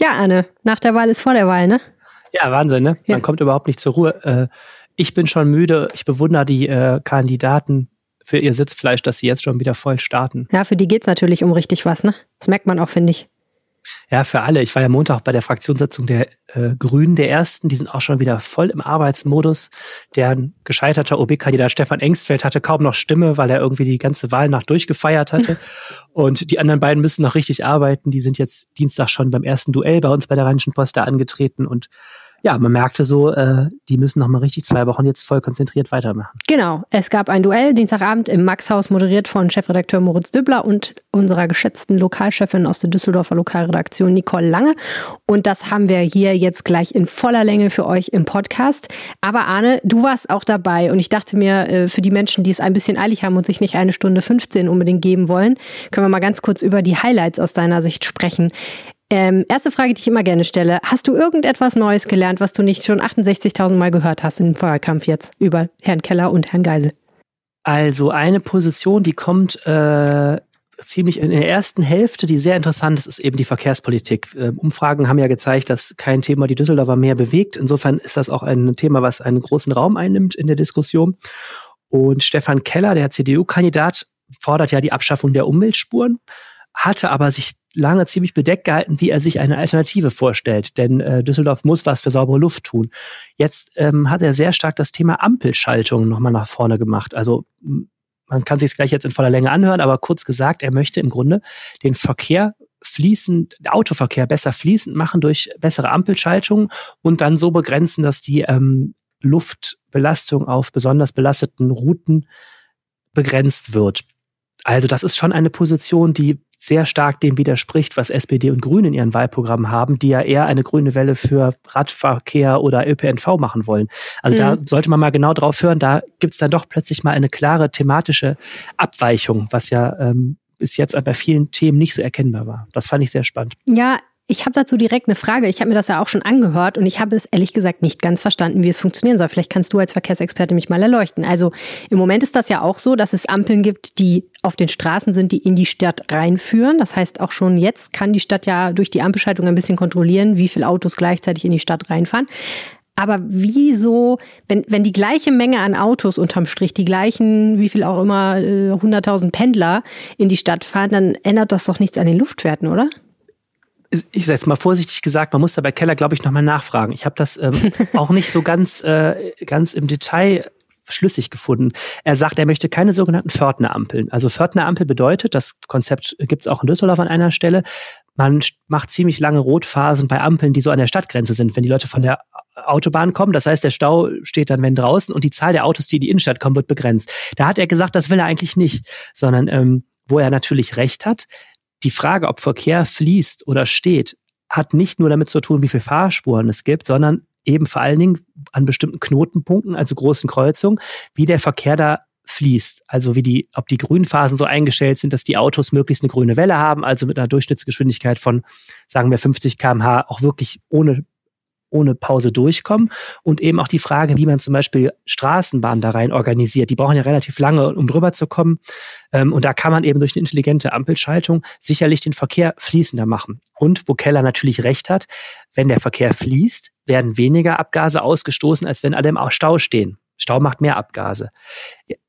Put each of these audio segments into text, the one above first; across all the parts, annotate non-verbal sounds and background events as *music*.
Ja, Anne, nach der Wahl ist vor der Wahl, ne? Ja, Wahnsinn, ne? Ja. Man kommt überhaupt nicht zur Ruhe. Äh, ich bin schon müde. Ich bewundere die äh, Kandidaten für ihr Sitzfleisch, dass sie jetzt schon wieder voll starten. Ja, für die geht's natürlich um richtig was, ne? Das merkt man auch, finde ich. Ja, für alle. Ich war ja Montag bei der Fraktionssitzung der äh, Grünen, der ersten. Die sind auch schon wieder voll im Arbeitsmodus. Deren gescheiterter OB-Kandidat Stefan Engstfeld hatte kaum noch Stimme, weil er irgendwie die ganze Wahlnacht durchgefeiert hatte. *laughs* Und die anderen beiden müssen noch richtig arbeiten. Die sind jetzt Dienstag schon beim ersten Duell bei uns bei der Rheinischen Post da angetreten. Und ja, man merkte so, äh, die müssen noch mal richtig zwei Wochen jetzt voll konzentriert weitermachen. Genau, es gab ein Duell Dienstagabend im Maxhaus, moderiert von Chefredakteur Moritz Dübbler und unserer geschätzten Lokalchefin aus der Düsseldorfer Lokalredaktion Nicole Lange. Und das haben wir hier jetzt gleich in voller Länge für euch im Podcast. Aber Arne, du warst auch dabei und ich dachte mir, äh, für die Menschen, die es ein bisschen eilig haben und sich nicht eine Stunde 15 unbedingt geben wollen, können wir mal ganz kurz über die Highlights aus deiner Sicht sprechen. Ähm, erste Frage, die ich immer gerne stelle. Hast du irgendetwas Neues gelernt, was du nicht schon 68.000 Mal gehört hast im Feuerkampf jetzt über Herrn Keller und Herrn Geisel? Also eine Position, die kommt äh, ziemlich in der ersten Hälfte, die sehr interessant ist, ist eben die Verkehrspolitik. Ähm, Umfragen haben ja gezeigt, dass kein Thema die Düsseldorfer mehr bewegt. Insofern ist das auch ein Thema, was einen großen Raum einnimmt in der Diskussion. Und Stefan Keller, der CDU-Kandidat, fordert ja die Abschaffung der Umweltspuren, hatte aber sich lange ziemlich bedeckt gehalten, wie er sich eine Alternative vorstellt. Denn äh, Düsseldorf muss was für saubere Luft tun. Jetzt ähm, hat er sehr stark das Thema Ampelschaltung nochmal nach vorne gemacht. Also man kann sich es gleich jetzt in voller Länge anhören, aber kurz gesagt, er möchte im Grunde den Verkehr fließend, den Autoverkehr besser fließend machen durch bessere Ampelschaltungen und dann so begrenzen, dass die ähm, Luftbelastung auf besonders belasteten Routen begrenzt wird. Also das ist schon eine Position, die sehr stark dem widerspricht, was SPD und Grüne in ihren Wahlprogrammen haben, die ja eher eine grüne Welle für Radverkehr oder ÖPNV machen wollen. Also da sollte man mal genau drauf hören, da gibt's dann doch plötzlich mal eine klare thematische Abweichung, was ja ähm, bis jetzt bei vielen Themen nicht so erkennbar war. Das fand ich sehr spannend. Ja, ich habe dazu direkt eine Frage. Ich habe mir das ja auch schon angehört und ich habe es ehrlich gesagt nicht ganz verstanden, wie es funktionieren soll. Vielleicht kannst du als Verkehrsexperte mich mal erleuchten. Also im Moment ist das ja auch so, dass es Ampeln gibt, die auf den Straßen sind, die in die Stadt reinführen. Das heißt, auch schon jetzt kann die Stadt ja durch die Ampelschaltung ein bisschen kontrollieren, wie viele Autos gleichzeitig in die Stadt reinfahren. Aber wieso, wenn, wenn die gleiche Menge an Autos unterm Strich, die gleichen, wie viel auch immer, äh, 100.000 Pendler in die Stadt fahren, dann ändert das doch nichts an den Luftwerten, oder? Ich sage jetzt mal vorsichtig gesagt, man muss da bei Keller, glaube ich, nochmal nachfragen. Ich habe das ähm, *laughs* auch nicht so ganz, äh, ganz im Detail schlüssig gefunden. Er sagt, er möchte keine sogenannten Pförtnerampeln. Also Pförtnerampel bedeutet, das Konzept gibt es auch in Düsseldorf an einer Stelle, man macht ziemlich lange Rotphasen bei Ampeln, die so an der Stadtgrenze sind, wenn die Leute von der Autobahn kommen. Das heißt, der Stau steht dann, wenn draußen und die Zahl der Autos, die in die Innenstadt kommen, wird begrenzt. Da hat er gesagt, das will er eigentlich nicht, sondern ähm, wo er natürlich recht hat, die Frage, ob Verkehr fließt oder steht, hat nicht nur damit zu tun, wie viele Fahrspuren es gibt, sondern eben vor allen Dingen an bestimmten Knotenpunkten, also großen Kreuzungen, wie der Verkehr da fließt. Also wie die, ob die Grünphasen so eingestellt sind, dass die Autos möglichst eine grüne Welle haben, also mit einer Durchschnittsgeschwindigkeit von, sagen wir, 50 kmh auch wirklich ohne ohne Pause durchkommen und eben auch die Frage, wie man zum Beispiel Straßenbahnen da rein organisiert. Die brauchen ja relativ lange, um drüber zu kommen. Ähm, und da kann man eben durch eine intelligente Ampelschaltung sicherlich den Verkehr fließender machen. Und wo Keller natürlich recht hat, wenn der Verkehr fließt, werden weniger Abgase ausgestoßen, als wenn alle im Stau stehen. Stau macht mehr Abgase.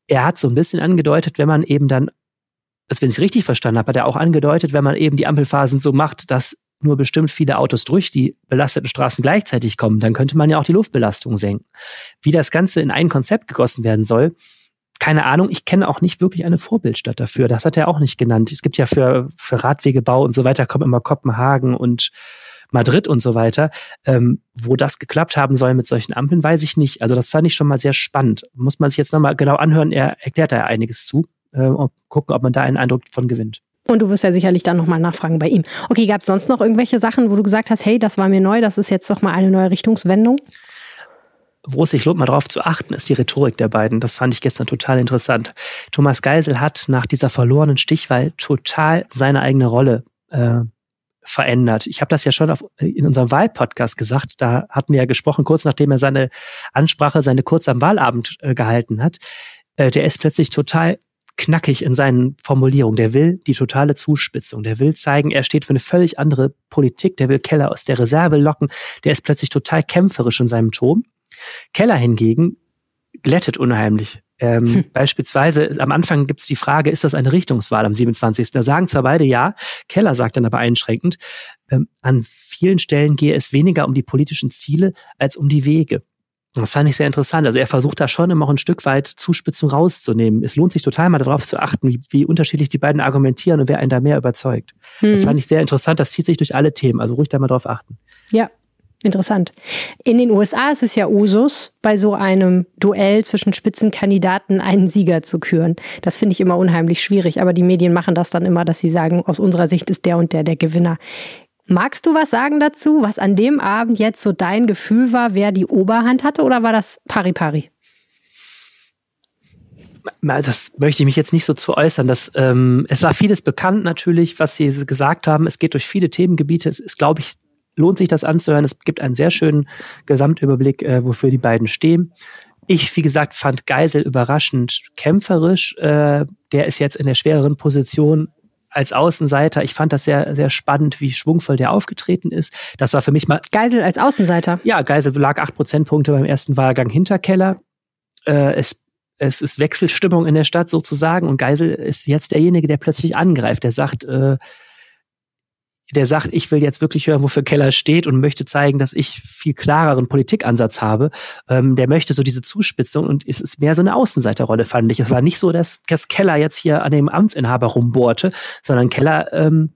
Er hat so ein bisschen angedeutet, wenn man eben dann, also wenn ich es richtig verstanden habe, hat er auch angedeutet, wenn man eben die Ampelphasen so macht, dass nur bestimmt viele Autos durch die belasteten Straßen gleichzeitig kommen, dann könnte man ja auch die Luftbelastung senken. Wie das Ganze in ein Konzept gegossen werden soll, keine Ahnung. Ich kenne auch nicht wirklich eine Vorbildstadt dafür. Das hat er auch nicht genannt. Es gibt ja für, für Radwegebau und so weiter kommen immer Kopenhagen und Madrid und so weiter. Ähm, wo das geklappt haben soll mit solchen Ampeln, weiß ich nicht. Also das fand ich schon mal sehr spannend. Muss man sich jetzt nochmal genau anhören. Er erklärt da ja einiges zu. Äh, und gucken, ob man da einen Eindruck von gewinnt. Und du wirst ja sicherlich dann nochmal nachfragen bei ihm. Okay, gab es sonst noch irgendwelche Sachen, wo du gesagt hast, hey, das war mir neu, das ist jetzt doch mal eine neue Richtungswendung? Wo es sich lohnt, mal drauf zu achten, ist die Rhetorik der beiden. Das fand ich gestern total interessant. Thomas Geisel hat nach dieser verlorenen Stichwahl total seine eigene Rolle äh, verändert. Ich habe das ja schon auf, in unserem Wahlpodcast gesagt. Da hatten wir ja gesprochen, kurz nachdem er seine Ansprache, seine kurz am Wahlabend äh, gehalten hat. Äh, der ist plötzlich total knackig in seinen Formulierungen. Der will die totale Zuspitzung. Der will zeigen, er steht für eine völlig andere Politik. Der will Keller aus der Reserve locken. Der ist plötzlich total kämpferisch in seinem Ton. Keller hingegen glättet unheimlich. Ähm, hm. Beispielsweise am Anfang gibt es die Frage, ist das eine Richtungswahl am 27. Da sagen zwar beide ja, Keller sagt dann aber einschränkend, ähm, an vielen Stellen gehe es weniger um die politischen Ziele als um die Wege. Das fand ich sehr interessant. Also er versucht da schon immer auch ein Stück weit Zuspitzung rauszunehmen. Es lohnt sich total mal darauf zu achten, wie, wie unterschiedlich die beiden argumentieren und wer einen da mehr überzeugt. Mhm. Das fand ich sehr interessant. Das zieht sich durch alle Themen. Also ruhig da mal drauf achten. Ja, Interessant. In den USA ist es ja Usus, bei so einem Duell zwischen Spitzenkandidaten einen Sieger zu küren. Das finde ich immer unheimlich schwierig, aber die Medien machen das dann immer, dass sie sagen, aus unserer Sicht ist der und der der Gewinner. Magst du was sagen dazu, was an dem Abend jetzt so dein Gefühl war, wer die Oberhand hatte oder war das pari pari? Das möchte ich mich jetzt nicht so zu äußern. Dass, ähm, es war vieles bekannt natürlich, was Sie gesagt haben. Es geht durch viele Themengebiete. Es ist, glaube ich, lohnt sich das anzuhören. Es gibt einen sehr schönen Gesamtüberblick, äh, wofür die beiden stehen. Ich, wie gesagt, fand Geisel überraschend kämpferisch. Äh, der ist jetzt in der schwereren Position als Außenseiter. Ich fand das sehr, sehr spannend, wie schwungvoll der aufgetreten ist. Das war für mich mal. Geisel als Außenseiter? Ja, Geisel lag acht Prozentpunkte beim ersten Wahlgang hinter Keller. Äh, es, es ist Wechselstimmung in der Stadt sozusagen und Geisel ist jetzt derjenige, der plötzlich angreift. Der sagt, äh, der sagt, ich will jetzt wirklich hören, wofür Keller steht und möchte zeigen, dass ich viel klareren Politikansatz habe. Ähm, der möchte so diese Zuspitzung und es ist mehr so eine Außenseiterrolle, fand ich. Es war nicht so, dass, dass Keller jetzt hier an dem Amtsinhaber rumbohrte, sondern Keller ähm,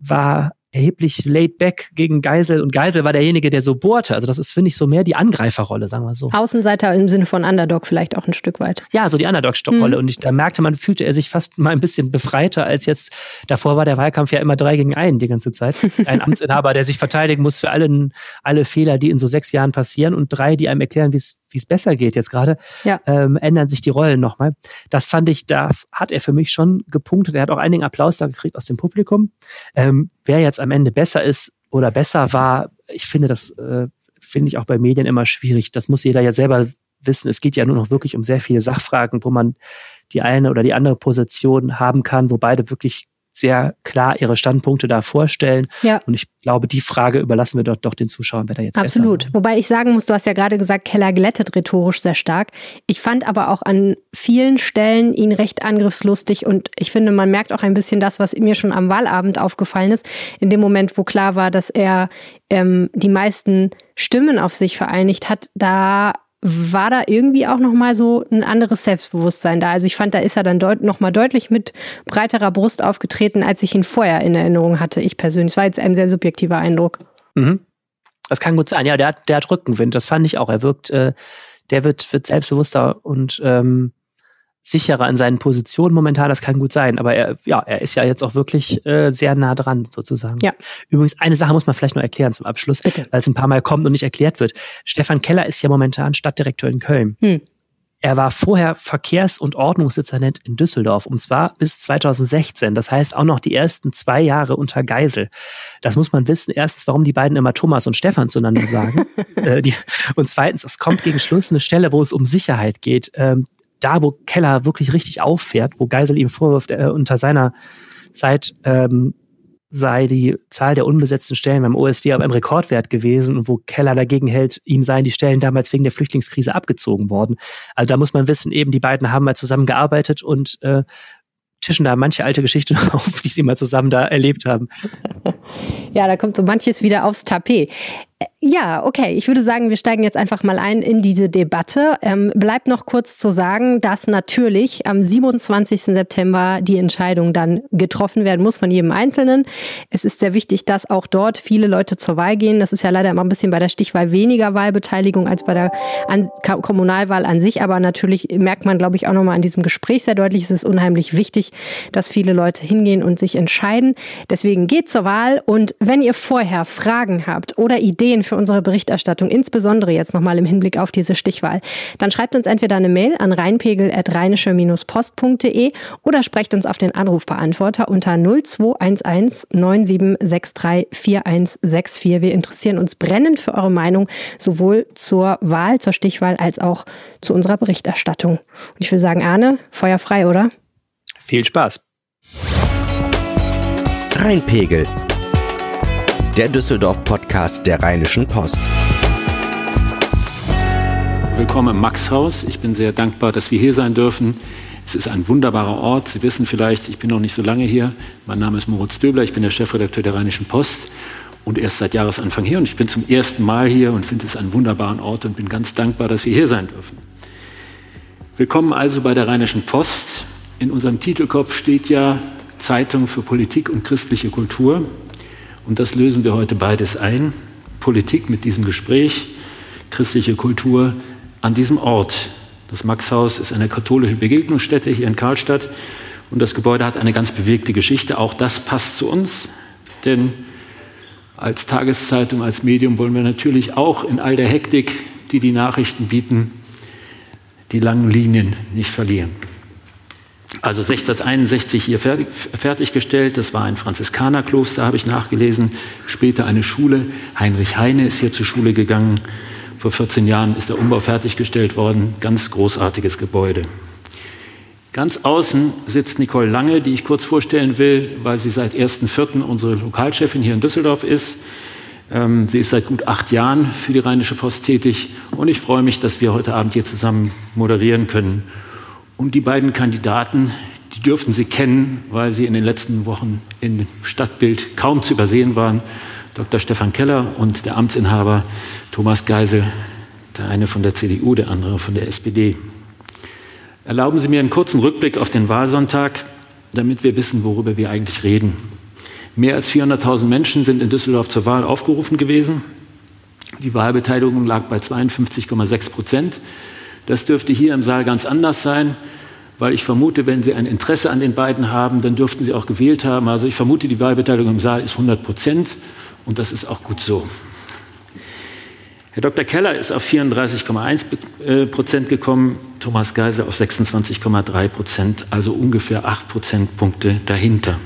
war erheblich laid back gegen Geisel und Geisel war derjenige, der so bohrte. Also das ist, finde ich, so mehr die Angreiferrolle, sagen wir so. Außenseiter im Sinne von Underdog vielleicht auch ein Stück weit. Ja, so die Underdog-Rolle. Mhm. Und ich, da merkte man, fühlte er sich fast mal ein bisschen befreiter als jetzt. Davor war der Wahlkampf ja immer drei gegen einen die ganze Zeit. *laughs* Ein Amtsinhaber, der sich verteidigen muss für alle, alle Fehler, die in so sechs Jahren passieren und drei, die einem erklären, wie es wie es besser geht jetzt gerade, ja. ähm, ändern sich die Rollen nochmal. Das fand ich, da hat er für mich schon gepunktet. Er hat auch einigen Applaus da gekriegt aus dem Publikum. Ähm, wer jetzt am Ende besser ist oder besser war, ich finde das, äh, finde ich auch bei Medien immer schwierig. Das muss jeder ja selber wissen. Es geht ja nur noch wirklich um sehr viele Sachfragen, wo man die eine oder die andere Position haben kann, wo beide wirklich sehr klar ihre Standpunkte da vorstellen. Ja. Und ich glaube, die Frage überlassen wir doch, doch den Zuschauern, wer da jetzt Absolut. Wobei ich sagen muss, du hast ja gerade gesagt, Keller glättet rhetorisch sehr stark. Ich fand aber auch an vielen Stellen ihn recht angriffslustig und ich finde, man merkt auch ein bisschen das, was mir schon am Wahlabend aufgefallen ist. In dem Moment, wo klar war, dass er ähm, die meisten Stimmen auf sich vereinigt hat, da war da irgendwie auch noch mal so ein anderes Selbstbewusstsein da. Also ich fand, da ist er dann deut noch mal deutlich mit breiterer Brust aufgetreten, als ich ihn vorher in Erinnerung hatte. Ich persönlich. Es war jetzt ein sehr subjektiver Eindruck. Mhm. Das kann gut sein. Ja, der hat, der hat Rückenwind. Das fand ich auch. Er wirkt, äh, der wird, wird selbstbewusster und ähm, sicherer in seinen Positionen momentan, das kann gut sein. Aber er, ja, er ist ja jetzt auch wirklich äh, sehr nah dran, sozusagen. Ja. Übrigens, eine Sache muss man vielleicht noch erklären zum Abschluss, weil es ein paar Mal kommt und nicht erklärt wird. Stefan Keller ist ja momentan Stadtdirektor in Köln. Hm. Er war vorher Verkehrs- und Ordnungsdezernent in Düsseldorf und zwar bis 2016. Das heißt auch noch die ersten zwei Jahre unter Geisel. Das muss man wissen. Erstens, warum die beiden immer Thomas und Stefan zueinander sagen. *laughs* äh, die, und zweitens, es kommt gegen Schluss eine Stelle, wo es um Sicherheit geht. Ähm, da, wo Keller wirklich richtig auffährt, wo Geisel ihm vorwirft, äh, unter seiner Zeit ähm, sei die Zahl der unbesetzten Stellen beim OSD auf einem Rekordwert gewesen und wo Keller dagegen hält, ihm seien die Stellen damals wegen der Flüchtlingskrise abgezogen worden. Also da muss man wissen, eben die beiden haben mal zusammen gearbeitet und äh, tischen da manche alte Geschichten *laughs* auf, die sie mal zusammen da erlebt haben. *laughs* Ja, da kommt so manches wieder aufs Tapet. Ja, okay. Ich würde sagen, wir steigen jetzt einfach mal ein in diese Debatte. Ähm, bleibt noch kurz zu sagen, dass natürlich am 27. September die Entscheidung dann getroffen werden muss von jedem Einzelnen. Es ist sehr wichtig, dass auch dort viele Leute zur Wahl gehen. Das ist ja leider immer ein bisschen bei der Stichwahl weniger Wahlbeteiligung als bei der an Kommunalwahl an sich. Aber natürlich merkt man, glaube ich, auch nochmal an diesem Gespräch sehr deutlich, es ist unheimlich wichtig, dass viele Leute hingehen und sich entscheiden. Deswegen geht zur Wahl. Und wenn ihr vorher Fragen habt oder Ideen für unsere Berichterstattung, insbesondere jetzt nochmal im Hinblick auf diese Stichwahl, dann schreibt uns entweder eine Mail an rheinpegel.rheinische-post.de oder sprecht uns auf den Anrufbeantworter unter 0211 9763 4164. Wir interessieren uns brennend für eure Meinung sowohl zur Wahl, zur Stichwahl als auch zu unserer Berichterstattung. Und ich würde sagen, Arne, Feuer frei, oder? Viel Spaß. Rheinpegel. Der Düsseldorf-Podcast der Rheinischen Post. Willkommen im Maxhaus. Ich bin sehr dankbar, dass wir hier sein dürfen. Es ist ein wunderbarer Ort. Sie wissen vielleicht, ich bin noch nicht so lange hier. Mein Name ist Moritz Döbler, ich bin der Chefredakteur der Rheinischen Post und erst seit Jahresanfang hier. Und ich bin zum ersten Mal hier und finde es einen wunderbaren Ort und bin ganz dankbar, dass wir hier sein dürfen. Willkommen also bei der Rheinischen Post. In unserem Titelkopf steht ja Zeitung für Politik und christliche Kultur. Und das lösen wir heute beides ein. Politik mit diesem Gespräch, christliche Kultur an diesem Ort. Das Maxhaus ist eine katholische Begegnungsstätte hier in Karlstadt und das Gebäude hat eine ganz bewegte Geschichte. Auch das passt zu uns, denn als Tageszeitung, als Medium wollen wir natürlich auch in all der Hektik, die die Nachrichten bieten, die langen Linien nicht verlieren. Also 1661 hier fertig, fertiggestellt, das war ein Franziskanerkloster, habe ich nachgelesen. Später eine Schule. Heinrich Heine ist hier zur Schule gegangen. Vor 14 Jahren ist der Umbau fertiggestellt worden. Ganz großartiges Gebäude. Ganz außen sitzt Nicole Lange, die ich kurz vorstellen will, weil sie seit 1.4. unsere Lokalchefin hier in Düsseldorf ist. Ähm, sie ist seit gut acht Jahren für die Rheinische Post tätig und ich freue mich, dass wir heute Abend hier zusammen moderieren können. Und die beiden Kandidaten, die dürften Sie kennen, weil sie in den letzten Wochen im Stadtbild kaum zu übersehen waren. Dr. Stefan Keller und der Amtsinhaber Thomas Geisel, der eine von der CDU, der andere von der SPD. Erlauben Sie mir einen kurzen Rückblick auf den Wahlsonntag, damit wir wissen, worüber wir eigentlich reden. Mehr als 400.000 Menschen sind in Düsseldorf zur Wahl aufgerufen gewesen. Die Wahlbeteiligung lag bei 52,6 Prozent. Das dürfte hier im Saal ganz anders sein, weil ich vermute, wenn Sie ein Interesse an den beiden haben, dann dürften Sie auch gewählt haben. Also ich vermute, die Wahlbeteiligung im Saal ist 100 Prozent und das ist auch gut so. Herr Dr. Keller ist auf 34,1 äh, Prozent gekommen, Thomas Geisel auf 26,3 Prozent, also ungefähr 8 Prozentpunkte dahinter.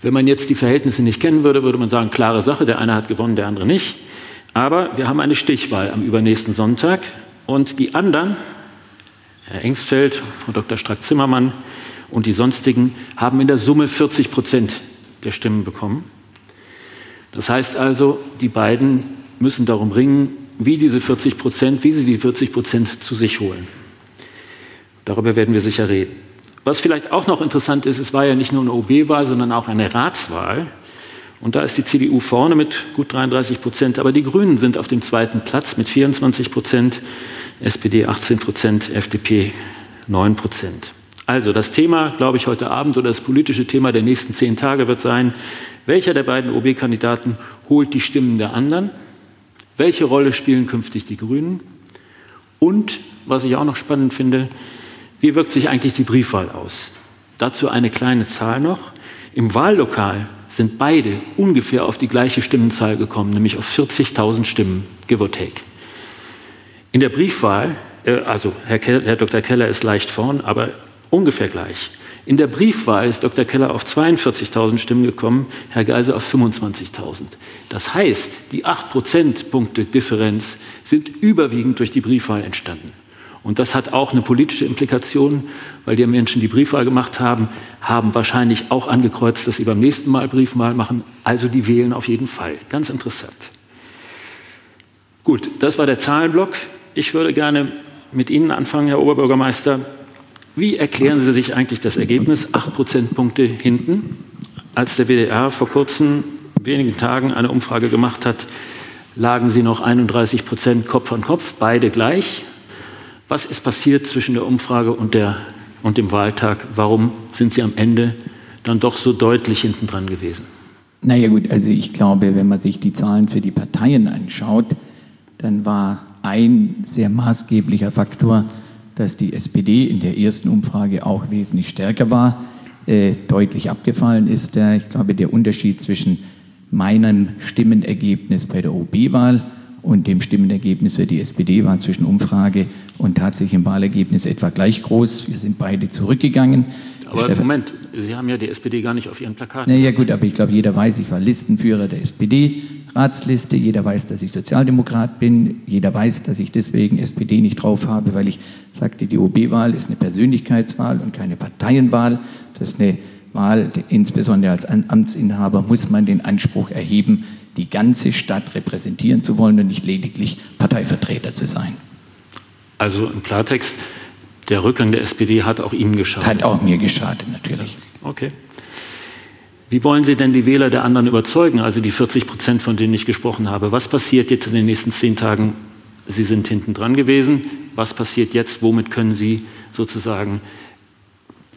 Wenn man jetzt die Verhältnisse nicht kennen würde, würde man sagen, klare Sache, der eine hat gewonnen, der andere nicht. Aber wir haben eine Stichwahl am übernächsten Sonntag und die anderen, Herr Engsfeld, Frau Dr. Strack-Zimmermann und die sonstigen, haben in der Summe 40 Prozent der Stimmen bekommen. Das heißt also, die beiden müssen darum ringen, wie diese 40 Prozent, wie sie die 40 Prozent zu sich holen. Darüber werden wir sicher reden. Was vielleicht auch noch interessant ist, es war ja nicht nur eine OB-Wahl, sondern auch eine Ratswahl. Und da ist die CDU vorne mit gut 33 Prozent, aber die Grünen sind auf dem zweiten Platz mit 24 Prozent, SPD 18 Prozent, FDP 9 Prozent. Also das Thema, glaube ich, heute Abend oder das politische Thema der nächsten zehn Tage wird sein, welcher der beiden OB-Kandidaten holt die Stimmen der anderen? Welche Rolle spielen künftig die Grünen? Und, was ich auch noch spannend finde, wie wirkt sich eigentlich die Briefwahl aus? Dazu eine kleine Zahl noch. Im Wahllokal sind beide ungefähr auf die gleiche Stimmenzahl gekommen, nämlich auf 40.000 Stimmen, give or take. In der Briefwahl, äh, also Herr, Herr Dr. Keller ist leicht vorn, aber ungefähr gleich. In der Briefwahl ist Dr. Keller auf 42.000 Stimmen gekommen, Herr Geisel auf 25.000. Das heißt, die 8 Prozentpunkte Differenz sind überwiegend durch die Briefwahl entstanden. Und das hat auch eine politische Implikation, weil die Menschen, die Briefwahl gemacht haben, haben wahrscheinlich auch angekreuzt, dass sie beim nächsten Mal Briefwahl machen. Also die wählen auf jeden Fall. Ganz interessant. Gut, das war der Zahlenblock. Ich würde gerne mit Ihnen anfangen, Herr Oberbürgermeister. Wie erklären Sie sich eigentlich das Ergebnis? Acht Prozentpunkte hinten. Als der WDR vor kurzem, wenigen Tagen, eine Umfrage gemacht hat, lagen Sie noch 31 Prozent Kopf an Kopf, beide gleich. Was ist passiert zwischen der Umfrage und, der, und dem Wahltag? Warum sind Sie am Ende dann doch so deutlich hinten dran gewesen? Naja gut, also ich glaube, wenn man sich die Zahlen für die Parteien anschaut, dann war ein sehr maßgeblicher Faktor, dass die SPD in der ersten Umfrage auch wesentlich stärker war, äh, deutlich abgefallen ist. Äh, ich glaube, der Unterschied zwischen meinem Stimmenergebnis bei der OB-Wahl und dem Stimmenergebnis für die SPD war zwischen Umfrage und tatsächlichem Wahlergebnis etwa gleich groß. Wir sind beide zurückgegangen. Aber Stefan Moment, Sie haben ja die SPD gar nicht auf Ihren Plakaten. Naja gut, aber ich glaube, jeder weiß, ich war Listenführer der SPD-Ratsliste. Jeder weiß, dass ich Sozialdemokrat bin. Jeder weiß, dass ich deswegen SPD nicht drauf habe, weil ich sagte, die OB-Wahl ist eine Persönlichkeitswahl und keine Parteienwahl. Das ist eine Wahl, insbesondere als Amtsinhaber muss man den Anspruch erheben, die ganze Stadt repräsentieren zu wollen und nicht lediglich Parteivertreter zu sein. Also im Klartext, der Rückgang der SPD hat auch Ihnen geschadet. Hat auch mir geschadet, natürlich. Okay. Wie wollen Sie denn die Wähler der anderen überzeugen, also die 40 Prozent, von denen ich gesprochen habe? Was passiert jetzt in den nächsten zehn Tagen? Sie sind hinten dran gewesen. Was passiert jetzt? Womit können Sie sozusagen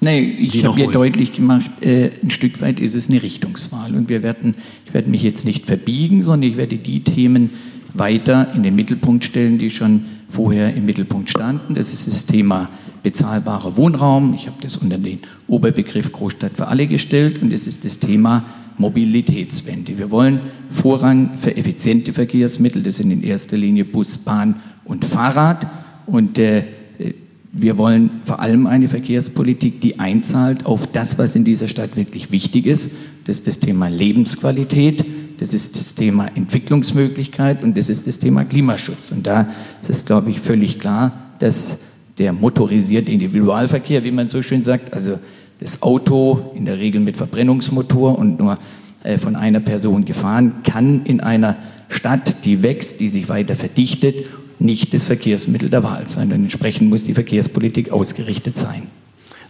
Nee, ich habe ja deutlich gemacht, äh, ein Stück weit ist es eine Richtungswahl. Und wir werden, werde mich jetzt nicht verbiegen, sondern ich werde die Themen weiter in den Mittelpunkt stellen, die schon vorher im Mittelpunkt standen. Das ist das Thema bezahlbarer Wohnraum. Ich habe das unter den Oberbegriff Großstadt für alle gestellt. Und es ist das Thema Mobilitätswende. Wir wollen Vorrang für effiziente Verkehrsmittel. Das sind in erster Linie Bus, Bahn und Fahrrad. Und äh, wir wollen vor allem eine Verkehrspolitik, die einzahlt auf das, was in dieser Stadt wirklich wichtig ist. Das ist das Thema Lebensqualität, das ist das Thema Entwicklungsmöglichkeit und das ist das Thema Klimaschutz. Und da ist es, glaube ich, völlig klar, dass der motorisierte Individualverkehr, wie man so schön sagt, also das Auto in der Regel mit Verbrennungsmotor und nur äh, von einer Person gefahren, kann in einer Stadt, die wächst, die sich weiter verdichtet nicht das Verkehrsmittel der Wahl sein. Und entsprechend muss die Verkehrspolitik ausgerichtet sein.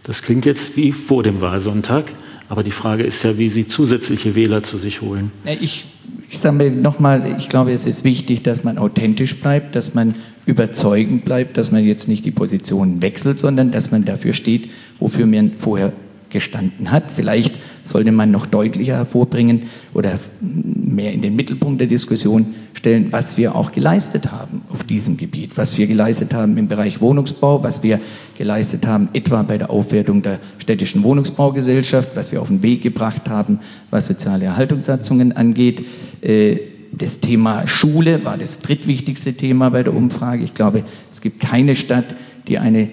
Das klingt jetzt wie vor dem Wahlsonntag, aber die Frage ist ja, wie Sie zusätzliche Wähler zu sich holen. Ich, ich sage nochmal, ich glaube, es ist wichtig, dass man authentisch bleibt, dass man überzeugend bleibt, dass man jetzt nicht die Position wechselt, sondern dass man dafür steht, wofür man vorher gestanden hat. Vielleicht sollte man noch deutlicher hervorbringen oder mehr in den Mittelpunkt der Diskussion stellen, was wir auch geleistet haben auf diesem Gebiet, was wir geleistet haben im Bereich Wohnungsbau, was wir geleistet haben etwa bei der Aufwertung der städtischen Wohnungsbaugesellschaft, was wir auf den Weg gebracht haben, was soziale Erhaltungssatzungen angeht. Äh, das Thema Schule war das drittwichtigste Thema bei der Umfrage. Ich glaube, es gibt keine Stadt, die eine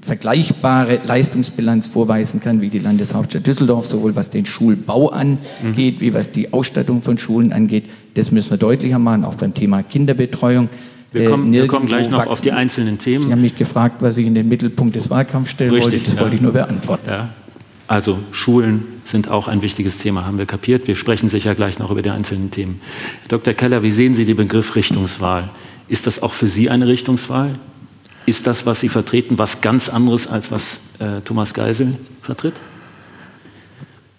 vergleichbare Leistungsbilanz vorweisen kann wie die Landeshauptstadt Düsseldorf, sowohl was den Schulbau angeht, mhm. wie was die Ausstattung von Schulen angeht. Das müssen wir deutlicher machen, auch beim Thema Kinderbetreuung. Wir kommen, wir kommen gleich noch wachsen. auf die einzelnen Themen. Sie haben mich gefragt, was ich in den Mittelpunkt des Wahlkampfs stellen Richtig, wollte. Das ja. wollte ich nur beantworten. Ja. Also Schulen sind auch ein wichtiges Thema, haben wir kapiert. Wir sprechen sicher gleich noch über die einzelnen Themen. Dr. Keller, wie sehen Sie den Begriff Richtungswahl? Ist das auch für Sie eine Richtungswahl? Ist das, was Sie vertreten, was ganz anderes, als was äh, Thomas Geisel vertritt?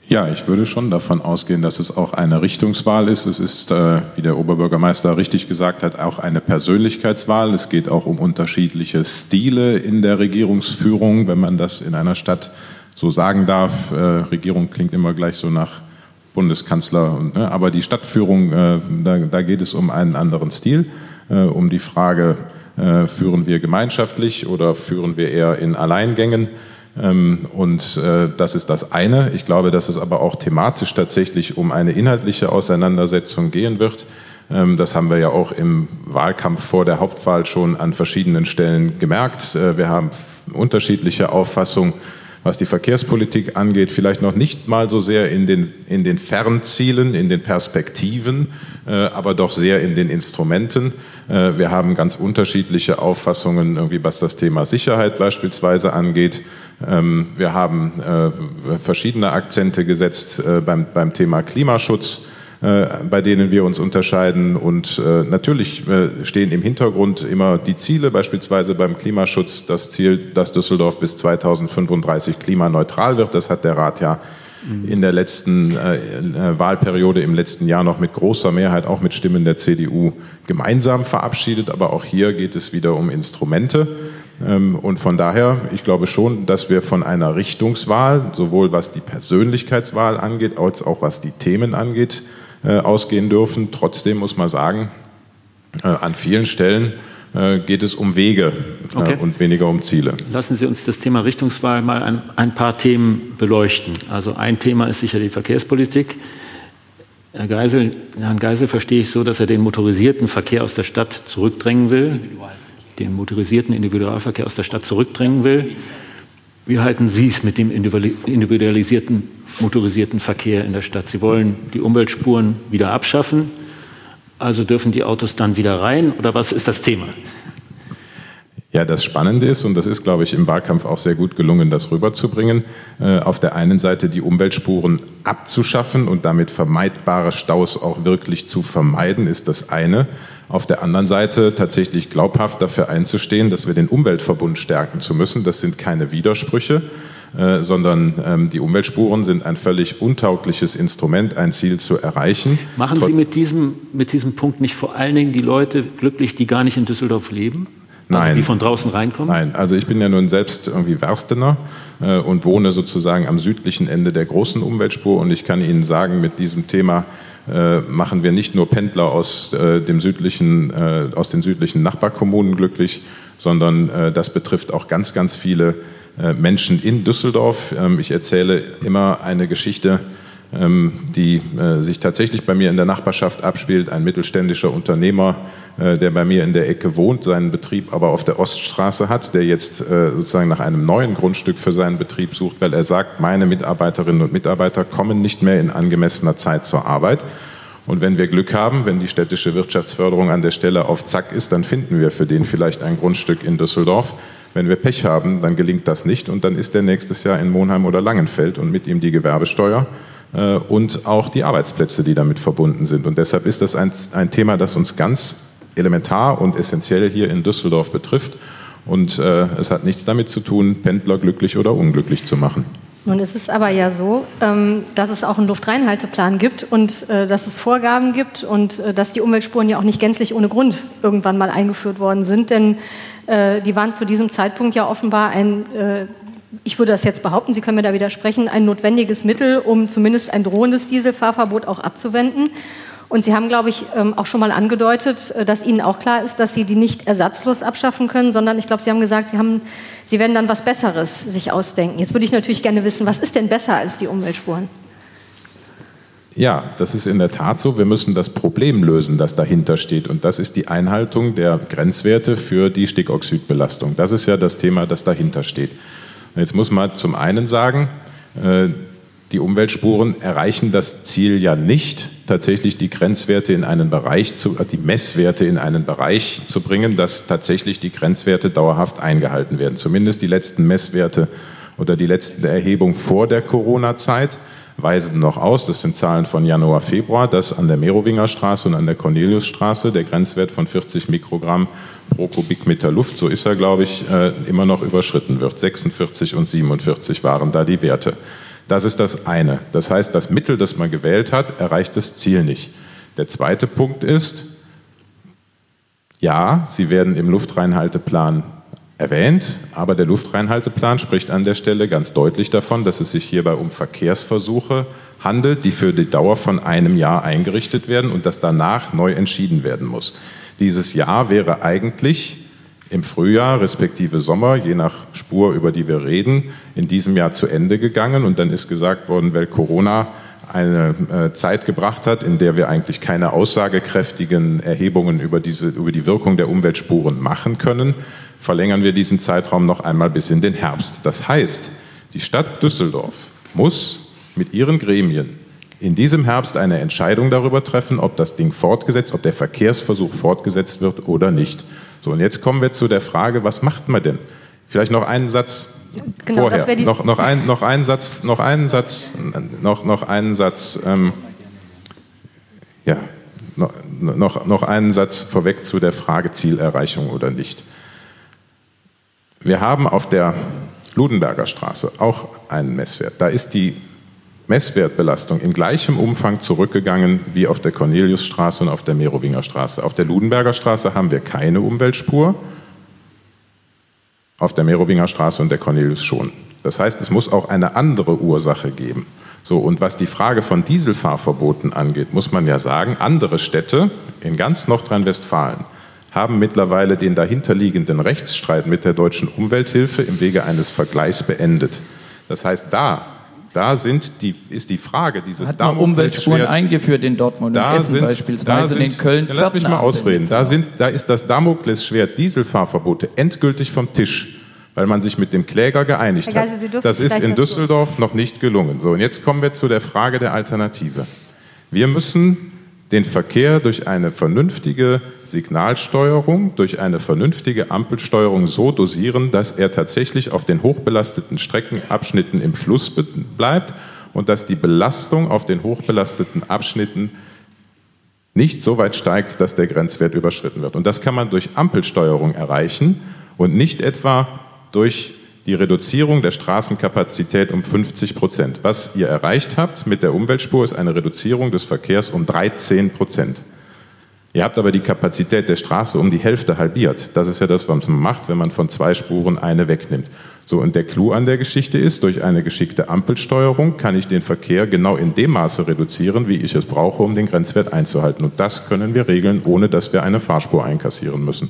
Ja, ich würde schon davon ausgehen, dass es auch eine Richtungswahl ist. Es ist, äh, wie der Oberbürgermeister richtig gesagt hat, auch eine Persönlichkeitswahl. Es geht auch um unterschiedliche Stile in der Regierungsführung, wenn man das in einer Stadt so sagen darf. Äh, Regierung klingt immer gleich so nach Bundeskanzler, und, ne? aber die Stadtführung, äh, da, da, geht es um einen anderen Stil, äh, um die Frage, äh, führen wir gemeinschaftlich oder führen wir eher in Alleingängen? Ähm, und äh, das ist das eine. Ich glaube, dass es aber auch thematisch tatsächlich um eine inhaltliche Auseinandersetzung gehen wird. Ähm, das haben wir ja auch im Wahlkampf vor der Hauptwahl schon an verschiedenen Stellen gemerkt. Äh, wir haben unterschiedliche Auffassungen was die Verkehrspolitik angeht, vielleicht noch nicht mal so sehr in den, in den Fernzielen, in den Perspektiven, äh, aber doch sehr in den Instrumenten. Äh, wir haben ganz unterschiedliche Auffassungen, irgendwie, was das Thema Sicherheit beispielsweise angeht. Ähm, wir haben äh, verschiedene Akzente gesetzt äh, beim, beim Thema Klimaschutz. Äh, bei denen wir uns unterscheiden. Und äh, natürlich äh, stehen im Hintergrund immer die Ziele, beispielsweise beim Klimaschutz das Ziel, dass Düsseldorf bis 2035 klimaneutral wird. Das hat der Rat ja in der letzten Wahlperiode im letzten Jahr noch mit großer Mehrheit, auch mit Stimmen der CDU, gemeinsam verabschiedet. Aber auch hier geht es wieder um Instrumente. Ähm, und von daher, ich glaube schon, dass wir von einer Richtungswahl, sowohl was die Persönlichkeitswahl angeht, als auch was die Themen angeht, ausgehen dürfen. Trotzdem muss man sagen, äh, an vielen Stellen äh, geht es um Wege okay. und weniger um Ziele. Lassen Sie uns das Thema Richtungswahl mal ein, ein paar Themen beleuchten. Also ein Thema ist sicher die Verkehrspolitik. Herr Geisel, Herrn Geisel verstehe ich so, dass er den motorisierten Verkehr aus der Stadt zurückdrängen will, den motorisierten Individualverkehr aus der Stadt zurückdrängen will. Wie halten Sie es mit dem individualisierten motorisierten Verkehr in der Stadt? Sie wollen die Umweltspuren wieder abschaffen, also dürfen die Autos dann wieder rein oder was ist das Thema? Ja, das Spannende ist, und das ist, glaube ich, im Wahlkampf auch sehr gut gelungen, das rüberzubringen, äh, auf der einen Seite die Umweltspuren abzuschaffen und damit vermeidbare Staus auch wirklich zu vermeiden, ist das eine. Auf der anderen Seite tatsächlich glaubhaft dafür einzustehen, dass wir den Umweltverbund stärken zu müssen. Das sind keine Widersprüche, äh, sondern ähm, die Umweltspuren sind ein völlig untaugliches Instrument, ein Ziel zu erreichen. Machen Sie mit diesem, mit diesem Punkt nicht vor allen Dingen die Leute glücklich, die gar nicht in Düsseldorf leben? Nein. Also die von draußen reinkommen? Nein, also ich bin ja nun selbst irgendwie Werstener äh, und wohne sozusagen am südlichen Ende der großen Umweltspur und ich kann Ihnen sagen, mit diesem Thema äh, machen wir nicht nur Pendler aus, äh, dem südlichen, äh, aus den südlichen Nachbarkommunen glücklich, sondern äh, das betrifft auch ganz, ganz viele Menschen in Düsseldorf. Ähm, ich erzähle immer eine Geschichte, ähm, die sich tatsächlich bei mir in der Nachbarschaft abspielt. Ein mittelständischer Unternehmer, äh, der bei mir in der Ecke wohnt, seinen Betrieb aber auf der Oststraße hat, der jetzt äh, sozusagen nach einem neuen Grundstück für seinen Betrieb sucht, weil er sagt, meine Mitarbeiterinnen und Mitarbeiter kommen nicht mehr in angemessener Zeit zur Arbeit. Und wenn wir Glück haben, wenn die städtische Wirtschaftsförderung an der Stelle auf Zack ist, dann finden wir für den vielleicht ein Grundstück in Düsseldorf. Wenn wir Pech haben, dann gelingt das nicht und dann ist der nächstes Jahr in Monheim oder Langenfeld und mit ihm die Gewerbesteuer äh, und auch die Arbeitsplätze, die damit verbunden sind. Und deshalb ist das ein, ein Thema, das uns ganz elementar und essentiell hier in Düsseldorf betrifft. Und äh, es hat nichts damit zu tun, Pendler glücklich oder unglücklich zu machen. Nun ist es aber ja so, ähm, dass es auch einen Luftreinhalteplan gibt und äh, dass es Vorgaben gibt und äh, dass die Umweltspuren ja auch nicht gänzlich ohne Grund irgendwann mal eingeführt worden sind, denn äh, die waren zu diesem Zeitpunkt ja offenbar ein, ich würde das jetzt behaupten, Sie können mir da widersprechen, ein notwendiges Mittel, um zumindest ein drohendes Dieselfahrverbot auch abzuwenden. Und Sie haben, glaube ich, ähm, auch schon mal angedeutet, äh, dass Ihnen auch klar ist, dass Sie die nicht ersatzlos abschaffen können, sondern ich glaube, Sie haben gesagt, Sie, haben, Sie werden dann was Besseres sich ausdenken. Jetzt würde ich natürlich gerne wissen, was ist denn besser als die Umweltspuren? Ja, das ist in der Tat so. Wir müssen das Problem lösen, das dahinter steht. Und das ist die Einhaltung der Grenzwerte für die Stickoxidbelastung. Das ist ja das Thema, das dahinter steht. Jetzt muss man zum einen sagen, äh, die Umweltspuren erreichen das Ziel ja nicht, tatsächlich die Grenzwerte in einen Bereich zu, äh, die Messwerte in einen Bereich zu bringen, dass tatsächlich die Grenzwerte dauerhaft eingehalten werden. Zumindest die letzten Messwerte oder die letzten Erhebungen vor der Corona-Zeit weisen noch aus, das sind Zahlen von Januar, Februar, dass an der Merowinger Straße und an der Corneliusstraße der Grenzwert von 40 Mikrogramm pro Kubikmeter Luft, so ist er, glaube ich, äh, immer noch überschritten wird. 46 und 47 waren da die Werte. Das ist das eine. Das heißt, das Mittel, das man gewählt hat, erreicht das Ziel nicht. Der zweite Punkt ist, ja, sie werden im Luftreinhalteplan erwähnt, aber der Luftreinhalteplan spricht an der Stelle ganz deutlich davon, dass es sich hierbei um Verkehrsversuche handelt, die für die Dauer von einem Jahr eingerichtet werden und dass danach neu entschieden werden muss. Dieses Jahr wäre eigentlich im Frühjahr respektive Sommer, je nach Spur, über die wir reden, in diesem Jahr zu Ende gegangen. Und dann ist gesagt worden, weil Corona eine äh, Zeit gebracht hat, in der wir eigentlich keine aussagekräftigen Erhebungen über, diese, über die Wirkung der Umweltspuren machen können, verlängern wir diesen Zeitraum noch einmal bis in den Herbst. Das heißt, die Stadt Düsseldorf muss mit ihren Gremien in diesem Herbst eine Entscheidung darüber treffen, ob das Ding fortgesetzt, ob der Verkehrsversuch fortgesetzt wird oder nicht. So, und jetzt kommen wir zu der Frage, was macht man denn? Vielleicht noch einen Satz genau, vorher. Noch, noch, ein, noch einen Satz, noch einen Satz, noch, noch einen Satz, ähm, ja, noch, noch einen Satz vorweg zu der Frage Zielerreichung oder nicht. Wir haben auf der Ludenberger Straße auch einen Messwert. Da ist die Messwertbelastung in gleichem Umfang zurückgegangen wie auf der Corneliusstraße und auf der Merowinger Straße. Auf der Ludenberger Straße haben wir keine Umweltspur, auf der Merowinger Straße und der Cornelius schon. Das heißt, es muss auch eine andere Ursache geben. So, und was die Frage von Dieselfahrverboten angeht, muss man ja sagen, andere Städte in ganz Nordrhein-Westfalen haben mittlerweile den dahinterliegenden Rechtsstreit mit der deutschen Umwelthilfe im Wege eines Vergleichs beendet. Das heißt, da Da sind die, ist die Frage dieses Hat man Umweltspuren eingeführt in Dortmund da und Essen sind, beispielsweise da sind, in Köln. Ja, lass mich mal ausreden. Da, sind, da ist das Damoklesschwert Dieselfahrverbote endgültig vom Tisch, weil man sich mit dem Kläger geeinigt Herr Geisel, hat. Das ist in. Düsseldorf noch nicht gelungen. So, und jetzt kommen wir zu der Frage der Alternative. Wir müssen den Verkehr durch eine vernünftige Signalsteuerung, durch eine vernünftige Ampelsteuerung so dosieren, dass er tatsächlich auf den hochbelasteten Streckenabschnitten im Fluss bleibt und dass die Belastung auf den hochbelasteten Abschnitten nicht so weit steigt, dass der Grenzwert überschritten wird. Und das kann man durch Ampelsteuerung erreichen und nicht etwa durch die Reduzierung der Straßenkapazität um 50 Prozent. Was ihr erreicht habt mit der Umweltspur ist eine Reduzierung des Verkehrs um 13 Prozent. Ihr habt aber die Kapazität der Straße um die Hälfte halbiert. Das ist ja das, was man macht, wenn man von zwei Spuren eine wegnimmt. So, und der Clou an der Geschichte ist, durch eine geschickte Ampelsteuerung kann ich den Verkehr genau in dem Maße reduzieren, wie ich es brauche, um den Grenzwert einzuhalten. Und das können wir regeln, ohne dass wir eine Fahrspur einkassieren müssen.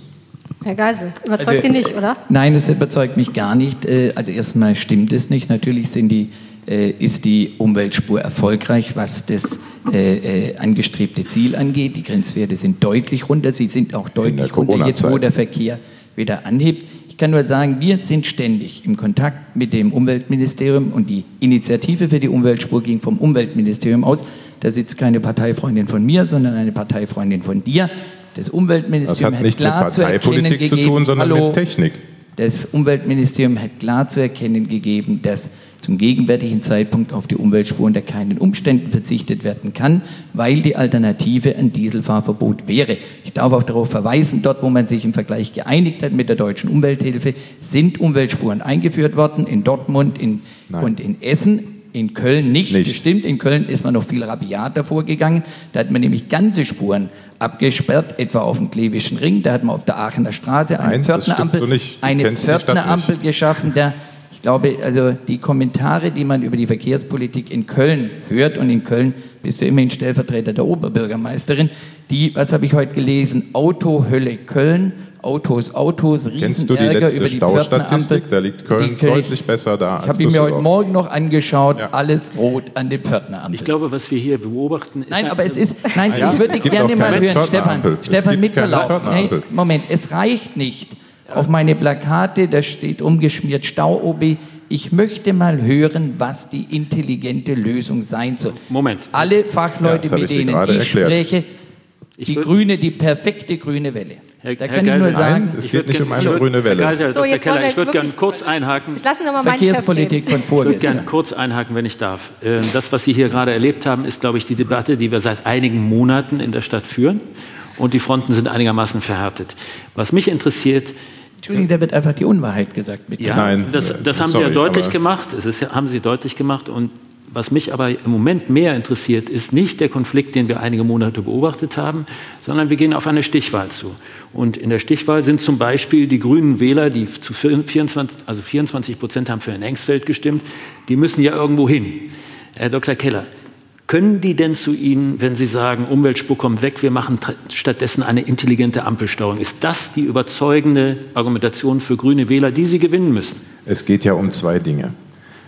Herr Geisel, überzeugt Also, Sie nicht, oder? Nein, das überzeugt mich gar nicht. Äh, Also erstmal stimmt es nicht. Natürlich sind die, äh, ist die Umweltspur erfolgreich, was das äh, angestrebte Ziel angeht. Die Grenzwerte sind deutlich runter. Sie sind auch deutlich runter, jetzt wo der Verkehr wieder anhebt. Ich kann nur sagen, wir sind ständig im Kontakt mit dem Umweltministerium und die Initiative für die Umweltspur ging vom Umweltministerium aus. Da sitzt keine Parteifreundin von mir, sondern eine Parteifreundin von dir. Das Das Umweltministerium hat nichts mit klar zu erkennen Parteipolitik zu gegeben, tun, sondern hallo, mit Technik. das Umweltministerium hat klar zu erkennen gegeben, dass zum gegenwärtigen Zeitpunkt auf die Umweltspur unter keinen Umständen verzichtet werden kann, weil die Alternative ein Dieselfahrverbot wäre. Ich darf auch darauf verweisen, dort wo man sich im Vergleich geeinigt hat mit der deutschen Umwelthilfe, sind Umweltspuren eingeführt worden, in Dortmund in, und in Essen. In Köln nicht. Nicht. Stimmt, in Köln ist man noch viel rabiater vorgegangen. Da hat man nämlich ganze Spuren abgesperrt, etwa auf dem Klevischen Ring. Da hat man auf der Aachener Straße eine Nein, Pförtnerampel, so eine Pförtnerampel geschaffen. Der, glaube, also die Kommentare, die man über die Verkehrspolitik in Köln hört, und in Köln bist du immerhin Stellvertreter der Oberbürgermeisterin, die, was habe ich heute gelesen, Autohölle Köln, Autos, Autos, Kennst du die Riesenärger letzte über die Staustatistik? Pförtnerampel. Da liegt Köln Köln- deutlich besser da Ich als habe ihn mir heute. Morgen noch angeschaut, Ja. alles rot an den Pförtnerampeln. Ich glaube, was wir hier beobachten, ist Nein, ein- aber es ist, nein, ja, ich würde gerne mal hören, Stefan, Stefan, gibt mit keine Verlaub. Nee. Moment, es reicht nicht. Auf meine Plakate, da steht umgeschmiert Stau-OB. Ich möchte mal hören, was die intelligente Lösung sein soll. Moment. Alle Ja, Fachleute, hab mit denen ich erklärt. spreche, Ich die grüne, die perfekte grüne Welle. Herr- da Herr kann ich nur Geisel, sagen, Nein, es Ich geht nicht um eine würd- grüne Welle. Herr Geisel, So, Dr. Keller, ich würde gerne kurz einhaken. Lassen Sie mal Verkehrspolitik von Ich würde vorgestern. gerne kurz einhaken, wenn ich darf. Äh, Das, was Sie hier gerade erlebt haben, ist, glaube ich, die Debatte, die wir seit einigen Monaten in der Stadt führen. Und die Fronten sind einigermaßen verhärtet. Was mich interessiert, Entschuldigung, da wird einfach die Unwahrheit gesagt mit ja, Nein, das, das haben sorry, Sie ja deutlich gemacht. Es ist, haben Sie deutlich gemacht. Und was mich aber im Moment mehr interessiert, ist nicht der Konflikt, den wir einige Monate beobachtet haben, sondern wir gehen auf eine Stichwahl zu. Und in der Stichwahl sind zum Beispiel die grünen Wähler, die zu 24, also 24 Prozent haben für Herrn Engsfeld gestimmt, die müssen ja irgendwo hin. Herr Dr. Keller, können die denn zu Ihnen, wenn Sie sagen, Umweltspur kommt weg, wir machen stattdessen eine intelligente Ampelsteuerung? Ist das die überzeugende Argumentation für grüne Wähler, die Sie gewinnen müssen? Es geht ja um zwei Dinge.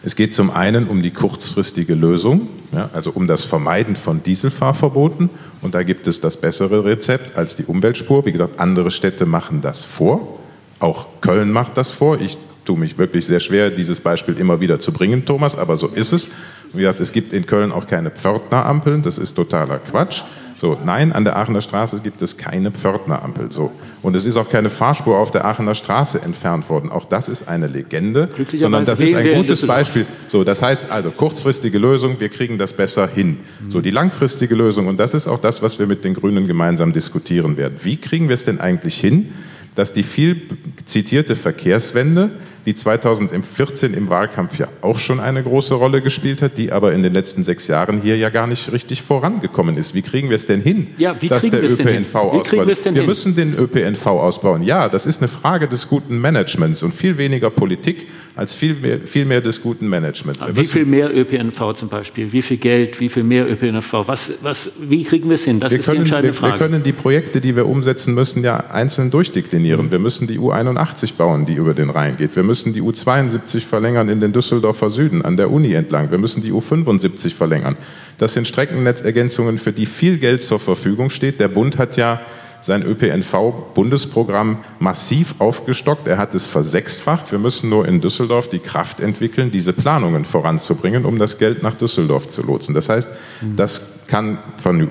Es geht zum einen um die kurzfristige Lösung, ja, also um das Vermeiden von Dieselfahrverboten. Und da gibt es das bessere Rezept als die Umweltspur. Wie gesagt, andere Städte machen das vor. Auch Köln macht das vor. Ich tue mich wirklich sehr schwer, dieses Beispiel immer wieder zu bringen, Thomas, aber so ist es. Wie gesagt, es gibt in Köln auch keine Pförtnerampeln. Das ist totaler Quatsch. So, nein, an der Aachener Straße gibt es keine Pförtnerampel. So. Und es ist auch keine Fahrspur auf der Aachener Straße entfernt worden. Auch das ist eine Legende, sondern das ist ein gutes. Beispiel. So, das heißt also kurzfristige Lösung, wir kriegen das besser hin. So, die langfristige Lösung, und das ist auch das, was wir mit den Grünen gemeinsam diskutieren werden. Wie kriegen wir es denn eigentlich hin, dass die viel zitierte Verkehrswende, die 2014 im Wahlkampf ja auch schon eine große Rolle gespielt hat, die aber in den letzten sechs Jahren hier ja gar nicht richtig vorangekommen ist. Wie kriegen wir es denn hin, Ja, wie dass kriegen der wir es denn hin? ÖPNV ausbaut? wir hin? müssen den ÖPNV ausbauen. Ja, das ist eine Frage des guten Managements und viel weniger Politik als viel mehr, viel mehr des guten Managements. wie viel mehr ÖPNV zum Beispiel? Wie viel Geld? Wie viel mehr ÖPNV? Was, was, wie kriegen wir es hin? Das wir ist können, die entscheidende wir, Frage. Wir können die Projekte, die wir umsetzen müssen, ja einzeln durchdeklinieren. Wir müssen die U81 bauen, die über den Rhein geht. Wir müssen die U72 verlängern in den Düsseldorfer Süden, an der Uni entlang. Wir müssen die U75 verlängern. Das sind Streckennetzergänzungen, für die viel Geld zur Verfügung steht. Der Bund hat ja sein ÖPNV-Bundesprogramm massiv aufgestockt. Er hat es versechsfacht. Wir müssen nur in Düsseldorf die Kraft entwickeln, diese Planungen voranzubringen, um das Geld nach Düsseldorf zu lotsen. Das heißt, das kann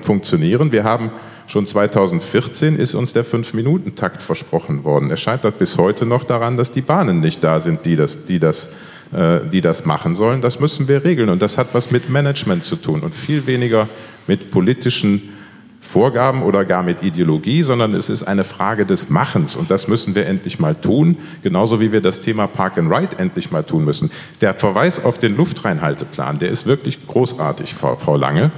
funktionieren. Wir haben Schon 2014 ist uns der Fünf-Minuten-Takt versprochen worden. Es scheitert bis heute noch daran, dass die Bahnen nicht da sind, die das, die das, äh, die das machen sollen. Das müssen wir regeln. Und das hat was mit Management zu tun und viel weniger mit politischen Vorgaben oder gar mit Ideologie, sondern es ist eine Frage des Machens und das müssen wir endlich mal tun, genauso wie wir das Thema Park and Ride endlich mal tun müssen. Der Verweis auf den Luftreinhalteplan, der ist wirklich großartig, Frau, Lange,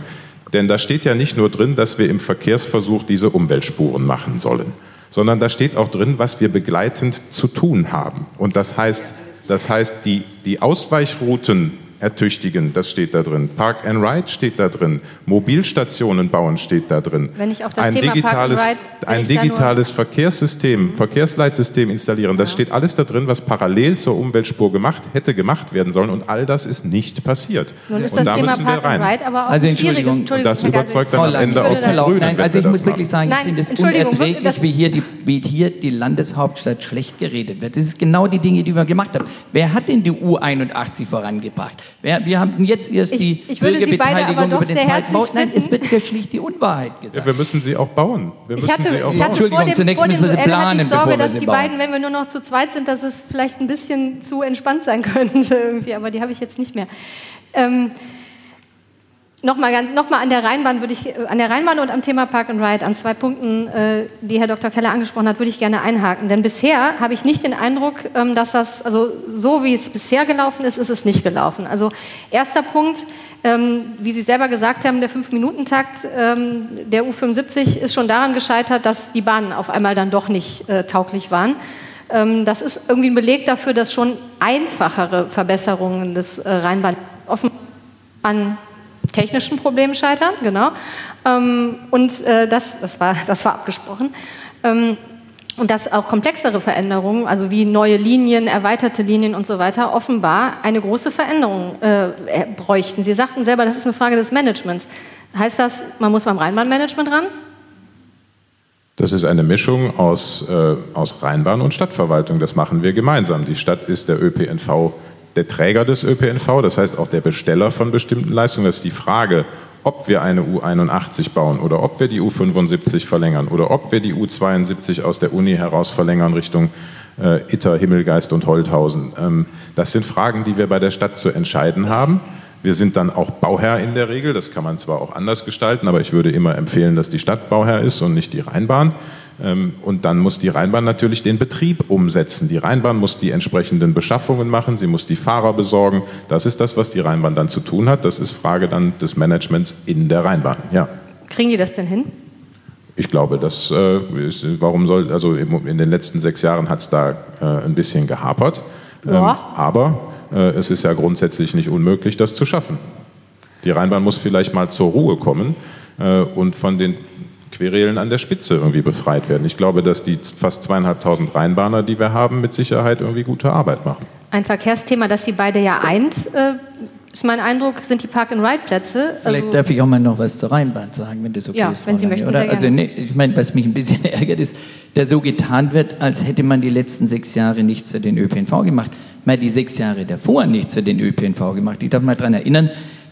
denn da steht ja nicht nur drin, dass wir im Verkehrsversuch diese Umweltspuren machen sollen, sondern da steht auch drin, was wir begleitend zu tun haben. Und das heißt, das heißt die, die Ausweichrouten ertüchtigen, das steht da drin. Park and Ride steht da drin. Mobilstationen bauen steht da drin. Wenn ich auf das ein Thema digitales, Park and Ride, ein digitales Verkehrssystem, Verkehrsleitsystem installieren, das steht alles da drin, was parallel zur Umweltspur gemacht hätte gemacht werden sollen und all das ist nicht passiert. Nun ist und das da Thema müssen wir Park and rein. Ride aber auch Also ein schwieriges. Entschuldigung, Entschuldigung, das Herr Geisel. überzeugt dann am Ende auch die Grünen, nein, also ich das muss wirklich sagen, Nein, ich finde es unerträglich, das- wie hier, die, wie hier die Landeshauptstadt schlecht geredet wird. Das ist genau die Dinge, die wir gemacht haben. Wer hat denn die U81 vorangebracht? Wer, wir haben jetzt erst Ich- die ich würde Sie beide aber Bürgerbeteiligung doch über den sehr zweiten Bau. herzlich Nein, es wird ja schlicht die Unwahrheit Ja, gesagt. wir müssen sie auch bauen. Wir Ich müssen hatte, sie auch ich hatte bauen. vor Entschuldigung, dem, zunächst vor dem müssen wir sie planen, ich Sorge, bevor wir dass sie die bauen. beiden, wenn wir nur noch zu zweit sind, dass es vielleicht ein bisschen zu entspannt sein *laughs* könnte irgendwie, aber die habe ich jetzt nicht mehr. Ähm, Nochmal ganz- noch mal an der Rheinbahn würde ich, äh, an der Rheinbahn und am Thema Park and Ride, an zwei Punkten, äh, die Herr Dr. Keller angesprochen hat, würde ich gerne einhaken. Denn bisher habe ich nicht den Eindruck, ähm, dass das, also so wie es bisher gelaufen ist, ist es nicht gelaufen. Also erster Punkt, ähm, wie Sie selber gesagt haben, der Fünf-Minuten-Takt ähm, der U75 ist schon daran gescheitert, dass die Bahnen auf einmal dann doch nicht äh, tauglich waren. Ähm, das ist irgendwie ein Beleg dafür, dass schon einfachere Verbesserungen des äh, Rheinbahn offen an technischen Problemen scheitern, genau. Ähm, und äh, das, das, war, *laughs* das war abgesprochen. Ähm, und dass auch komplexere Veränderungen, also wie neue Linien, erweiterte Linien und so weiter, offenbar eine große Veränderung äh, bräuchten. Sie sagten selber, das ist eine Frage des Managements. Heißt das, man muss beim Rheinbahnmanagement ran? Das ist eine Mischung aus, äh, aus Rheinbahn und Stadtverwaltung. Das machen wir gemeinsam. Die Stadt ist der ÖPNV, der Träger des ÖPNV, das heißt auch der Besteller von bestimmten Leistungen. Das ist die Frage, ob wir eine U81 bauen oder ob wir die U75 verlängern oder ob wir die U72 aus der Uni heraus verlängern Richtung äh, Itter, Himmelgeist und Holthausen. Ähm, das sind Fragen, die wir bei der Stadt zu entscheiden haben. Wir sind dann auch Bauherr in der Regel. Das kann man zwar auch anders gestalten, aber ich würde immer empfehlen, dass die Stadt Bauherr ist und nicht die Rheinbahn. Ähm, Und dann muss die Rheinbahn natürlich den Betrieb umsetzen. Die Rheinbahn muss die entsprechenden Beschaffungen machen, sie muss die Fahrer besorgen. Das ist das, was die Rheinbahn dann zu tun hat. Das ist Frage dann des Managements in der Rheinbahn. Ja. Kriegen die das denn hin? Ich glaube, das äh, ist, warum soll, also in den letzten sechs Jahren hat es da äh, ein bisschen gehapert. Ähm, Ja. aber äh, es ist ja grundsätzlich nicht unmöglich, das zu schaffen. Die Rheinbahn muss vielleicht mal zur Ruhe kommen und von den Querelen an der Spitze irgendwie befreit werden. Ich glaube, dass die fast zweieinhalbtausend Rheinbahner, die wir haben, mit Sicherheit irgendwie gute Arbeit machen. Ein Verkehrsthema, das Sie beide ja eint, äh, ist mein Eindruck, sind die Park-and-Ride-Plätze. Vielleicht Also- darf ich auch mal noch was zur Rheinbahn sagen, wenn das okay Ja, ist. Frau wenn Sie Lange, möchten, oder? sehr Also, gerne. nee, ich meine, was mich ein bisschen *laughs* ärgert, ist, dass so getan wird, als hätte man die letzten sechs Jahre nichts für den ÖPNV gemacht. Man hat die sechs Jahre davor nichts für den ÖPNV gemacht. Ich darf mal daran erinnern,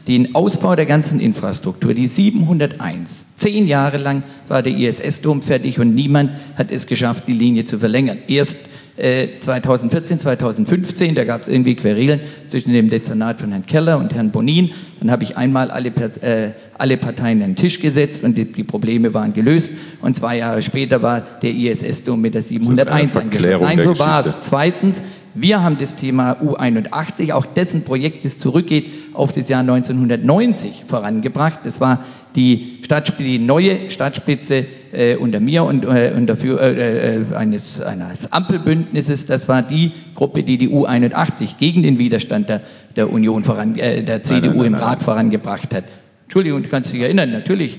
den Ausbau der ganzen Infrastruktur, die 701. Zehn Jahre lang war der ISS-Dom fertig und niemand hat es geschafft, die Linie zu verlängern. Erst äh, 2014, 2015, da gab es irgendwie Querelen zwischen dem Dezernat von Herrn Keller und Herrn Bonin. Dann habe ich einmal alle, äh, alle Parteien an den Tisch gesetzt und die, die Probleme waren gelöst. Und zwei Jahre später war der ISS-Dom mit der 701 Verklärung angeschlossen. Nein, so war es. Zweitens, Wir haben das Thema U81, auch dessen Projekt, das zurückgeht auf das Jahr 1990 vorangebracht. Das war die, die neue Stadtspitze äh, unter mir und äh, unter äh, äh, eines, eines Ampelbündnisses. Das war die Gruppe, die die U81 gegen den Widerstand der, der Union voran, äh, der CDU nein, nein, nein, im Rat vorangebracht hat. Entschuldigung, du kannst dich erinnern, natürlich.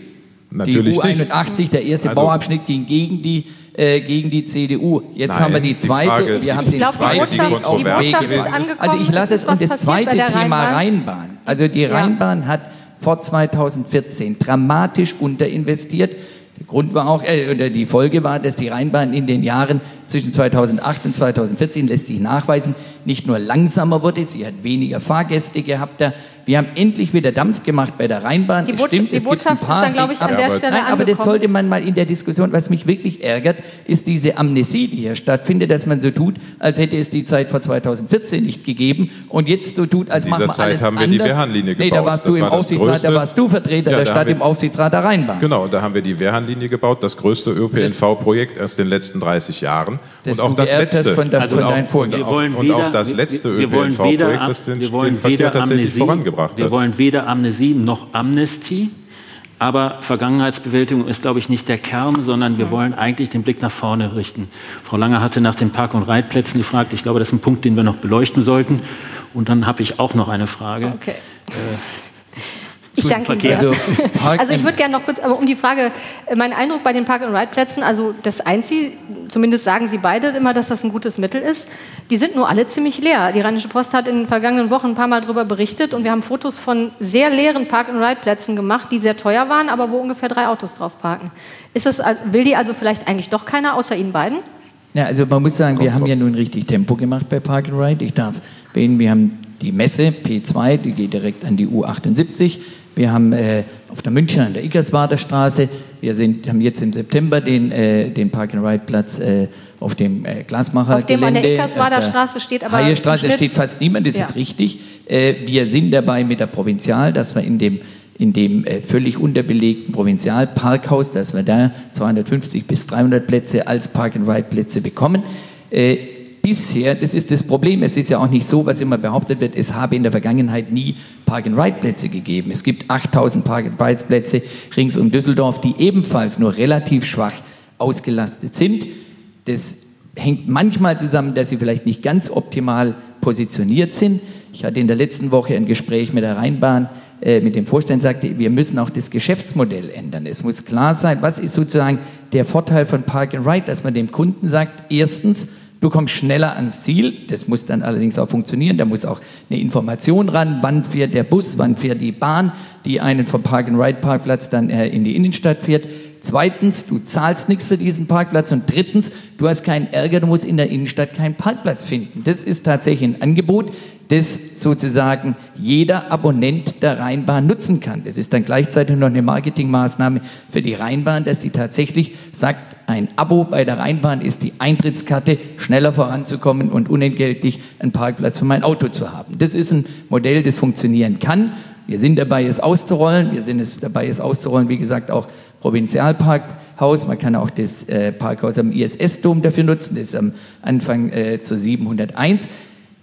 natürlich die U81, nicht. der erste also, Bauabschnitt ging gegen die äh, gegen die CDU. Jetzt Nein, haben wir die zweite, die wir haben den glaub, zweiten Weg auf den Weg Also ich lasse es und das zweite Thema Rheinbahn. Rheinbahn. Also die Rheinbahn hat vor 2014 dramatisch unterinvestiert. Der Grund war auch, äh, oder die Folge war, dass die Rheinbahn in den Jahren zwischen 2008 und 2014 lässt sich nachweisen, nicht nur langsamer wurde, sie hat weniger Fahrgäste gehabt, da wir haben endlich wieder Dampf gemacht bei der Rheinbahn. Die, Botschaft, Stimmt, die Botschaft ist dann, glaube ich, an der Stelle Nein, aber das sollte man mal in der Diskussion, was mich wirklich ärgert, ist diese Amnesie, die hier stattfindet, dass man so tut, als hätte es die Zeit vor 2014 nicht gegeben und jetzt so tut, als machen wir Zeit alles haben wir anders. die Wehrhahnlinie gebaut. Nee, da warst das du im war Aufsichtsrat, da warst du Vertreter ja, der Stadt im Aufsichtsrat der Rheinbahn. Genau, da haben wir die Wehrhahnlinie gebaut, das größte ÖPNV-Projekt erst in den letzten 30 Jahren. Das und auch das letzte. Von, der, also von deinen Vorgängern. Und auch das letzte ÖPNV-Projekt, das den, den Verkehr tatsächlich vorangebracht hat. Wir wollen weder weder Amnesie noch Amnestie. Aber Vergangenheitsbewältigung ist, glaube ich, nicht der Kern, sondern wir wollen eigentlich den Blick nach vorne richten. Frau Lange hatte nach den Park- und Reitplätzen gefragt. Ich glaube, das ist ein Punkt, den wir noch beleuchten sollten. Und dann habe ich auch noch eine Frage. Okay. Äh, ich danke Ihnen. Also, *laughs* also, ich würde gerne noch kurz, aber um die Frage, mein Eindruck bei den Park-and-Ride-Plätzen, also das Einzige, zumindest sagen Sie beide immer, dass das ein gutes Mittel ist, die sind nur alle ziemlich leer. Die Rheinische Post hat in den vergangenen Wochen ein paar Mal darüber berichtet und wir haben Fotos von sehr leeren Park-and-Ride-Plätzen gemacht, die sehr teuer waren, aber wo ungefähr drei Autos drauf parken. Ist das, will die also vielleicht eigentlich doch keiner außer Ihnen beiden? Ja, also man muss sagen, wir haben ja nun richtig Tempo gemacht bei Park and Ride. Ich darf erwähnen, wir haben die Messe P2, die geht direkt an die U78. Wir haben äh, auf der München an der Ickerswader Straße, wir sind, haben jetzt im September den, äh, den Park-and-Ride-Platz äh, auf dem äh, Glasmacher Auf dem an der Ickerswader Straße steht aber Haie Straße, steht fast niemand, das ja. ist richtig. Äh, wir sind dabei mit der Provinzial, dass wir in dem in dem äh, völlig unterbelegten Provinzialparkhaus, dass wir da 250 bis 300 Plätze als Park-and-Ride-Plätze bekommen. Bisher, das ist das Problem, es ist ja auch nicht so, was immer behauptet wird, es habe in der Vergangenheit nie Park-and-Ride-Plätze gegeben. Es gibt 8000 Park-and-Ride-Plätze rings um Düsseldorf, die ebenfalls nur relativ schwach ausgelastet sind. Das hängt manchmal zusammen, dass sie vielleicht nicht ganz optimal positioniert sind. Ich hatte in der letzten Woche ein Gespräch mit der Rheinbahn, äh, mit dem Vorstand, sagte, wir müssen auch das Geschäftsmodell ändern. Es muss klar sein, was ist sozusagen der Vorteil von Park and Ride, dass man dem Kunden sagt, erstens, Du kommst schneller ans Ziel. Das muss dann allerdings auch funktionieren. Da muss auch eine Information ran. Wann fährt der Bus? Wann fährt die Bahn, die einen vom Park-and-Ride-Parkplatz dann äh, in die Innenstadt fährt? Zweitens, du zahlst nichts für diesen Parkplatz. Und drittens, du hast keinen Ärger, du musst in der Innenstadt keinen Parkplatz finden. Das ist tatsächlich ein Angebot, das sozusagen jeder Abonnent der Rheinbahn nutzen kann. Das ist dann gleichzeitig noch eine Marketingmaßnahme für die Rheinbahn, dass die tatsächlich sagt, ein Abo bei der Rheinbahn ist die Eintrittskarte, schneller voranzukommen und unentgeltlich einen Parkplatz für mein Auto zu haben. Das ist ein Modell, das funktionieren kann. Wir sind dabei, es auszurollen. Wir sind es dabei, es auszurollen, wie gesagt, auch Provinzialparkhaus. Man kann auch das äh, Parkhaus am ISS-Dom dafür nutzen. Das ist am Anfang äh, zur 701.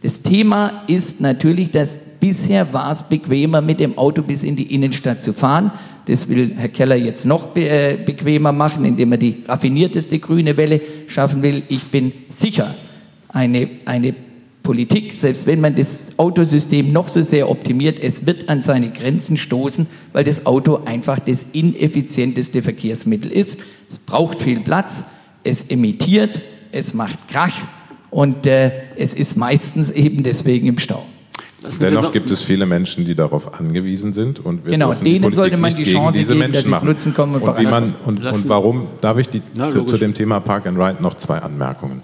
Das Thema ist natürlich, dass bisher war es bequemer, mit dem Auto bis in die Innenstadt zu fahren. Das will Herr Keller jetzt noch be äh, bequemer machen, indem er die raffinierteste grüne Welle schaffen will. Ich bin sicher, eine, eine Politik, selbst wenn man das Autosystem noch so sehr optimiert, es wird an seine Grenzen stoßen, weil das Auto einfach das ineffizienteste Verkehrsmittel ist. Es braucht viel Platz, es emittiert, es macht Krach und äh, es ist meistens eben deswegen im Stau. Dennoch gibt es viele Menschen, die darauf angewiesen sind und wir genau, denen die sollte man die Chance geben, Menschen dass sie es nutzen kommen und, und, wie man, und, und warum darf ich die, Na, zu, zu, dem Thema Park and Ride noch zwei Anmerkungen.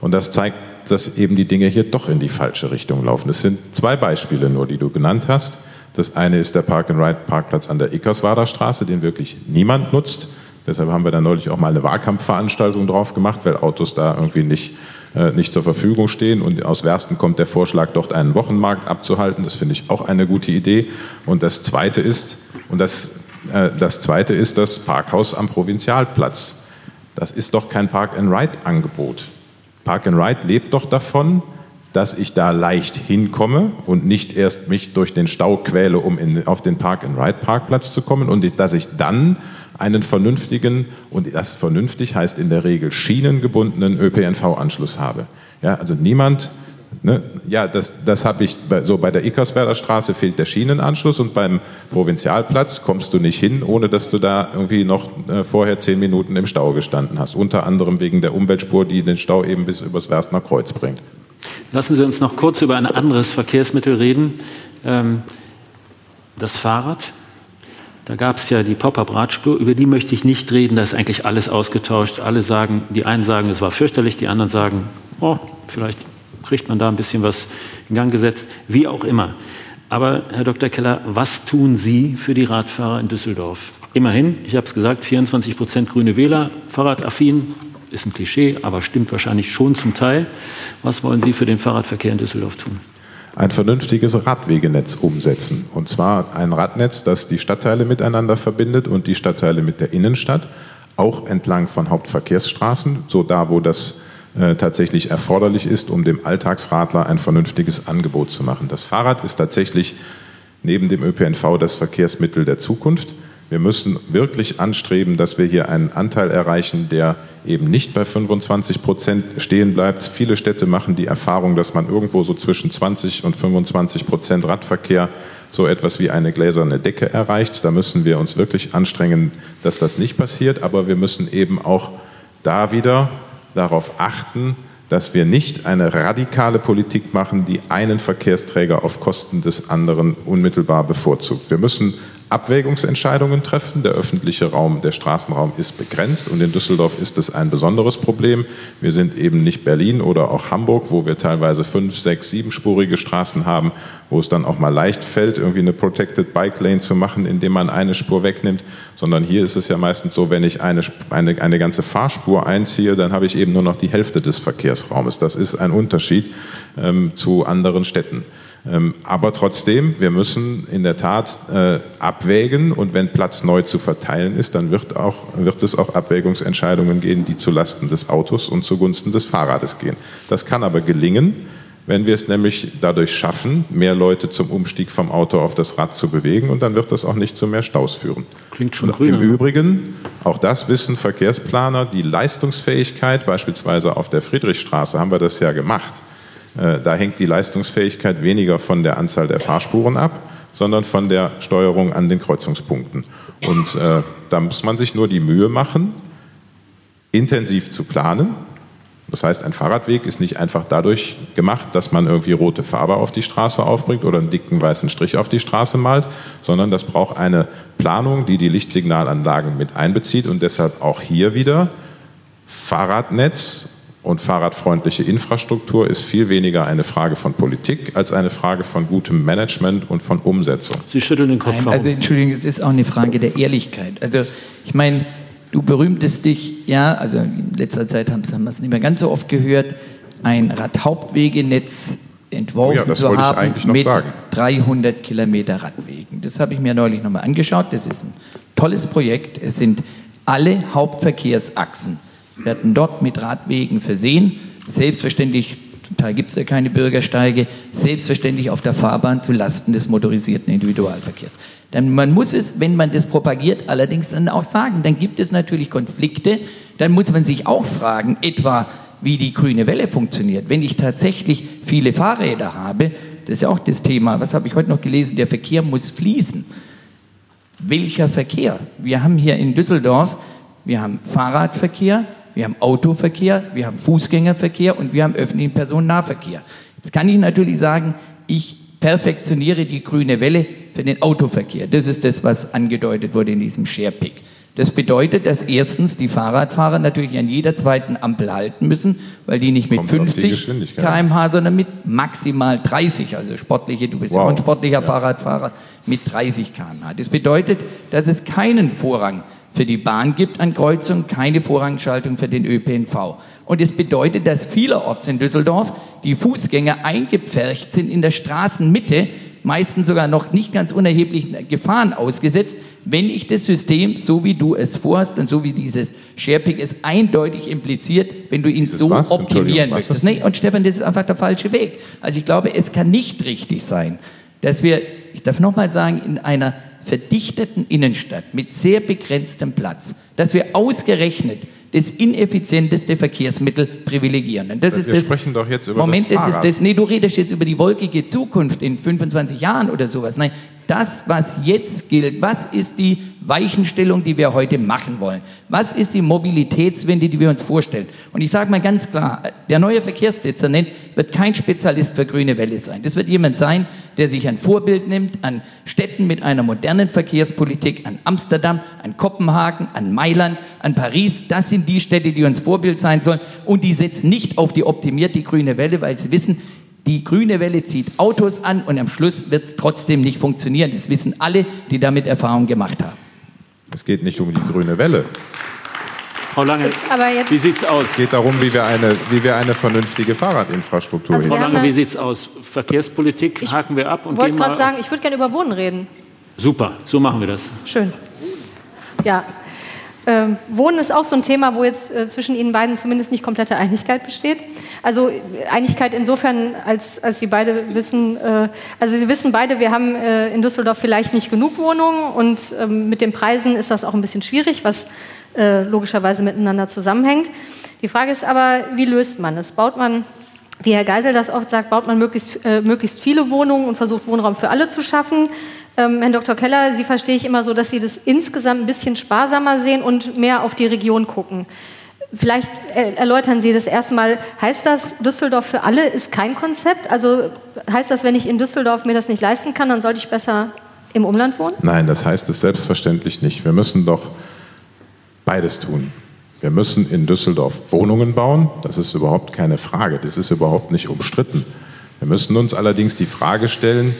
Und das zeigt, dass eben die Dinge hier doch in die falsche Richtung laufen. Es sind zwei Beispiele nur, die du genannt hast. Das eine ist der Park and Ride Parkplatz an der Eckerswader Straße, den wirklich niemand nutzt. Deshalb haben wir da neulich auch mal eine Wahlkampfveranstaltung drauf gemacht, weil Autos da irgendwie nicht äh, nicht zur Verfügung stehen. Und aus Wersten kommt der Vorschlag, dort einen Wochenmarkt abzuhalten. Das finde ich auch eine gute Idee. Und das Zweite ist, und das, äh, das Zweite ist das Parkhaus am Provinzialplatz. Das ist doch kein Park-and-Ride-Angebot. Park and Ride lebt doch davon, dass ich da leicht hinkomme und nicht erst mich durch den Stau quäle, um in, auf den Park-and-Ride-Parkplatz zu kommen und dass ich dann einen vernünftigen, und das vernünftig heißt in der Regel schienengebundenen ÖPNV-Anschluss habe. Ja, also niemand Ne? Ja, das, das habe ich so bei der Ickerswerder Straße fehlt der Schienenanschluss und beim Provinzialplatz kommst du nicht hin, ohne dass du da irgendwie noch äh, vorher zehn Minuten im Stau gestanden hast. Unter anderem wegen der Umweltspur, die den Stau eben bis übers Werstner Kreuz bringt. Lassen Sie uns noch kurz über ein anderes Verkehrsmittel reden. Ähm, das Fahrrad. Da gab es ja die Pop-up-Radspur, über die möchte ich nicht reden, da ist eigentlich alles ausgetauscht. Alle sagen, die einen sagen, es war fürchterlich, die anderen sagen, oh, vielleicht kriegt man da ein bisschen was in Gang gesetzt, wie auch immer. Aber Herr Dr. Keller, was tun Sie für die Radfahrer in Düsseldorf? Immerhin, ich habe es gesagt, 24 Prozent grüne Wähler, fahrradaffin, ist ein Klischee, aber stimmt wahrscheinlich schon zum Teil. Was wollen Sie für den Fahrradverkehr in Düsseldorf tun? Ein vernünftiges Radwegenetz umsetzen. Und zwar ein Radnetz, das die Stadtteile miteinander verbindet und die Stadtteile mit der Innenstadt, auch entlang von Hauptverkehrsstraßen, so da, wo das tatsächlich erforderlich ist, um dem Alltagsradler ein vernünftiges Angebot zu machen. Das Fahrrad ist tatsächlich neben dem ÖPNV das Verkehrsmittel der Zukunft. Wir müssen wirklich anstreben, dass wir hier einen Anteil erreichen, der eben nicht bei 25 Prozent stehen bleibt. Viele Städte machen die Erfahrung, dass man irgendwo so zwischen 20 und 25 Prozent Radverkehr so etwas wie eine gläserne Decke erreicht. Da müssen wir uns wirklich anstrengen, dass das nicht passiert. Aber wir müssen eben auch da wieder darauf achten, dass wir nicht eine radikale Politik machen, die einen Verkehrsträger auf Kosten des anderen unmittelbar bevorzugt. Wir müssen Abwägungsentscheidungen treffen. Der öffentliche Raum, der Straßenraum ist begrenzt und in Düsseldorf ist es ein besonderes Problem. Wir sind eben nicht Berlin oder auch Hamburg, wo wir teilweise fünf, sechs, siebenspurige Straßen haben, wo es dann auch mal leicht fällt, irgendwie eine Protected Bike Lane zu machen, indem man eine Spur wegnimmt, sondern hier ist es ja meistens so, wenn ich eine, eine, eine ganze Fahrspur einziehe, dann habe ich eben nur noch die Hälfte des Verkehrsraumes. Das ist ein Unterschied ähm, zu anderen Städten. Ähm, aber trotzdem, wir müssen in der Tat äh, abwägen und wenn Platz neu zu verteilen ist, dann wird, auch, wird es auch Abwägungsentscheidungen geben, die zulasten des Autos und zugunsten des Fahrrades gehen. Das kann aber gelingen, wenn wir es nämlich dadurch schaffen, mehr Leute zum Umstieg vom Auto auf das Rad zu bewegen und dann wird das auch nicht zu mehr Staus führen. Klingt schon grün. Im Übrigen, auch das wissen Verkehrsplaner, die Leistungsfähigkeit, beispielsweise auf der Friedrichstraße haben wir das ja gemacht da hängt die Leistungsfähigkeit weniger von der Anzahl der Fahrspuren ab, sondern von der Steuerung an den Kreuzungspunkten. Und äh, da muss man sich nur die Mühe machen, intensiv zu planen. Das heißt, ein Fahrradweg ist nicht einfach dadurch gemacht, dass man irgendwie rote Farbe auf die Straße aufbringt oder einen dicken weißen Strich auf die Straße malt, sondern das braucht eine Planung, die die Lichtsignalanlagen mit einbezieht und deshalb auch hier wieder Fahrradnetz und fahrradfreundliche Infrastruktur ist viel weniger eine Frage von Politik als eine Frage von gutem Management und von Umsetzung. Sie schütteln den Kopf. Nein, also Entschuldigung, es ist auch eine Frage der Ehrlichkeit. Also ich meine, du berühmtest dich, ja, also in letzter Zeit haben, wir es nicht mehr ganz so oft gehört, ein Radhauptwegenetz entworfen oh ja, zu haben mit sagen. 300 Kilometer Radwegen. Das habe ich mir neulich nochmal angeschaut. Das ist ein tolles Projekt. Es sind alle Hauptverkehrsachsen werden dort mit Radwegen versehen. Selbstverständlich, zum Teil gibt es ja keine Bürgersteige, selbstverständlich auf der Fahrbahn zu Lasten des motorisierten Individualverkehrs. Dann, man muss es, wenn man das propagiert, allerdings dann auch sagen. Dann gibt es natürlich Konflikte. Dann muss man sich auch fragen, etwa wie die grüne Welle funktioniert. Wenn ich tatsächlich viele Fahrräder habe, das ist ja auch das Thema, was habe ich heute noch gelesen, der Verkehr muss fließen. Welcher Verkehr? Wir haben hier in Düsseldorf, wir haben Fahrradverkehr, wir haben Autoverkehr, wir haben Fußgängerverkehr und wir haben öffentlichen Personennahverkehr. Jetzt kann ich natürlich sagen, ich perfektioniere die grüne Welle für den Autoverkehr. Das ist das, was angedeutet wurde in diesem Sharepick. Das bedeutet, dass erstens die Fahrradfahrer natürlich an jeder zweiten Ampel halten müssen, weil die nicht mit Kommt 50 km/h, sondern mit maximal 30, also sportliche, du bist wow. ja auch ein sportlicher ja. Fahrradfahrer, mit 30 km/h. Das bedeutet, dass es keinen Vorrang für die Bahn gibt an Kreuzungen, keine Vorrangschaltung für den ÖPNV. Und es bedeutet, dass vielerorts in Düsseldorf die Fußgänger eingepfercht sind in der Straßenmitte, meistens sogar noch nicht ganz unerheblichen Gefahren ausgesetzt, wenn ich das System, so wie du es vorhast und so wie dieses SharePick es eindeutig impliziert, wenn du ihn Dieses so was? optimieren möchtest. Nee, und Stefan, das ist einfach der falsche Weg. Also ich glaube, es kann nicht richtig sein, dass wir, ich darf nochmal sagen, in einer verdichteten Innenstadt mit sehr begrenztem Platz, dass wir ausgerechnet das ineffizienteste Verkehrsmittel privilegieren. Und das Wir ist das, sprechen doch jetzt über Moment, das das ist das, nee, du redest jetzt über die wolkige Zukunft in 25 Jahren oder sowas. Nein, das, was jetzt gilt, was ist die Weichenstellung, die wir heute machen wollen? Was ist die Mobilitätswende, die wir uns vorstellen? Und ich sage mal ganz klar, der neue Verkehrsdezernent wird kein Spezialist für grüne Welle sein. Das wird jemand sein, der sich ein Vorbild nimmt an Städten mit einer modernen Verkehrspolitik, an Amsterdam, an Kopenhagen, an Mailand, an Paris. Das sind die Städte, die uns Vorbild sein sollen. Und die setzen nicht auf die optimierte grüne Welle, weil sie wissen, die grüne Welle zieht Autos an und am Schluss wird es trotzdem nicht funktionieren. Das wissen alle, die damit Erfahrung gemacht haben. Es geht nicht um die grüne Welle. Frau Lange, Jetzt aber jetzt- wie sieht's aus? Es geht darum, wie wir eine, wie wir eine vernünftige Fahrradinfrastruktur Also Frau haben Lange, ja- wie sieht's aus? Verkehrspolitik Ich haken wir ab und wollte gehen mal. gerade sagen, ich würde gerne über Wohnen reden. Super, so machen wir das. Schön. Ja. Ähm, Wohnen ist auch so ein Thema, wo jetzt äh, zwischen Ihnen beiden zumindest nicht komplette Einigkeit besteht. Also äh, Einigkeit insofern, als, als Sie beide wissen, äh, also Sie wissen beide, wir haben äh, in Düsseldorf vielleicht nicht genug Wohnungen und ähm, mit den Preisen ist das auch ein bisschen schwierig, was äh, logischerweise miteinander zusammenhängt. Die Frage ist aber, wie löst man es? Baut man wie Herr Geisel das oft sagt, baut man möglichst, äh, möglichst viele Wohnungen und versucht Wohnraum für alle zu schaffen. Ähm, Herrn Dr. Keller, Sie verstehe ich immer so, dass Sie das insgesamt ein bisschen sparsamer sehen und mehr auf die Region gucken. Vielleicht äh, erläutern Sie das erstmal. Heißt das, Düsseldorf für alle ist kein Konzept? Also heißt das, wenn ich in Düsseldorf mir das nicht leisten kann, dann sollte ich besser im Umland wohnen? Nein, das heißt es selbstverständlich nicht. Wir müssen doch beides tun. Wir müssen in Düsseldorf Wohnungen bauen, das ist überhaupt keine Frage, das ist überhaupt nicht umstritten. Wir müssen uns allerdings die Frage stellen,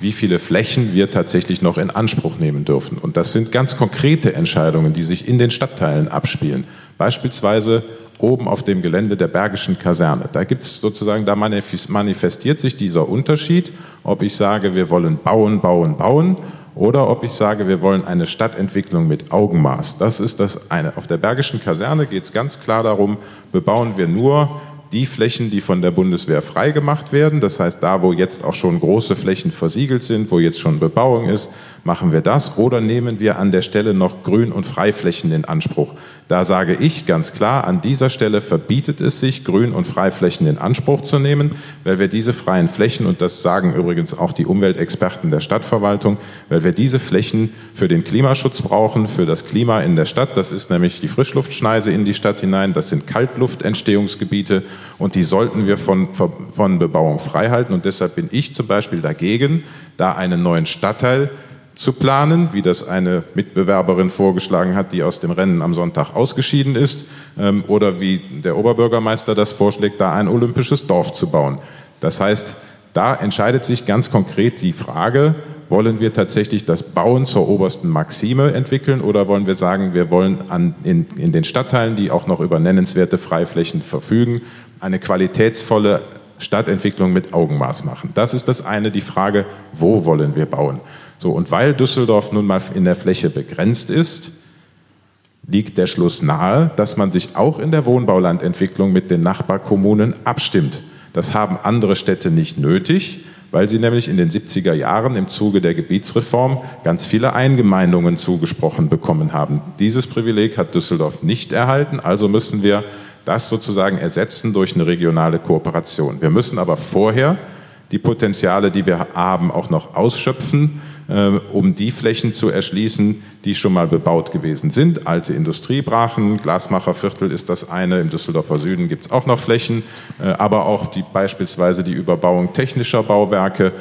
wie viele Flächen wir tatsächlich noch in Anspruch nehmen dürfen. Und das sind ganz konkrete Entscheidungen, die sich in den Stadtteilen abspielen. Beispielsweise oben auf dem Gelände der Bergischen Kaserne. Da gibt es sozusagen, da manifest- manifestiert sich dieser Unterschied, ob ich sage, wir wollen bauen, bauen, bauen oder ob ich sage, wir wollen eine Stadtentwicklung mit Augenmaß. Das ist das eine. Auf der Bergischen Kaserne geht es ganz klar darum, bebauen wir nur die Flächen, die von der Bundeswehr freigemacht werden. Das heißt, da, wo jetzt auch schon große Flächen versiegelt sind, wo jetzt schon Bebauung ist, machen wir das oder nehmen wir an der Stelle noch Grün- und Freiflächen in Anspruch. Da sage ich ganz klar, an dieser Stelle verbietet es sich, Grün- und Freiflächen in Anspruch zu nehmen, weil wir diese freien Flächen, und das sagen übrigens auch die Umweltexperten der Stadtverwaltung, weil wir diese Flächen für den Klimaschutz brauchen, für das Klima in der Stadt. Das ist nämlich die Frischluftschneise in die Stadt hinein, das sind Kaltluftentstehungsgebiete und die sollten wir von, von Bebauung freihalten. Und deshalb bin ich zum Beispiel dagegen, da einen neuen Stadtteil zu planen, wie das eine Mitbewerberin vorgeschlagen hat, die aus dem Rennen am Sonntag ausgeschieden ist, ähm, oder wie der Oberbürgermeister das vorschlägt, da ein olympisches Dorf zu bauen. Das heißt, da entscheidet sich ganz konkret die Frage, wollen wir tatsächlich das Bauen zur obersten Maxime entwickeln oder wollen wir sagen, wir wollen an, in, in den Stadtteilen, die auch noch über nennenswerte Freiflächen verfügen, eine qualitätsvolle Stadtentwicklung mit Augenmaß machen. Das ist das eine, die Frage, wo wollen wir bauen? So, und weil Düsseldorf nun mal in der Fläche begrenzt ist, liegt der Schluss nahe, dass man sich auch in der Wohnbaulandentwicklung mit den Nachbarkommunen abstimmt. Das haben andere Städte nicht nötig, weil sie nämlich in den 70er Jahren im Zuge der Gebietsreform ganz viele Eingemeindungen zugesprochen bekommen haben. Dieses Privileg hat Düsseldorf nicht erhalten, also müssen wir das sozusagen ersetzen durch eine regionale Kooperation. Wir müssen aber vorher die Potenziale, die wir haben, auch noch ausschöpfen, um die Flächen zu erschließen, die schon mal bebaut gewesen sind. Alte Industriebrachen, Glasmacherviertel ist das eine, im Düsseldorfer Süden gibt es auch noch Flächen, äh, aber auch die, beispielsweise die Überbauung technischer Bauwerke.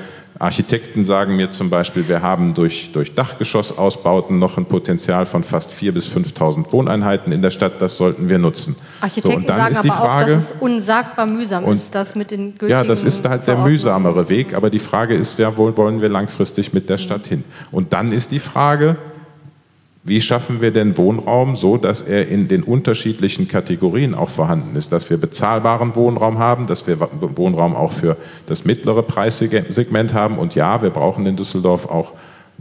Architekten sagen mir zum Beispiel, wir haben durch, durch Dachgeschossausbauten noch ein Potenzial von fast 4.000 bis 5.000 Wohneinheiten in der Stadt. Das sollten wir nutzen. Architekten und dann sagen ist die aber Frage, auch, dass es unsagbar mühsam Und- ist, das mit den gültigen ja, das ist halt der mühsamere Weg, aber die Frage ist, wer wo wollen wir langfristig mit der Stadt hin? Und dann ist die Frage, Wie schaffen wir denn Wohnraum so, dass er in den unterschiedlichen Kategorien auch vorhanden ist, dass wir bezahlbaren Wohnraum haben, dass wir Wohnraum auch für das mittlere Preissegment haben und ja, wir brauchen in Düsseldorf auch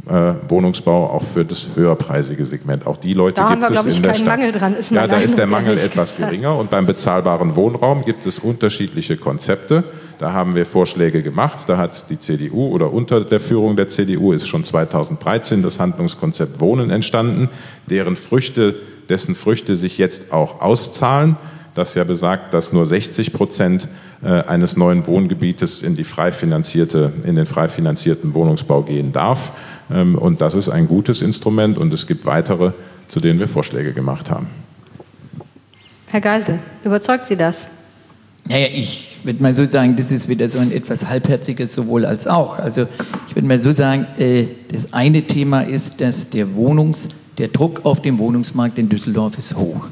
äh, Wohnungsbau auch für das höherpreisige Segment. Auch die Leute da gibt haben wir, es ich, in der Stadt. Mangel dran. Ist ja, da ist der Mangel etwas geringer und beim bezahlbaren Wohnraum gibt es unterschiedliche Konzepte. Da haben wir Vorschläge gemacht. Da hat die CDU oder unter der Führung der CDU ist schon 2013 das Handlungskonzept Wohnen entstanden, deren Früchte, dessen Früchte sich jetzt auch auszahlen das ja besagt, dass nur 60 Prozent äh, eines neuen Wohngebietes in, die frei finanzierte, in den frei finanzierten Wohnungsbau gehen darf. Ähm, und das ist ein gutes Instrument und es gibt weitere, zu denen wir Vorschläge gemacht haben. Herr Geisel, überzeugt Sie das? Naja, ich würde mal so sagen, das ist wieder so ein etwas halbherziges sowohl als auch. Also ich würde mal so sagen, äh, das eine Thema ist, dass der Wohnungs, der Druck auf dem Wohnungsmarkt in Düsseldorf ist hoch.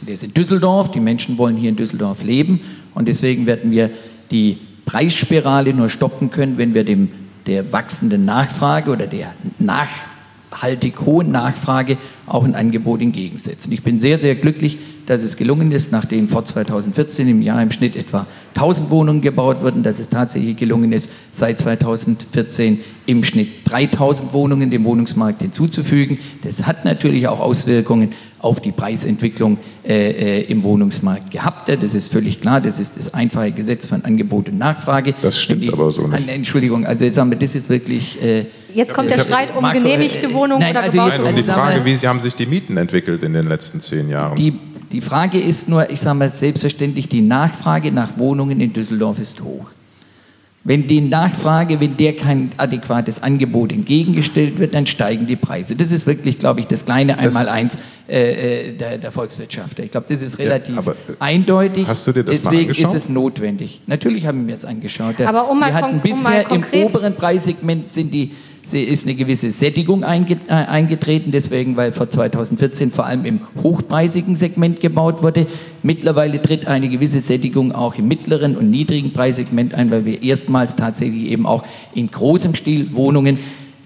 Der ist in Düsseldorf, die Menschen wollen hier in Düsseldorf leben und deswegen werden wir die Preisspirale nur stoppen können, wenn wir dem der wachsenden Nachfrage oder der nachhaltig hohen Nachfrage auch ein Angebot entgegensetzen. Ich bin sehr, sehr glücklich, dass es gelungen ist, nachdem vor 2014 im Jahr im Schnitt etwa 1000 Wohnungen gebaut wurden, dass es tatsächlich gelungen ist, seit 2014 im Schnitt 3000 Wohnungen dem Wohnungsmarkt hinzuzufügen. Das hat natürlich auch Auswirkungen auf die Preisentwicklung äh, äh, im Wohnungsmarkt gehabt. Das ist völlig klar. Das ist das einfache Gesetz von Angebot und Nachfrage. Das stimmt die, aber so nicht. Entschuldigung, also jetzt sagen wir, das ist wirklich. Äh, jetzt kommt der Streit um Marco, genehmigte äh, Wohnungen nein, oder also gebaute Nein, um die Frage, wie haben sich die Mieten entwickelt in den letzten zehn Jahren? Die, die Frage ist nur, ich sage mal selbstverständlich, die Nachfrage nach Wohnungen in Düsseldorf ist hoch. Wenn die Nachfrage, wenn der kein adäquates Angebot entgegengestellt wird, dann steigen die Preise. Das ist wirklich, glaube ich, das kleine Einmaleins äh, äh, der, der Volkswirtschaft. Ich glaube, das ist relativ ja, aber, äh, eindeutig. Hast du dir das Deswegen ist es notwendig. Natürlich haben wir mir das angeschaut. Aber um wir hatten bisher um im oberen Preissegment sind die ist eine gewisse Sättigung äh, eingetreten, deswegen, weil vor 2014 vor allem im hochpreisigen Segment gebaut wurde. Mittlerweile tritt eine gewisse Sättigung auch im mittleren und niedrigen Preissegment ein, weil wir erstmals tatsächlich eben auch in großem Stil Wohnungen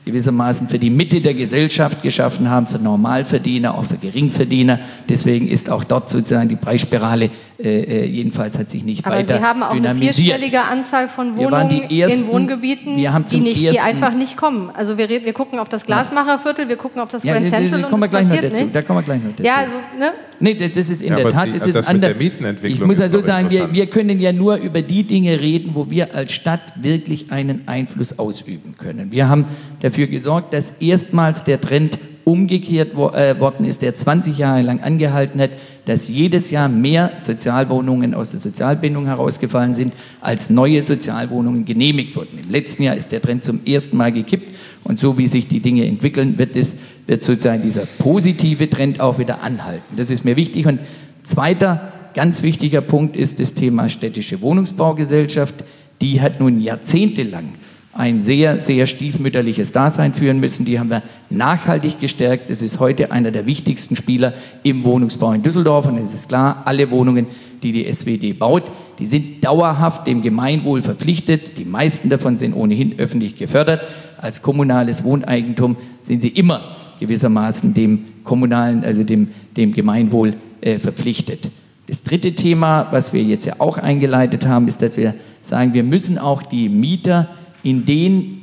gewissermaßen für die Mitte der Gesellschaft geschaffen haben, für Normalverdiener, auch für Geringverdiener. Deswegen ist auch dort sozusagen die Preisspirale äh, äh jedenfalls hat sich nicht Aber weiter Sie haben auch eine vierstellige Anzahl von Wohnungen ersten, in Wohngebieten, die, nicht, die, einfach nicht kommen. Also wir, wir gucken auf das Glasmacherviertel, wir gucken auf das ja, Grand Central da, da, da, und das passiert dazu. Da kommen wir gleich noch dazu. Ja, also, ne? Nee, das, das ist in ja, der Tat, die, das ist das anders. Ich muss also sagen, wir, wir können ja nur über die Dinge reden, wo wir als Stadt wirklich einen Einfluss ausüben können. Wir haben dafür gesorgt, dass erstmals der Trend umgekehrt äh, worden ist, der 20 Jahre lang angehalten hat, dass jedes Jahr mehr Sozialwohnungen aus der Sozialbindung herausgefallen sind, als neue Sozialwohnungen genehmigt wurden. Im letzten Jahr ist der Trend zum ersten Mal gekippt und so wie sich die Dinge entwickeln, wird, es, wird sozusagen dieser positive Trend auch wieder anhalten. Das ist mir wichtig. Und zweiter ganz wichtiger Punkt ist das Thema städtische Wohnungsbaugesellschaft. Die hat nun jahrzehntelang ein sehr, sehr stiefmütterliches Dasein führen müssen. Die haben wir nachhaltig gestärkt. Es ist heute einer der wichtigsten Spieler im Wohnungsbau in Düsseldorf. Und es ist klar, alle Wohnungen, die die SWD baut, die sind dauerhaft dem Gemeinwohl verpflichtet. Die meisten davon sind ohnehin öffentlich gefördert. Als kommunales Wohneigentum sind sie immer gewissermaßen dem kommunalen, also dem, dem Gemeinwohl äh, verpflichtet. Das dritte Thema, was wir jetzt ja auch eingeleitet haben, ist, dass wir sagen, wir müssen auch die Mieter in den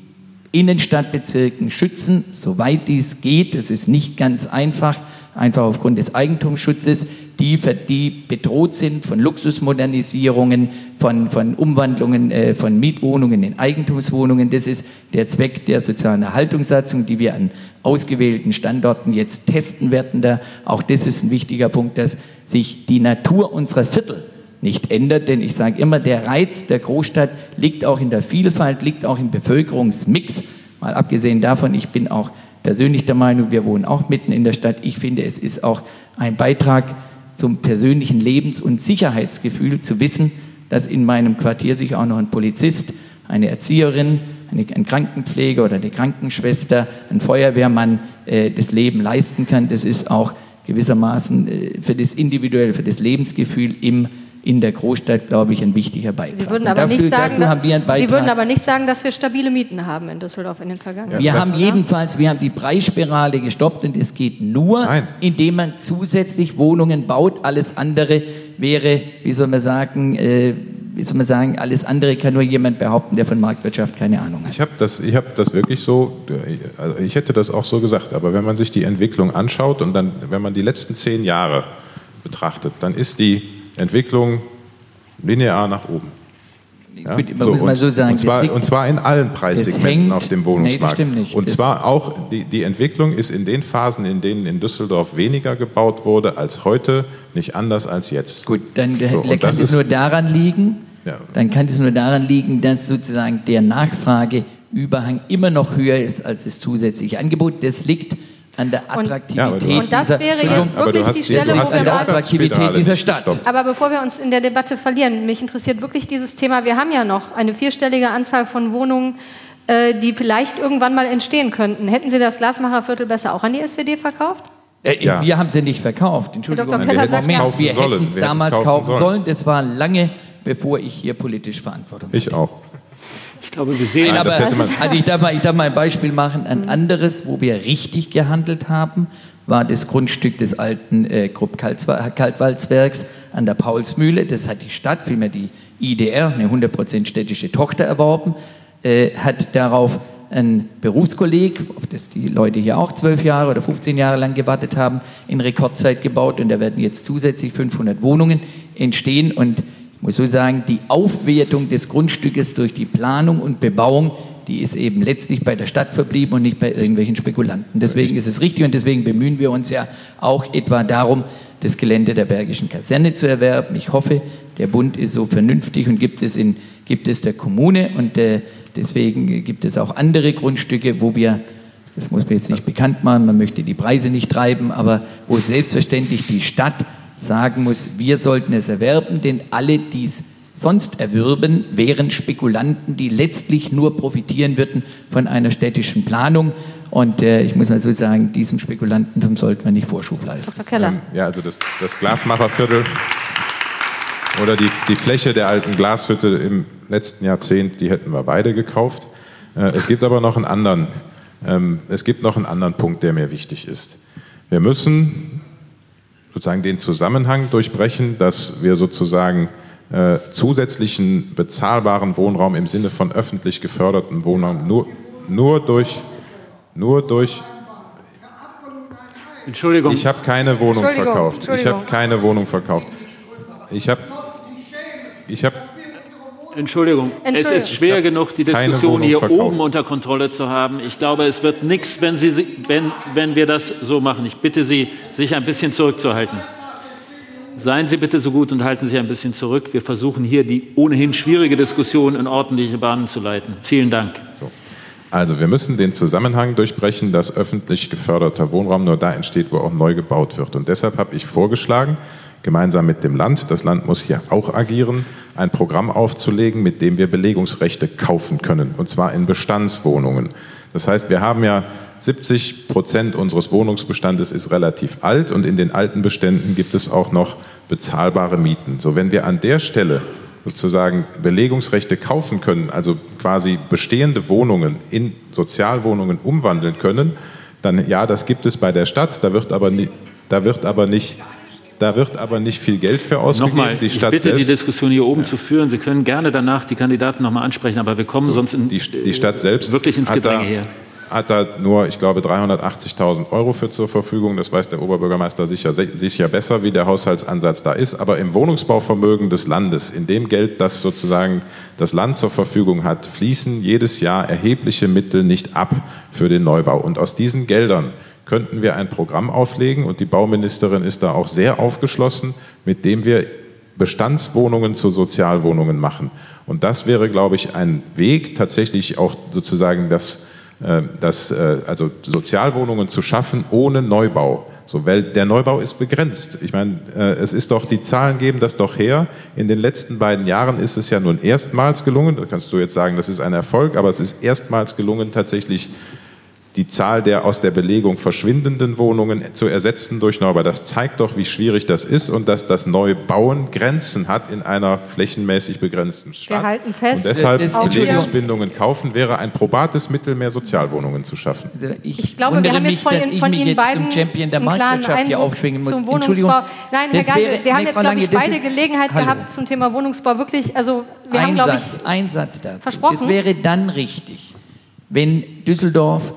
Innenstadtbezirken schützen, soweit dies geht. Das ist nicht ganz einfach, einfach aufgrund des Eigentumsschutzes, die, die bedroht sind von Luxusmodernisierungen, von, von Umwandlungen äh, von Mietwohnungen in Eigentumswohnungen. Das ist der Zweck der sozialen Erhaltungssatzung, die wir an ausgewählten Standorten jetzt testen werden. Da, auch das ist ein wichtiger Punkt, dass sich die Natur unserer Viertel nicht ändert. Denn ich sage immer, der Reiz der Großstadt liegt auch in der Vielfalt, liegt auch im Bevölkerungsmix. Mal abgesehen davon, ich bin auch persönlich der Meinung, wir wohnen auch mitten in der Stadt. Ich finde, es ist auch ein Beitrag zum persönlichen Lebens- und Sicherheitsgefühl zu wissen, dass in meinem Quartier sich auch noch ein Polizist, eine Erzieherin, eine, ein Krankenpfleger oder eine Krankenschwester, ein Feuerwehrmann äh, das Leben leisten kann. Das ist auch gewissermaßen äh, für das individuelle, für das Lebensgefühl im in der Großstadt, glaube ich, ein wichtiger Beitrag. Sie würden, aber dafür, nicht sagen, dazu haben wir einen Beitrag. Sie würden aber nicht sagen, dass wir stabile Mieten haben in Düsseldorf in den vergangenen Wir Jahren. haben jedenfalls, wir haben die Preisspirale gestoppt und es geht nur, Nein. indem man zusätzlich Wohnungen baut. Alles andere wäre, wie soll man sagen, äh, wie soll man sagen, alles andere kann nur jemand behaupten, der von Marktwirtschaft keine Ahnung hat. Ich habe das, ich hab das wirklich so, also ich hätte das auch so gesagt, aber wenn man sich die Entwicklung anschaut und dann, wenn man die letzten zehn Jahre betrachtet, dann ist die Entwicklung linear nach oben. Ja? Gut, man muss mal so sagen, und zwar, liegt- und zwar in allen Preissegmenten hängt- auf dem Nee, Wohnungsmarkt. stimmt nicht. Und zwar auch, die, die Entwicklung ist in den Phasen, in denen in Düsseldorf weniger gebaut wurde als heute, nicht anders als jetzt. Gut, dann So, kann es nur daran liegen, Ja. dann kann es nur daran liegen, dass sozusagen der Nachfrageüberhang immer noch höher ist als das zusätzliche Angebot. Das liegt an der Und- Attraktivität Ja, Und das dieser, wäre jetzt wirklich hast die Stelle, wo wir der Attraktivität dieser Stadt. Aber bevor wir uns in der Debatte verlieren, mich interessiert wirklich dieses Thema. Wir haben ja noch eine vierstellige Anzahl von Wohnungen, äh, die vielleicht irgendwann mal entstehen könnten. Hätten Sie das Glasmacherviertel besser auch an die SWD verkauft? Äh, Ja. Wir haben sie nicht verkauft. Entschuldigung. Dr. Nein, Keller wir hätten es kaufen sollen. damals kaufen kaufen sollen. sollen. Das war lange, bevor ich hier politisch Verantwortung hatte. Ich auch. Ich glaube, wir sehen, Nein, aber das hätte man- *laughs* also ich, darf mal, ich darf mal ein Beispiel machen. Ein anderes, wo wir richtig gehandelt haben, war das Grundstück des alten äh, Krupp Kaltzwa- Kaltwaldswerks an der Paulsmühle. Das hat die Stadt, vielmehr die IDR, eine 100% städtische Tochter, erworben, äh, hat darauf ein Berufskolleg, auf das die Leute hier auch zwölf Jahre oder 15 Jahre lang gewartet haben, in Rekordzeit gebaut und da werden jetzt zusätzlich 500 Wohnungen entstehen und muss so sagen, die Aufwertung des Grundstückes durch die Planung und Bebauung, die ist eben letztlich bei der Stadt verblieben und nicht bei irgendwelchen Spekulanten. Deswegen ist es richtig und deswegen bemühen wir uns ja auch etwa darum, das Gelände der Bergischen Kaserne zu erwerben. Ich hoffe, der Bund ist so vernünftig und gibt es, in, gibt es der Kommune und äh, deswegen gibt es auch andere Grundstücke, wo wir das muss man jetzt nicht bekannt machen, man möchte die Preise nicht treiben, aber wo selbstverständlich die Stadt sagen muss, wir sollten es erwerben, denn alle, die es sonst erwürben, wären Spekulanten, die letztlich nur profitieren würden von einer städtischen Planung. Und äh, ich muss mal so sagen, diesem Spekulantentum sollten wir nicht Vorschub leisten. Dr. Keller. Ähm, Ja, also das, das Glasmacherviertel oder die, die Fläche der alten Glashütte im letzten Jahrzehnt, die hätten wir beide gekauft. Äh, Es gibt aber noch einen anderen, ähm, es gibt noch einen anderen Punkt, der mir wichtig ist. Wir müssen sozusagen den Zusammenhang durchbrechen, dass wir sozusagen äh, zusätzlichen bezahlbaren Wohnraum im Sinne von öffentlich gefördertem Wohnraum nur, nur durch nur durch Entschuldigung, ich habe keine Wohnung Entschuldigung, verkauft. Ich habe keine Wohnung verkauft. Ich habe ich habe Entschuldigung, es ist schwer genug, die Diskussion hier verkauft. oben unter Kontrolle zu haben. Ich glaube, es wird nichts, wenn, Sie, wenn, wenn wir das so machen. Ich bitte Sie, sich ein bisschen zurückzuhalten. Seien Sie bitte so gut und halten Sie ein bisschen zurück. Wir versuchen hier die ohnehin schwierige Diskussion in ordentliche Bahnen zu leiten. Vielen Dank. Also wir müssen den Zusammenhang durchbrechen, dass öffentlich geförderter Wohnraum nur da entsteht, wo auch neu gebaut wird. Und deshalb habe ich vorgeschlagen, gemeinsam mit dem Land, das Land muss hier auch agieren, ein Programm aufzulegen, mit dem wir Belegungsrechte kaufen können, und zwar in Bestandswohnungen. Das heißt, wir haben ja 70 Prozent unseres Wohnungsbestandes ist relativ alt und in den alten Beständen gibt es auch noch bezahlbare Mieten. So, wenn wir an der Stelle sozusagen Belegungsrechte kaufen können, also quasi bestehende Wohnungen in Sozialwohnungen umwandeln können, dann ja, das gibt es bei der Stadt, da wird aber, nie, da wird aber nicht da wird aber nicht viel Geld für ausgegeben. Nochmal, die ich Stadt bitte, die selbst, Diskussion hier oben zu führen. Sie können gerne danach die Kandidaten nochmal ansprechen, aber wir kommen sonst in, die, die Stadt selbst wirklich ins hat Gedränge da, hier. hat da nur, ich glaube, 380.000 Euro für zur Verfügung. Das weiß der Oberbürgermeister sicher, sicher besser, wie der Haushaltsansatz da ist. Aber im Wohnungsbauvermögen des Landes, in dem Geld, das sozusagen das Land zur Verfügung hat, fließen jedes Jahr erhebliche Mittel nicht ab für den Neubau. Und aus diesen Geldern könnten wir ein Programm auflegen und die Bauministerin ist da auch sehr aufgeschlossen, mit dem wir Bestandswohnungen zu Sozialwohnungen machen. Und das wäre, glaube ich, ein Weg, tatsächlich auch sozusagen das, äh, das, äh, also Sozialwohnungen zu schaffen ohne Neubau. So, weil der Neubau ist begrenzt. Ich meine, äh, es ist doch, die Zahlen geben das doch her. In den letzten beiden Jahren ist es ja nun erstmals gelungen, da kannst du jetzt sagen, das ist ein Erfolg, aber es ist erstmals gelungen, tatsächlich die Zahl der aus der Belegung verschwindenden Wohnungen zu ersetzen durch Neubau. Das zeigt doch, wie schwierig das ist und dass das Neubauen Grenzen hat in einer flächenmäßig begrenzten Stadt. Wir halten fest, und deshalb Belegungsbindungen kaufen wäre ein probates Mittel, mehr Sozialwohnungen zu schaffen. Also ich, Ich glaube, wir haben jetzt mich, von dass Ihnen- ich von mich Ihnen jetzt beiden zum Champion der Marktwirtschaft hier aufschwingen muss. Zum Entschuldigung. Nein, Herr Geisel, wäre- Sie haben nee, jetzt, glaube ich, beide ist- Gelegenheit Hallo. gehabt zum Thema Wohnungsbau. Wirklich, also wir haben, ein glaube ich, Satz, ein Satz dazu. versprochen. Es wäre dann richtig, wenn Düsseldorf,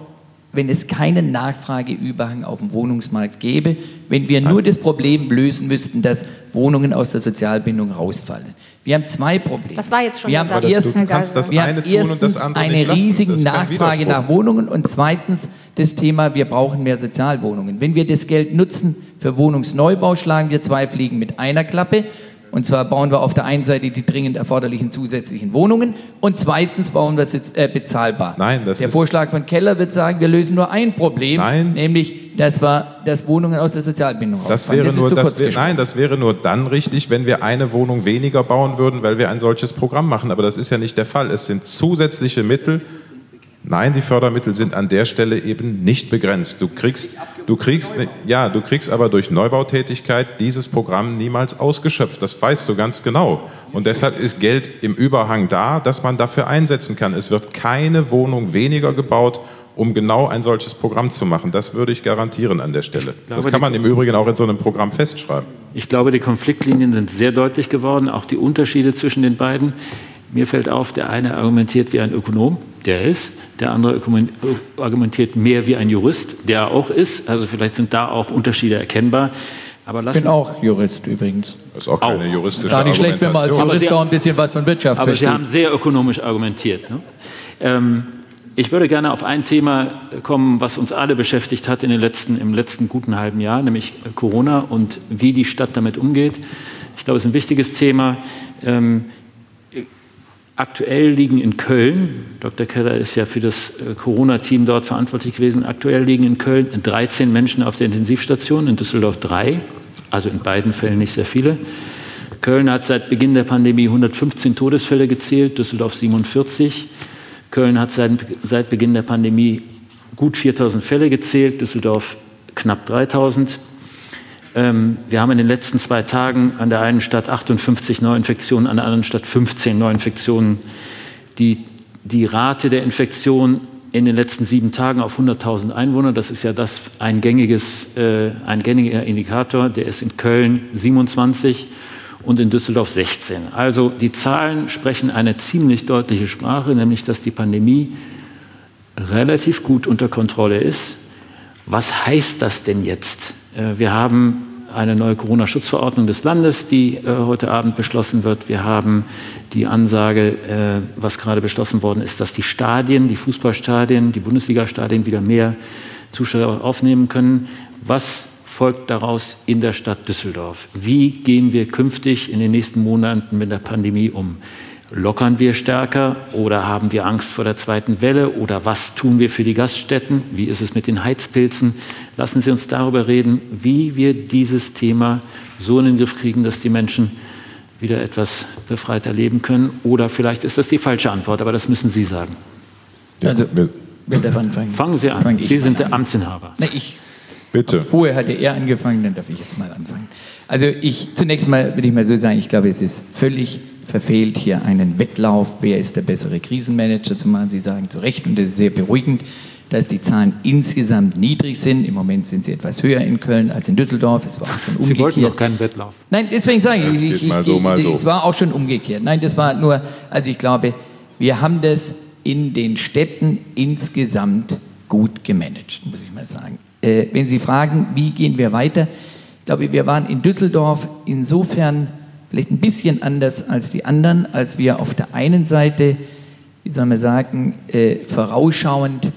wenn es keinen Nachfrageüberhang auf dem Wohnungsmarkt gäbe, wenn wir nur das Problem lösen müssten, dass Wohnungen aus der Sozialbindung rausfallen. Wir haben zwei Probleme. Das war jetzt schon wir haben Satz, erstens, das wir eine haben und das erstens eine riesige Nachfrage nach Wohnungen und zweitens das Thema, wir brauchen mehr Sozialwohnungen. Wenn wir das Geld nutzen für Wohnungsneubau, schlagen wir zwei Fliegen mit einer Klappe. Und zwar bauen wir auf der einen Seite die dringend erforderlichen zusätzlichen Wohnungen und zweitens bauen wir es jetzt, äh, bezahlbar. Nein, das der ist- Vorschlag von Keller wird sagen, wir lösen nur ein Problem, Nein. nämlich dass wir dass Wohnungen aus der Sozialbindung Das wäre ist nur, das wär, nein, das wäre nur dann richtig, wenn wir eine Wohnung weniger bauen würden, weil wir ein solches Programm machen. Aber das ist ja nicht der Fall. Es sind zusätzliche Mittel. Nein, die Fördermittel sind an der Stelle eben nicht begrenzt. Du kriegst, du kriegst, ja, du kriegst aber durch Neubautätigkeit dieses Programm niemals ausgeschöpft. Das weißt du ganz genau. Und deshalb ist Geld im Überhang da, dass man dafür einsetzen kann. Es wird keine Wohnung weniger gebaut, um genau ein solches Programm zu machen. Das würde ich garantieren an der Stelle. Das glaube, kann man im Übrigen auch in so einem Programm festschreiben. Ich glaube, die Konfliktlinien sind sehr deutlich geworden, auch die Unterschiede zwischen den beiden. Mir fällt auf, der eine argumentiert wie ein Ökonom, der ist, der andere argumentiert mehr wie ein Jurist, der er auch ist. Also vielleicht sind da auch Unterschiede erkennbar. Aber Ich lassen bin auch Jurist übrigens. Das ist auch keine Auch. juristische Gar nicht schlecht, wenn man als. Aber Jurist Sie- auch ein bisschen was von Wirtschaft Aber Sie versteht. haben sehr ökonomisch argumentiert. Ne? Ähm, ich würde gerne auf ein Thema kommen, was uns alle beschäftigt hat in den letzten, im letzten guten halben Jahr, nämlich Corona und wie die Stadt damit umgeht. Ich glaube, es ist ein wichtiges Thema. Ähm, aktuell liegen in Köln, Dr. Keller ist ja für das äh, Corona-Team dort verantwortlich gewesen, aktuell liegen in Köln 13 Menschen auf der Intensivstation, in Düsseldorf drei, also in beiden Fällen nicht sehr viele. Köln hat seit Beginn der Pandemie 115 Todesfälle gezählt, Düsseldorf 47. Köln hat seit, seit Beginn der Pandemie gut 4000 Fälle gezählt, Düsseldorf knapp 3000. Ähm, wir haben in den letzten zwei Tagen an der einen Stadt 58 Neuinfektionen, an der anderen Stadt 15 Neuinfektionen. Die, die Rate der Infektion in den letzten sieben Tagen auf 100.000 Einwohner, das ist ja das ein, gängiges, äh, ein gängiger Indikator, der ist in Köln 27 und in Düsseldorf 16. Also die Zahlen sprechen eine ziemlich deutliche Sprache, nämlich dass die Pandemie relativ gut unter Kontrolle ist. Was heißt das denn jetzt? Äh, Wir haben eine neue Corona-Schutzverordnung des Landes, die äh, heute Abend beschlossen wird. Wir haben die Ansage, äh, was gerade beschlossen worden ist, dass die Stadien, die Fußballstadien, die Bundesliga-Stadien wieder mehr Zuschauer aufnehmen können. Was folgt daraus in der Stadt Düsseldorf? Wie gehen wir künftig in den nächsten Monaten mit der Pandemie um? Lockern wir stärker oder haben wir Angst vor der zweiten Welle oder was tun wir für die Gaststätten? Wie ist es mit den Heizpilzen? Lassen Sie uns darüber reden, wie wir dieses Thema so in den Griff kriegen, dass die Menschen wieder etwas befreiter leben können. Oder vielleicht ist das die falsche Antwort, aber das müssen Sie sagen. Also, wir- wer darf anfangen? Fangen Sie an. Fang Sie sind der. Amtsinhaber. Na, ich, Bitte. vorher hatte er angefangen, dann darf ich jetzt mal anfangen. Also ich, zunächst mal würde ich mal so sagen, ich glaube, es ist völlig verfehlt, hier einen Wettlauf, wer ist der bessere Krisenmanager zu machen. Sie sagen zu Recht, und das ist sehr beruhigend, dass die Zahlen insgesamt niedrig sind. Im Moment sind sie etwas höher in Köln als in Düsseldorf. Es war auch schon Sie umgekehrt. wollten doch keinen Wettlauf. Nein, deswegen sage ich, Das ich, ich, mal so, ich, so. es war auch schon umgekehrt. Nein, das war nur, also ich glaube, wir haben das in den Städten insgesamt gut gemanagt, muss ich mal sagen. Äh, wenn Sie fragen, wie gehen wir weiter, ich glaube, wir waren in Düsseldorf insofern vielleicht ein bisschen anders als die anderen, als wir auf der einen Seite, wie soll man sagen, äh, vorausschauend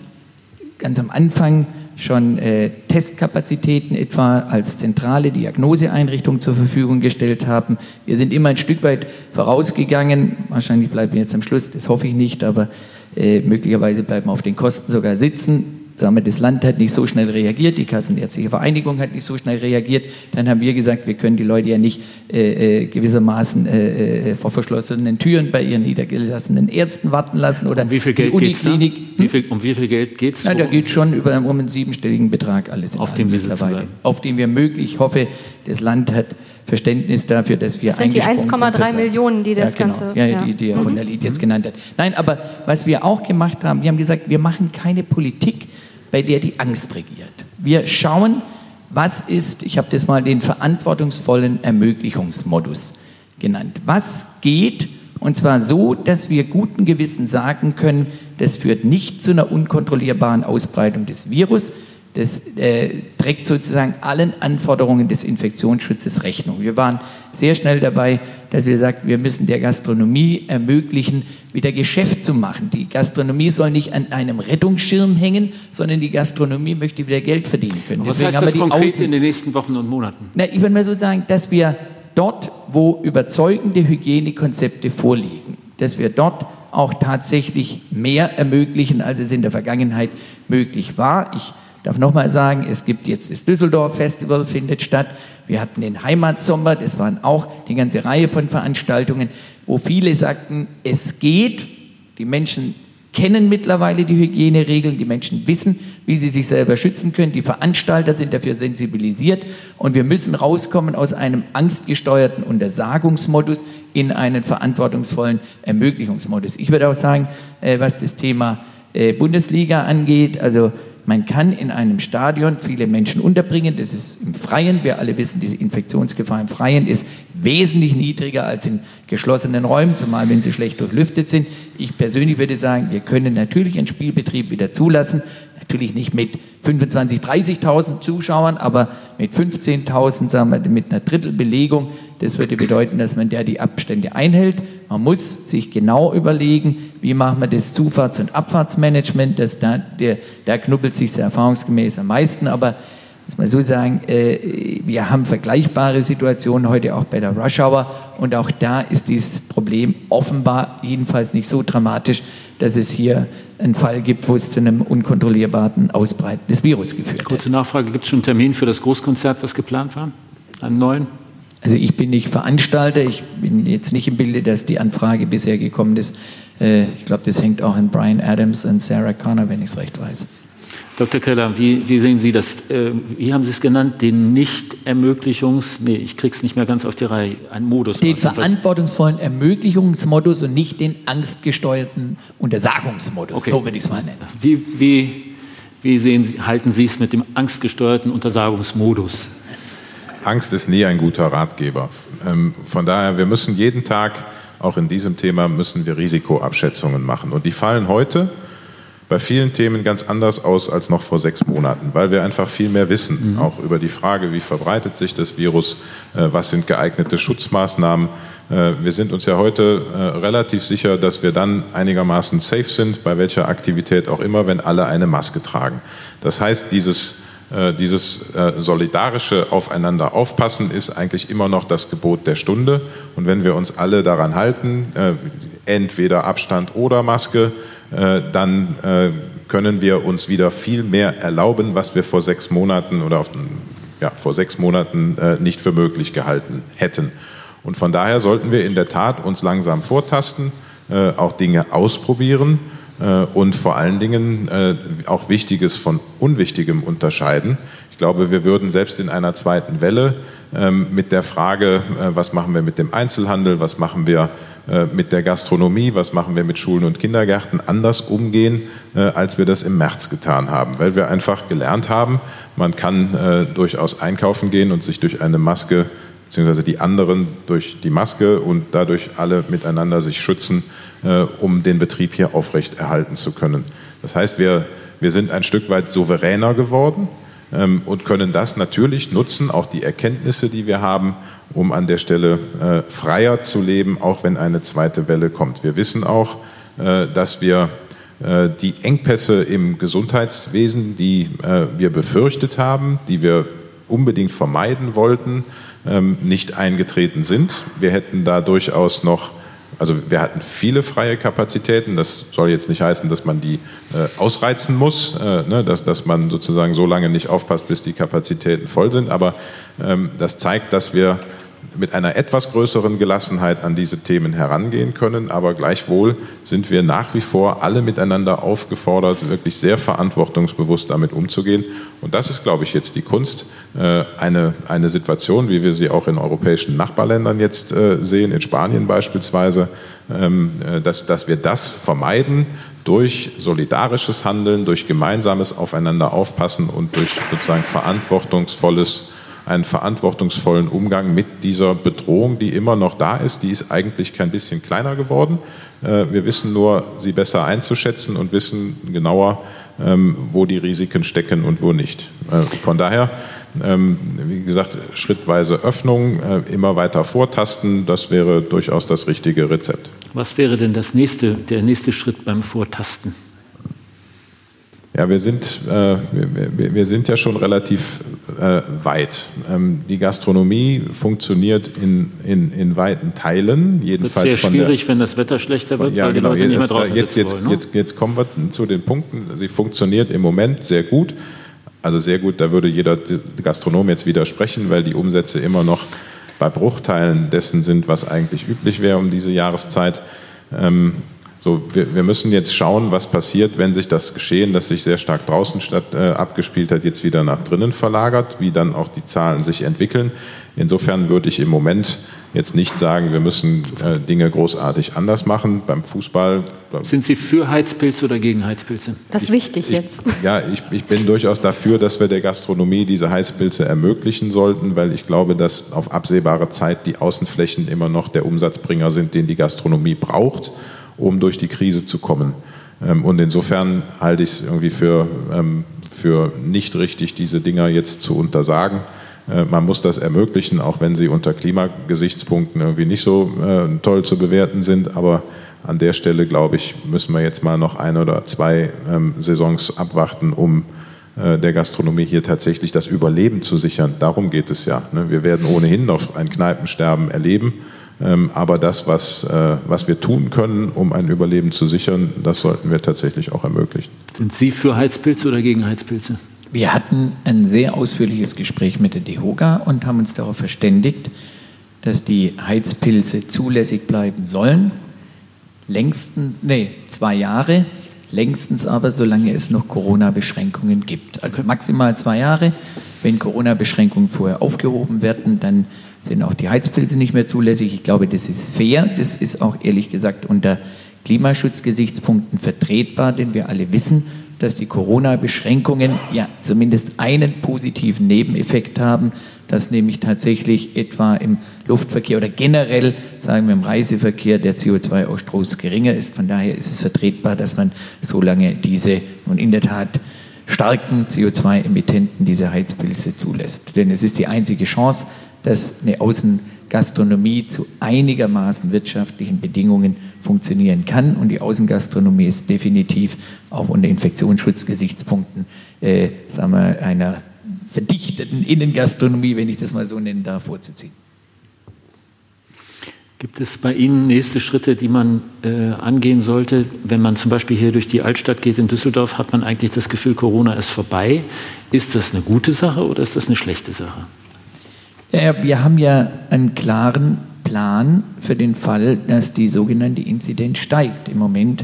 ganz am Anfang schon äh, Testkapazitäten etwa als zentrale Diagnoseeinrichtung zur Verfügung gestellt haben. Wir sind immer ein Stück weit vorausgegangen. Wahrscheinlich bleiben wir jetzt am Schluss, das hoffe ich nicht, aber äh, möglicherweise bleiben wir auf den Kosten sogar sitzen. Sagen wir, das Land hat nicht so schnell reagiert, die Kassenärztliche Vereinigung hat nicht so schnell reagiert. Dann haben wir gesagt, wir können die Leute ja nicht äh, äh gewissermaßen äh, äh, vor verschlossenen Türen bei ihren niedergelassenen Ärzten warten lassen oder um wie viel Geld die Uniklinik. Hm? Wie viel, um wie viel Geld geht es? Da geht schon über um einen siebenstelligen Betrag alles auf dem mittlerweile. Auf dem wir möglich, ich hoffe, das Land hat Verständnis dafür, dass wir das sind die 1,3 Millionen, die das ja, genau. Ganze... Ja, ja, die, die er von der Lied jetzt genannt hat. Nein, aber was wir auch gemacht haben, wir haben gesagt, wir machen keine Politik, bei der die Angst regiert. Wir schauen, was ist, ich habe das mal den verantwortungsvollen Ermöglichungsmodus genannt. Was geht, und zwar so, dass wir guten Gewissen sagen können, das führt nicht zu einer unkontrollierbaren Ausbreitung des Virus, das äh, trägt sozusagen allen Anforderungen des Infektionsschutzes Rechnung. Wir waren sehr schnell dabei, dass wir sagten, wir müssen der Gastronomie ermöglichen, wieder Geschäft zu machen. Die Gastronomie soll nicht an einem Rettungsschirm hängen, sondern die Gastronomie möchte wieder Geld verdienen können. Was Deswegen heißt das konkret Außen in den nächsten Wochen und Monaten? Na, ich würde mal so sagen, dass wir dort, wo überzeugende Hygienekonzepte vorliegen, dass wir dort auch tatsächlich mehr ermöglichen, als es in der Vergangenheit möglich war. Ich darf nochmal sagen, es gibt jetzt das Düsseldorf Festival, findet statt. Wir hatten den Heimatsommer, das waren auch die ganze Reihe von Veranstaltungen, wo viele sagten, es geht. Die Menschen kennen mittlerweile die Hygieneregeln, die Menschen wissen, wie sie sich selber schützen können, die Veranstalter sind dafür sensibilisiert und wir müssen rauskommen aus einem angstgesteuerten Untersagungsmodus in einen verantwortungsvollen Ermöglichungsmodus. Ich würde auch sagen, äh, was das Thema äh, Bundesliga angeht, also man kann in einem Stadion viele Menschen unterbringen. Das ist im Freien. Wir alle wissen, diese Infektionsgefahr im Freien ist wesentlich niedriger als in geschlossenen Räumen, zumal wenn sie schlecht durchlüftet sind. Ich persönlich würde sagen, wir können natürlich einen Spielbetrieb wieder zulassen. Natürlich nicht mit 25.000, 30.000 Zuschauern, aber mit 15.000, sagen wir, mit einer Drittelbelegung. Das würde bedeuten, dass man da die Abstände einhält. Man muss sich genau überlegen, wie machen wir das Zufahrts- und Abfahrtsmanagement. Das da, der, da knubbelt sich erfahrungsgemäß am meisten. Aber muss man so sagen, äh, wir haben vergleichbare Situationen heute auch bei der Rush Hour. Und auch da ist dieses Problem offenbar jedenfalls nicht so dramatisch, dass es hier einen Fall gibt, wo es zu einem unkontrollierbaren Ausbreiten des Virus geführt hat. Kurze Nachfrage, gibt es schon einen Termin für das Großkonzert, was geplant war? Einen neuen? Also ich bin nicht Veranstalter, ich bin jetzt nicht im Bilde, dass die Anfrage bisher gekommen ist. Äh, ich glaube, das hängt auch in Brian Adams und Sarah Connor, wenn ich es recht weiß. Dr. Keller, wie, wie, sehen Sie das? Äh, wie haben Sie es genannt? Den Nicht-Ermöglichungs-, nee, ich krieg's nicht mehr ganz auf die Reihe, ein Modus. Den verantwortungsvollen Ermöglichungsmodus und nicht den angstgesteuerten Untersagungsmodus, okay. so würde ich es mal nennen. Wie, wie, wie sehen Sie, halten Sie es mit dem angstgesteuerten Untersagungsmodus? Angst ist nie ein guter Ratgeber. Ähm, von daher, wir müssen jeden Tag, auch in diesem Thema, müssen wir Risikoabschätzungen machen. Und die fallen heute bei vielen Themen ganz anders aus als noch vor sechs Monaten, weil wir einfach viel mehr wissen, mhm. auch über die Frage, wie verbreitet sich das Virus, äh, was sind geeignete Schutzmaßnahmen. Äh, wir sind uns ja heute äh, relativ sicher, dass wir dann einigermaßen safe sind, bei welcher Aktivität auch immer, wenn alle eine Maske tragen. Das heißt, dieses dieses solidarische Aufeinander aufpassen ist eigentlich immer noch das Gebot der Stunde. Und wenn wir uns alle daran halten, entweder Abstand oder Maske, dann können wir uns wieder viel mehr erlauben, was wir vor sechs Monaten oder auf, ja, vor sechs Monaten nicht für möglich gehalten hätten. Und von daher sollten wir in der Tat uns langsam vortasten, auch Dinge ausprobieren äh, und vor allen Dingen äh, auch Wichtiges von Unwichtigem unterscheiden. Ich glaube, wir würden selbst in einer zweiten Welle ähm, mit der Frage, äh, was machen wir mit dem Einzelhandel, was machen wir mit der Gastronomie, was machen wir mit Schulen und Kindergärten, anders umgehen, als wir das im März getan haben, weil wir einfach gelernt haben, man kann durchaus einkaufen gehen und sich durch eine Maske beziehungsweise die anderen durch die Maske und dadurch alle miteinander sich schützen, äh, um den Betrieb hier aufrecht erhalten zu können. Das heißt, wir, wir sind ein Stück weit souveräner geworden ähm, und können das natürlich nutzen, auch die Erkenntnisse, die wir haben, um an der Stelle äh, freier zu leben, auch wenn eine zweite Welle kommt. Wir wissen auch, äh, dass wir äh, die Engpässe im Gesundheitswesen, die äh, wir befürchtet haben, die wir unbedingt vermeiden wollten, ähm, nicht eingetreten sind. Wir hätten da durchaus noch Also wir hatten viele freie Kapazitäten. Das soll jetzt nicht heißen, dass man die äh, ausreizen muss, äh, ne, dass, dass man sozusagen so lange nicht aufpasst, bis die Kapazitäten voll sind. Aber ähm, das zeigt, dass wir mit einer etwas größeren Gelassenheit an diese Themen herangehen können. Aber gleichwohl sind wir nach wie vor alle miteinander aufgefordert, wirklich sehr verantwortungsbewusst damit umzugehen. Und das ist, glaube ich, jetzt die Kunst, äh, eine, eine Situation, wie wir sie auch in europäischen Nachbarländern jetzt äh, sehen, in Spanien beispielsweise, ähm, äh, dass, dass wir das vermeiden durch solidarisches Handeln, durch gemeinsames Aufeinander aufpassen und durch sozusagen verantwortungsvolles einen verantwortungsvollen Umgang mit dieser Bedrohung, die immer noch da ist. Die ist eigentlich kein bisschen kleiner geworden. Äh, wir wissen nur, sie besser einzuschätzen und wissen genauer, ähm, wo die Risiken stecken und wo nicht. Äh, von daher, ähm, wie gesagt, schrittweise Öffnung, äh, immer weiter vortasten, das wäre durchaus das richtige Rezept. Was wäre denn das nächste, der nächste Schritt beim Vortasten? Ja, wir sind, äh, wir, wir, sind ja schon relativ äh, weit. Ähm, die Gastronomie funktioniert in, in, in weiten Teilen. Jedenfalls wird sehr schwierig, der, wenn das Wetter schlechter wird, ja, genau, jetzt, jetzt, jetzt, wollen, ne? jetzt, jetzt kommen wir zu den Punkten. Sie funktioniert im Moment sehr gut. Also sehr gut, da würde jeder Gastronom jetzt widersprechen, weil die Umsätze immer noch bei Bruchteilen dessen sind, was eigentlich üblich wäre um diese Jahreszeit. Ähm, so, wir, wir, müssen jetzt schauen, was passiert, wenn sich das Geschehen, das sich sehr stark draußen statt, äh, abgespielt hat, jetzt wieder nach drinnen verlagert, wie dann auch die Zahlen sich entwickeln. Insofern würde ich im Moment jetzt nicht sagen, wir müssen äh, Dinge großartig anders machen. Beim Fußball. Sind Sie für Heizpilze oder gegen Heizpilze? Das ist wichtig ich, jetzt. ja, ich, ich bin durchaus dafür, dass wir der Gastronomie diese Heizpilze ermöglichen sollten, weil ich glaube, dass auf absehbare Zeit die Außenflächen immer noch der Umsatzbringer sind, den die Gastronomie braucht um durch die Krise zu kommen. Ähm, und insofern halte ich es irgendwie für, ähm, für nicht richtig, diese Dinger jetzt zu untersagen. Äh, man muss das ermöglichen, auch wenn sie unter Klimagesichtspunkten irgendwie nicht so äh, toll zu bewerten sind. Aber an der Stelle, glaube ich, müssen wir jetzt mal noch ein oder zwei ähm, Saisons abwarten, um äh, der Gastronomie hier tatsächlich das Überleben zu sichern. Darum geht es ja. Ne? Wir werden ohnehin noch ein Kneipensterben erleben. Ähm, aber das, was, äh, was wir tun können, um ein Überleben zu sichern, das sollten wir tatsächlich auch ermöglichen. Sind Sie für Heizpilze oder gegen Heizpilze? Wir hatten ein sehr ausführliches Gespräch mit der DEHOGA und haben uns darauf verständigt, dass die Heizpilze zulässig bleiben sollen. Längstens, nee, zwei Jahre, längstens aber, solange es noch Corona-Beschränkungen gibt. Also maximal zwei Jahre. Wenn Corona-Beschränkungen vorher aufgehoben werden, dann sind auch die Heizpilze nicht mehr zulässig. Ich glaube, das ist fair. Das ist auch ehrlich gesagt unter Klimaschutzgesichtspunkten vertretbar, denn wir alle wissen, dass die Corona-Beschränkungen ja zumindest einen positiven Nebeneffekt haben, dass nämlich tatsächlich etwa im Luftverkehr oder generell, sagen wir im Reiseverkehr, der CO2-Ausstoß geringer ist. Von daher ist es vertretbar, dass man so lange diese und in der Tat starken CO2-Emittenten diese Heizpilze zulässt. Denn es ist die einzige Chance, dass eine Außengastronomie zu einigermaßen wirtschaftlichen Bedingungen funktionieren kann. Und die Außengastronomie ist definitiv auch unter Infektionsschutzgesichtspunkten äh, sagen wir, einer verdichteten Innengastronomie, wenn ich das mal so nennen darf, vorzuziehen. Gibt es bei Ihnen nächste Schritte, die man äh, angehen sollte? Wenn man zum Beispiel hier durch die Altstadt geht in Düsseldorf, hat man eigentlich das Gefühl, Corona ist vorbei. Ist das eine gute Sache oder ist das eine schlechte Sache? Ja, wir haben ja einen klaren Plan für den Fall, dass die sogenannte Inzidenz steigt. Im Moment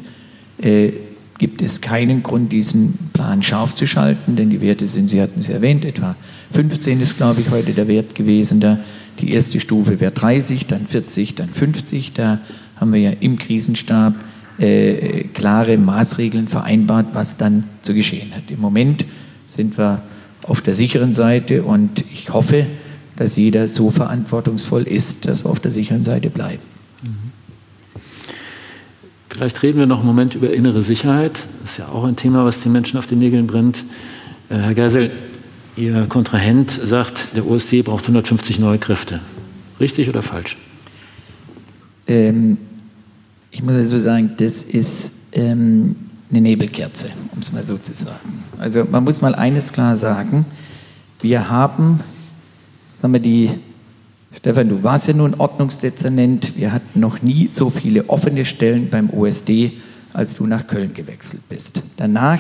äh, gibt es keinen Grund, diesen Plan scharf zu schalten, denn die Werte sind, Sie hatten es erwähnt, etwa 15 ist, glaube ich, heute der Wert gewesen. Da die erste Stufe wäre 30, dann 40, dann 50. Da haben wir ja im Krisenstab äh, klare Maßregeln vereinbart, was dann zu geschehen hat. Im Moment sind wir auf der sicheren Seite und ich hoffe, dass jeder so verantwortungsvoll ist, dass wir auf der sicheren Seite bleiben. Vielleicht reden wir noch einen Moment über innere Sicherheit. Das ist ja auch ein Thema, was den Menschen auf den Nägeln brennt. Äh, Herr Geisel, Ihr Kontrahent sagt, der OSD braucht 150 neue Kräfte. Richtig oder falsch? Ähm, ich muss also sagen, das ist ähm, eine Nebelkerze, um es mal so zu sagen. Also man muss mal eines klar sagen, wir haben sagen wir, die Stefan, du warst ja nun Ordnungsdezernent. Wir hatten noch nie so viele offene Stellen beim OSD, als du nach Köln gewechselt bist. Danach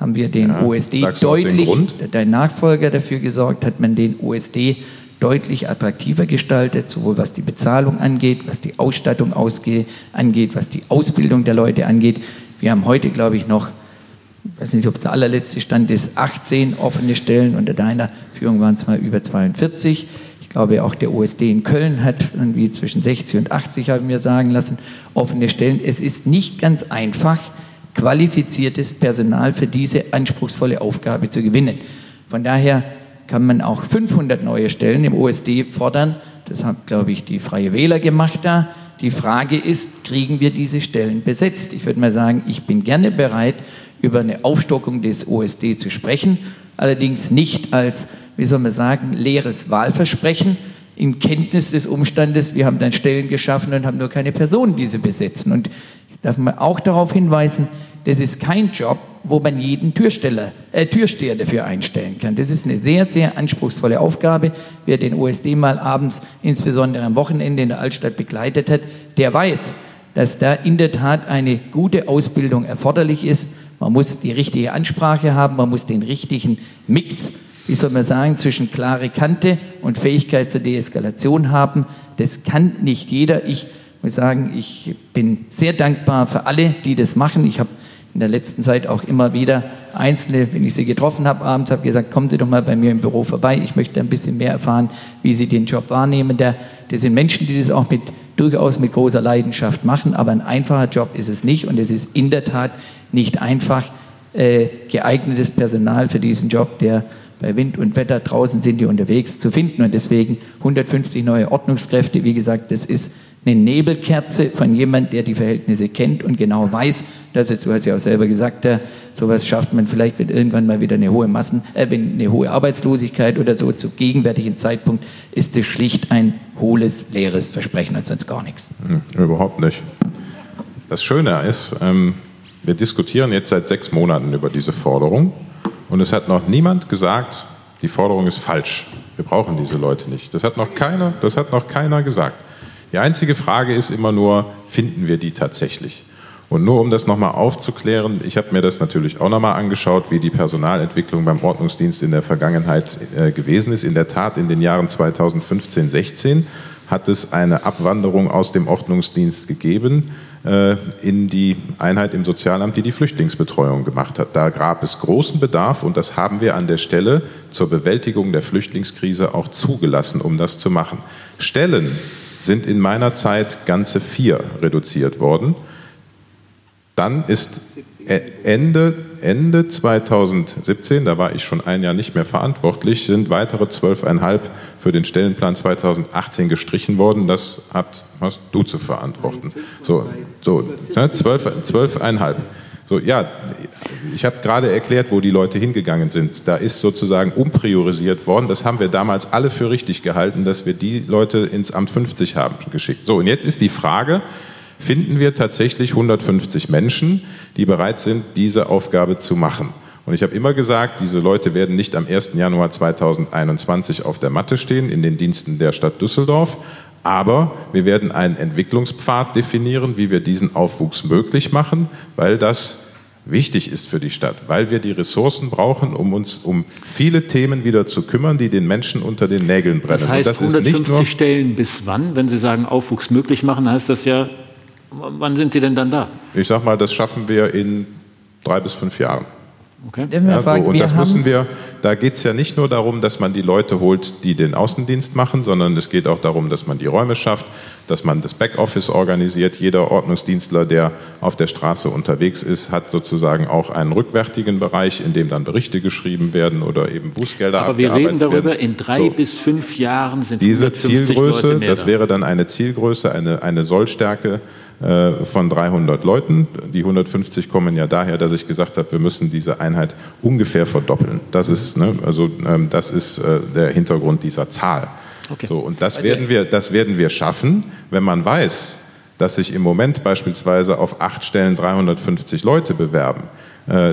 haben wir den ja, OSD deutlich, dein Nachfolger dafür gesorgt, hat man den OSD deutlich attraktiver gestaltet, sowohl was die Bezahlung angeht, was die Ausstattung angeht, was die Ausbildung der Leute angeht. Wir haben heute, glaube ich, noch, ich weiß nicht, ob der allerletzte Stand ist, 18 offene Stellen. Unter deiner Führung waren es mal über 42. Ich glaube, auch der OSD in Köln hat irgendwie zwischen 60 und 80, haben wir sagen lassen, offene Stellen. Es ist nicht ganz einfach, qualifiziertes Personal für diese anspruchsvolle Aufgabe zu gewinnen. Von daher kann man auch 500 neue Stellen im OSD fordern. Das hat, glaube ich, die Freie Wähler gemacht da. Die Frage ist, kriegen wir diese Stellen besetzt? Ich würde mal sagen, ich bin gerne bereit, über eine Aufstockung des OSD zu sprechen, allerdings nicht als, wie soll man sagen, leeres Wahlversprechen in Kenntnis des Umstandes, wir haben dann Stellen geschaffen und haben nur keine Personen, die sie besetzen. Und ich darf mal auch darauf hinweisen, das ist kein Job, wo man jeden Türsteller, äh, Türsteher dafür einstellen kann. Das ist eine sehr, sehr anspruchsvolle Aufgabe. Wer den OSD mal abends, insbesondere am Wochenende in der Altstadt begleitet hat, der weiß, dass da in der Tat eine gute Ausbildung erforderlich ist. Man muss die richtige Ansprache haben, man muss den richtigen Mix, wie soll man sagen, zwischen klare Kante und Fähigkeit zur Deeskalation haben. Das kann nicht jeder. Ich muss sagen, ich bin sehr dankbar für alle, die das machen. Ich habe in der letzten Zeit auch immer wieder Einzelne, wenn ich sie getroffen habe abends, habe gesagt, kommen Sie doch mal bei mir im Büro vorbei. Ich möchte ein bisschen mehr erfahren, wie Sie den Job wahrnehmen. Das sind Menschen, die das auch mit, durchaus mit großer Leidenschaft machen, aber ein einfacher Job ist es nicht. Und es ist in der Tat nicht einfach, äh, geeignetes Personal für diesen Job, der bei Wind und Wetter draußen sind die unterwegs zu finden. Und deswegen 150 neue Ordnungskräfte, wie gesagt, das ist eine Nebelkerze von jemand, der die Verhältnisse kennt und genau weiß, dass es, du hast ja auch selber gesagt, ja, sowas schafft man vielleicht, wenn irgendwann mal wieder eine hohe Massen, äh, wenn eine hohe Arbeitslosigkeit oder so zu gegenwärtigen Zeitpunkt ist es schlicht ein hohles, leeres Versprechen und sonst gar nichts. Hm, überhaupt nicht. Das Schöne ist, ähm, wir diskutieren jetzt seit sechs Monaten über diese Forderung und es hat noch niemand gesagt, die Forderung ist falsch. Wir brauchen diese Leute nicht. Das hat noch keiner, das hat noch keiner gesagt. Die einzige Frage ist immer nur, finden wir die tatsächlich? Und nur um das nochmal aufzuklären, ich habe mir das natürlich auch nochmal angeschaut, wie die Personalentwicklung beim Ordnungsdienst in der Vergangenheit äh, gewesen ist. In der Tat, in den Jahren 2015, 16 hat es eine Abwanderung aus dem Ordnungsdienst gegeben äh, in die Einheit im Sozialamt, die die Flüchtlingsbetreuung gemacht hat. Da gab es großen Bedarf und das haben wir an der Stelle zur Bewältigung der Flüchtlingskrise auch zugelassen, um das zu machen. Stellen sind in meiner Zeit ganze vier reduziert worden. Dann ist Ende, Ende 2017, da war ich schon ein Jahr nicht mehr verantwortlich, sind weitere zwölfeinhalb für den Stellenplan 2018 gestrichen worden. Das hast du zu verantworten. So, so ne, zwölf, zwölfeinhalb. So, ja, ich habe gerade erklärt, wo die Leute hingegangen sind. Da ist sozusagen umpriorisiert worden. Das haben wir damals alle für richtig gehalten, dass wir die Leute ins Amt 50 haben geschickt. So, und jetzt ist die Frage, finden wir tatsächlich 150 Menschen, die bereit sind, diese Aufgabe zu machen? Und ich habe immer gesagt, diese Leute werden nicht am 1. Januar 2021 auf der Matte stehen in den Diensten der Stadt Düsseldorf, aber wir werden einen Entwicklungspfad definieren, wie wir diesen Aufwuchs möglich machen, weil das wichtig ist für die Stadt, weil wir die Ressourcen brauchen, um uns um viele Themen wieder zu kümmern, die den Menschen unter den Nägeln brennen. Das heißt, das 150 Stellen bis wann? Wenn Sie sagen, Aufwuchs möglich machen, heißt das ja, wann sind die denn dann da? Ich sage mal, das schaffen wir in drei bis fünf Jahren. Okay. Ja, so, und das müssen wir, da geht es ja nicht nur darum, dass man die Leute holt, die den Außendienst machen, sondern es geht auch darum, dass man die Räume schafft, dass man das Backoffice organisiert. Jeder Ordnungsdienstler, der auf der Straße unterwegs ist, hat sozusagen auch einen rückwärtigen Bereich, in dem dann Berichte geschrieben werden oder eben Bußgelder Aber wir reden darüber, werden. in drei so. bis fünf Jahren sind diese Zielgröße, das wäre dann eine Zielgröße, eine, eine Sollstärke von 300 Leuten. Die 150 kommen ja daher, dass ich gesagt habe, wir müssen diese Einheit ungefähr verdoppeln. Das ist, ne, also, ähm, das ist äh, der Hintergrund dieser Zahl. Okay. So, und das werden, wir, das werden wir schaffen, wenn man weiß, dass sich im Moment beispielsweise auf acht Stellen 350 Leute bewerben äh,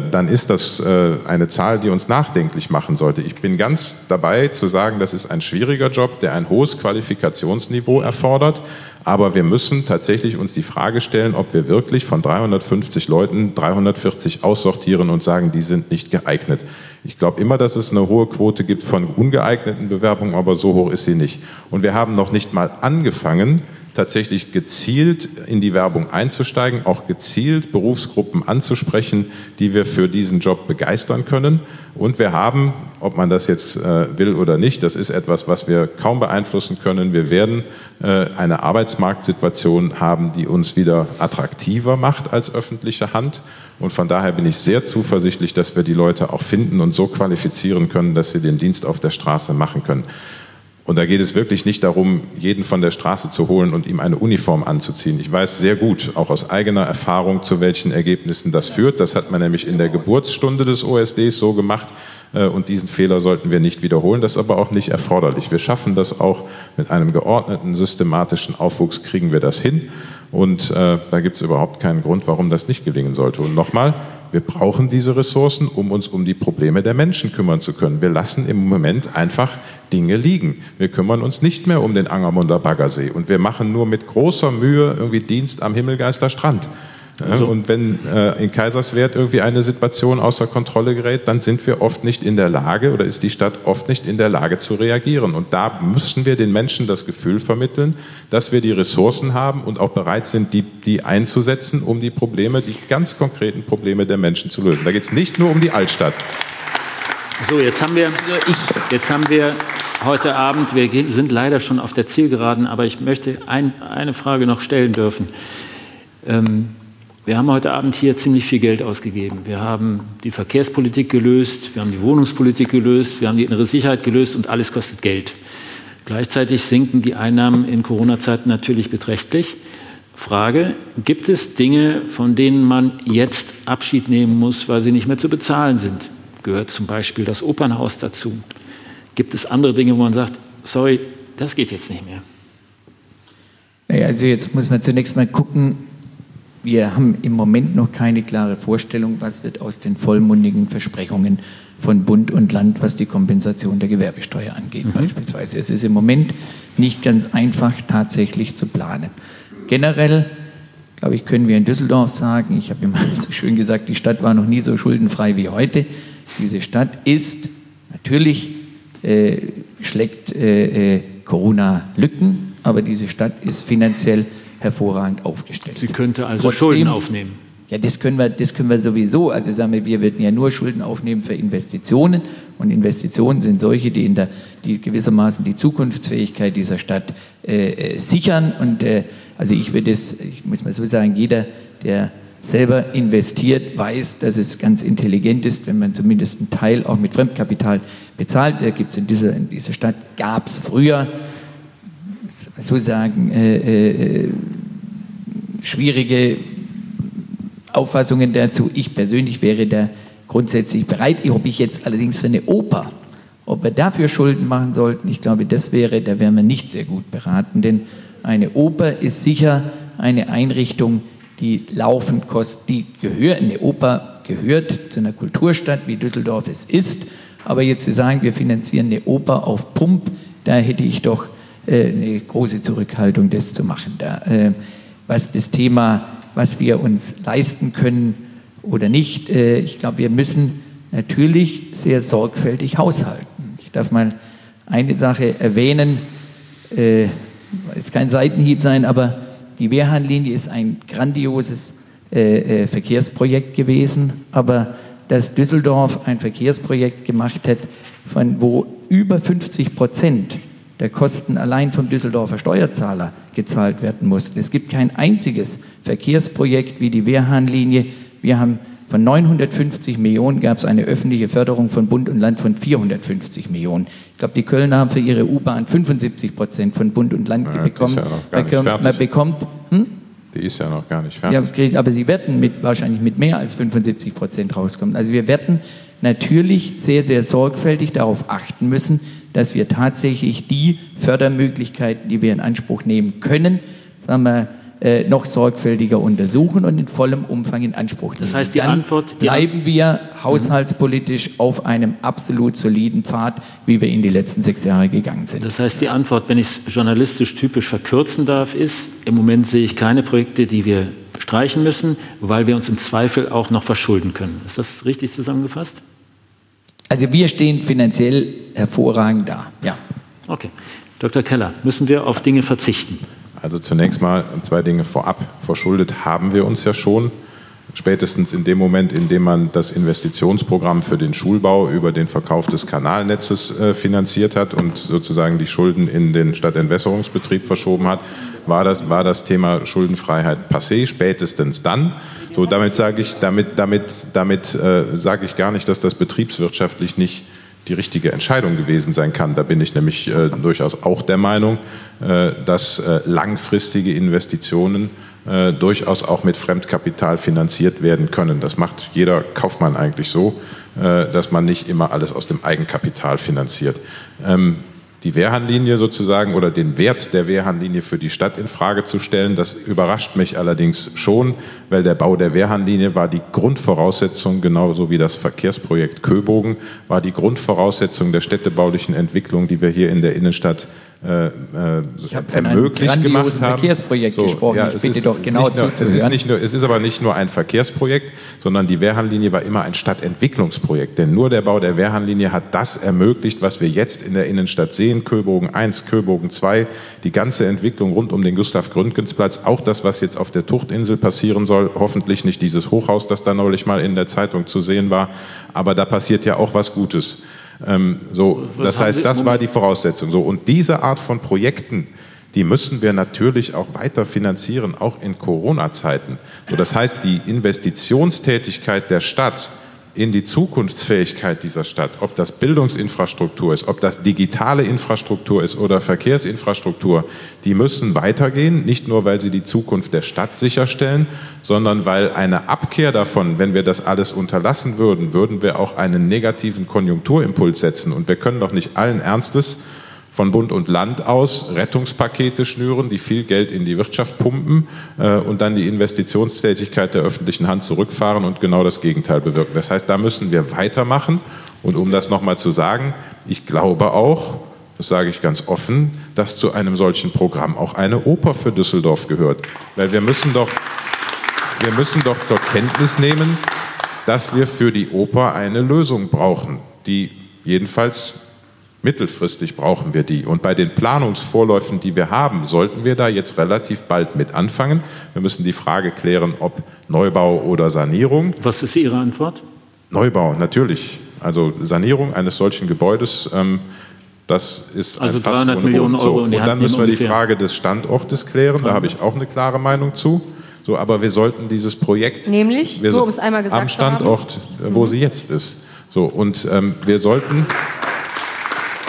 dann ist das äh, eine Zahl, die uns nachdenklich machen sollte. Ich bin ganz dabei zu sagen, das ist ein schwieriger Job, der ein hohes Qualifikationsniveau erfordert. Aber wir müssen tatsächlich uns die Frage stellen, ob wir wirklich von 350 Leuten 340 aussortieren und sagen, die sind nicht geeignet. Ich glaube immer, dass es eine hohe Quote gibt von ungeeigneten Bewerbungen, aber so hoch ist sie nicht. Und wir haben noch nicht mal angefangen, tatsächlich gezielt in die Werbung einzusteigen, auch gezielt Berufsgruppen anzusprechen, die wir für diesen Job begeistern können. Und wir haben, ob man das jetzt äh, will oder nicht, das ist etwas, was wir kaum beeinflussen können. Wir werden äh, eine Arbeitsmarktsituation haben, die uns wieder attraktiver macht als öffentliche Hand. Und von daher bin ich sehr zuversichtlich, dass wir die Leute auch finden und so qualifizieren können, dass sie den Dienst auf der Straße machen können. Und da geht es wirklich nicht darum, jeden von der Straße zu holen und ihm eine Uniform anzuziehen. Ich weiß sehr gut, auch aus eigener Erfahrung, zu welchen Ergebnissen das führt. Das hat man nämlich in der Geburtsstunde des OSDs so gemacht. Äh, und diesen Fehler sollten wir nicht wiederholen. Das ist aber auch nicht erforderlich. Wir schaffen das auch mit einem geordneten, systematischen Aufwuchs, kriegen wir das hin. Und äh, da gibt es überhaupt keinen Grund, warum das nicht gelingen sollte. Und nochmal, wir brauchen diese Ressourcen, um uns um die Probleme der Menschen kümmern zu können. Wir lassen im Moment einfach Dinge liegen. Wir kümmern uns nicht mehr um den Angermunder Baggersee und wir machen nur mit großer Mühe irgendwie Dienst am Himmelgeister Strand. Also. Und wenn äh, in Kaiserswerth irgendwie eine Situation außer Kontrolle gerät, dann sind wir oft nicht in der Lage oder ist die Stadt oft nicht in der Lage zu reagieren. Und da müssen wir den Menschen das Gefühl vermitteln, dass wir die Ressourcen haben und auch bereit sind, die, die einzusetzen, um die Probleme, die ganz konkreten Probleme der Menschen zu lösen. Da geht es nicht nur um die Altstadt. So, jetzt haben wir, jetzt haben wir heute Abend, wir sind leider schon auf der Zielgeraden, aber ich möchte ein, eine Frage noch stellen dürfen. Ähm, wir haben heute Abend hier ziemlich viel Geld ausgegeben. Wir haben die Verkehrspolitik gelöst, wir haben die Wohnungspolitik gelöst, wir haben die innere Sicherheit gelöst und alles kostet Geld. Gleichzeitig sinken die Einnahmen in Corona-Zeiten natürlich beträchtlich. Frage, gibt es Dinge, von denen man jetzt Abschied nehmen muss, weil sie nicht mehr zu bezahlen sind? Gehört zum Beispiel das Opernhaus dazu? Gibt es andere Dinge, wo man sagt, sorry, das geht jetzt nicht mehr? Naja, also jetzt muss man zunächst mal gucken, wir haben im Moment noch keine klare Vorstellung, was wird aus den vollmundigen Versprechungen von Bund und Land, was die Kompensation der Gewerbesteuer angeht, mhm. beispielsweise. Es ist im Moment nicht ganz einfach, tatsächlich zu planen. Generell, glaube ich, können wir in Düsseldorf sagen, ich habe immer *laughs* so schön gesagt, die Stadt war noch nie so schuldenfrei wie heute. Diese Stadt ist natürlich, äh, schlägt äh, äh, Corona Lücken, aber diese Stadt ist finanziell hervorragend aufgestellt. Sie könnte also Trotzdem, Schulden aufnehmen. Ja, das können, wir, das können wir sowieso. Also sagen wir, wir würden ja nur Schulden aufnehmen für Investitionen. Und Investitionen sind solche, die, in der, die gewissermaßen die Zukunftsfähigkeit dieser Stadt äh, äh, sichern. Und äh, also ich würde es, ich muss mal so sagen, jeder, der selber investiert, weiß, dass es ganz intelligent ist, wenn man zumindest einen Teil auch mit Fremdkapital bezahlt. Da gibt es in dieser, in dieser Stadt, gab es früher so sagen, äh, äh, schwierige Auffassungen dazu. Ich persönlich wäre da grundsätzlich bereit. Ob ich jetzt allerdings für eine Oper, ob wir dafür Schulden machen sollten, ich glaube, das wäre, da wären wir nicht sehr gut beraten, denn eine Oper ist sicher eine Einrichtung, die laufend kostet, die gehört, eine Oper gehört zu einer Kulturstadt, wie Düsseldorf es ist, aber jetzt zu sagen, wir finanzieren eine Oper auf Pump, da hätte ich doch eine große Zurückhaltung, das zu machen. Da, äh, was das Thema, was wir uns leisten können oder nicht, äh, ich glaube, wir müssen natürlich sehr sorgfältig haushalten. Ich darf mal eine Sache erwähnen, es kein Seitenhieb sein, aber die Wehrhahnlinie ist ein grandioses Verkehrsprojekt gewesen, aber dass Düsseldorf ein Verkehrsprojekt gemacht hat, von wo über 50 Prozent der Kosten allein vom Düsseldorfer Steuerzahler gezahlt werden mussten. Es gibt kein einziges Verkehrsprojekt wie die Wehrhahnlinie. Wir haben von 950 Millionen gab es eine öffentliche Förderung von Bund und Land von 450 Millionen. Ich glaube, die Kölner haben für ihre U-Bahn 75 Prozent von Bund und Land ja, bekommen. Ja fertig. man bekommt, hm? Die ist ja noch gar nicht fertig. Ja, aber sie werden mit, wahrscheinlich mit mehr als 75 Prozent rauskommen. Also wir werden natürlich sehr, sehr sorgfältig darauf achten müssen, dass wir tatsächlich die Fördermöglichkeiten, die wir in Anspruch nehmen können, sagen wir, äh, noch sorgfältiger untersuchen und in vollem Umfang in Anspruch nehmen. Das heißt, die Dann Antwort- die bleiben wir haushaltspolitisch auf einem absolut soliden Pfad, wie wir in die letzten sechs Jahre gegangen sind. Das heißt, die Antwort, wenn ich es journalistisch typisch verkürzen darf, ist, im Moment sehe ich keine Projekte, die wir streichen müssen, weil wir uns im Zweifel auch noch verschulden können. Ist das richtig zusammengefasst? Also wir stehen finanziell hervorragend da. Ja. Okay. Dr. Keller, müssen wir auf Dinge verzichten? Also zunächst mal zwei Dinge vorab. Verschuldet haben wir uns ja schon. Spätestens in dem Moment, in dem man das Investitionsprogramm für den Schulbau über den Verkauf des Kanalnetzes äh, finanziert hat und sozusagen die Schulden in den Stadtentwässerungsbetrieb verschoben hat, war das, war das Thema Schuldenfreiheit passé. Spätestens dann. So, damit sage ich, damit, damit, damit äh, sage ich gar nicht, dass das betriebswirtschaftlich nicht die richtige Entscheidung gewesen sein kann. Da bin ich nämlich äh, durchaus auch der Meinung, äh, dass äh, langfristige Investitionen äh, durchaus auch mit Fremdkapital finanziert werden können. Das macht jeder Kaufmann eigentlich so, äh, dass man nicht immer alles aus dem Eigenkapital finanziert. Ähm, die Wehrhahnlinie sozusagen oder den Wert der Wehrhahnlinie für die Stadt in Frage zu stellen. Das überrascht mich allerdings schon, weil der Bau der Wehrhahnlinie war die Grundvoraussetzung, genauso wie das Verkehrsprojekt Köbogen, war die Grundvoraussetzung der städtebaulichen Entwicklung, die wir hier in der Innenstadt äh, ich habe von einem grandiosen Verkehrsprojekt so, gesprochen. Ja, ich bitte ist, doch genau nur, es ist, nicht nur, es ist aber nicht nur ein Verkehrsprojekt, sondern die Wehrhahnlinie war immer ein Stadtentwicklungsprojekt. Denn nur der Bau der Wehrhahnlinie hat das ermöglicht, was wir jetzt in der Innenstadt sehen. Köbogen 1, Köbogen 2, die ganze Entwicklung rund um den Gustav-Gründgens-Platz, auch das, was jetzt auf der Tuchtinsel passieren soll. Hoffentlich nicht dieses Hochhaus, das da neulich mal in der Zeitung zu sehen war. Aber da passiert ja auch was Gutes. Ähm, so, das heißt, das war die Voraussetzung. So, und diese Art von Projekten, die müssen wir natürlich auch weiter finanzieren, auch in Corona-Zeiten. So, das heißt, die Investitionstätigkeit der Stadt in die Zukunftsfähigkeit dieser Stadt, ob das Bildungsinfrastruktur ist, ob das digitale Infrastruktur ist oder Verkehrsinfrastruktur, die müssen weitergehen, nicht nur weil sie die Zukunft der Stadt sicherstellen, sondern weil eine Abkehr davon, wenn wir das alles unterlassen würden, würden wir auch einen negativen Konjunkturimpuls setzen. Und wir können doch nicht allen Ernstes von Bund und Land aus Rettungspakete schnüren, die viel Geld in die Wirtschaft pumpen äh, und dann die Investitionstätigkeit der öffentlichen Hand zurückfahren und genau das Gegenteil bewirken. Das heißt, da müssen wir weitermachen. Und um das nochmal zu sagen, ich glaube auch, das sage ich ganz offen, dass zu einem solchen Programm auch eine Oper für Düsseldorf gehört. Weil wir müssen doch, wir müssen doch zur Kenntnis nehmen, dass wir für die Oper eine Lösung brauchen, die jedenfalls Mittelfristig brauchen wir die. Und bei den Planungsvorläufen, die wir haben, sollten wir da jetzt relativ bald mit anfangen. Wir müssen die Frage klären, ob Neubau oder Sanierung. Was ist Ihre Antwort? Neubau, natürlich. Also Sanierung eines solchen Gebäudes, ähm, das ist also 300 Millionen Euro. So, und dann müssen wir die Frage des Standortes klären. Da habe ich auch eine klare Meinung zu. So, aber wir sollten dieses Projekt, nämlich, wir, nur um es einmal gesagt am Standort, wo mhm. sie jetzt ist. So und ähm, wir sollten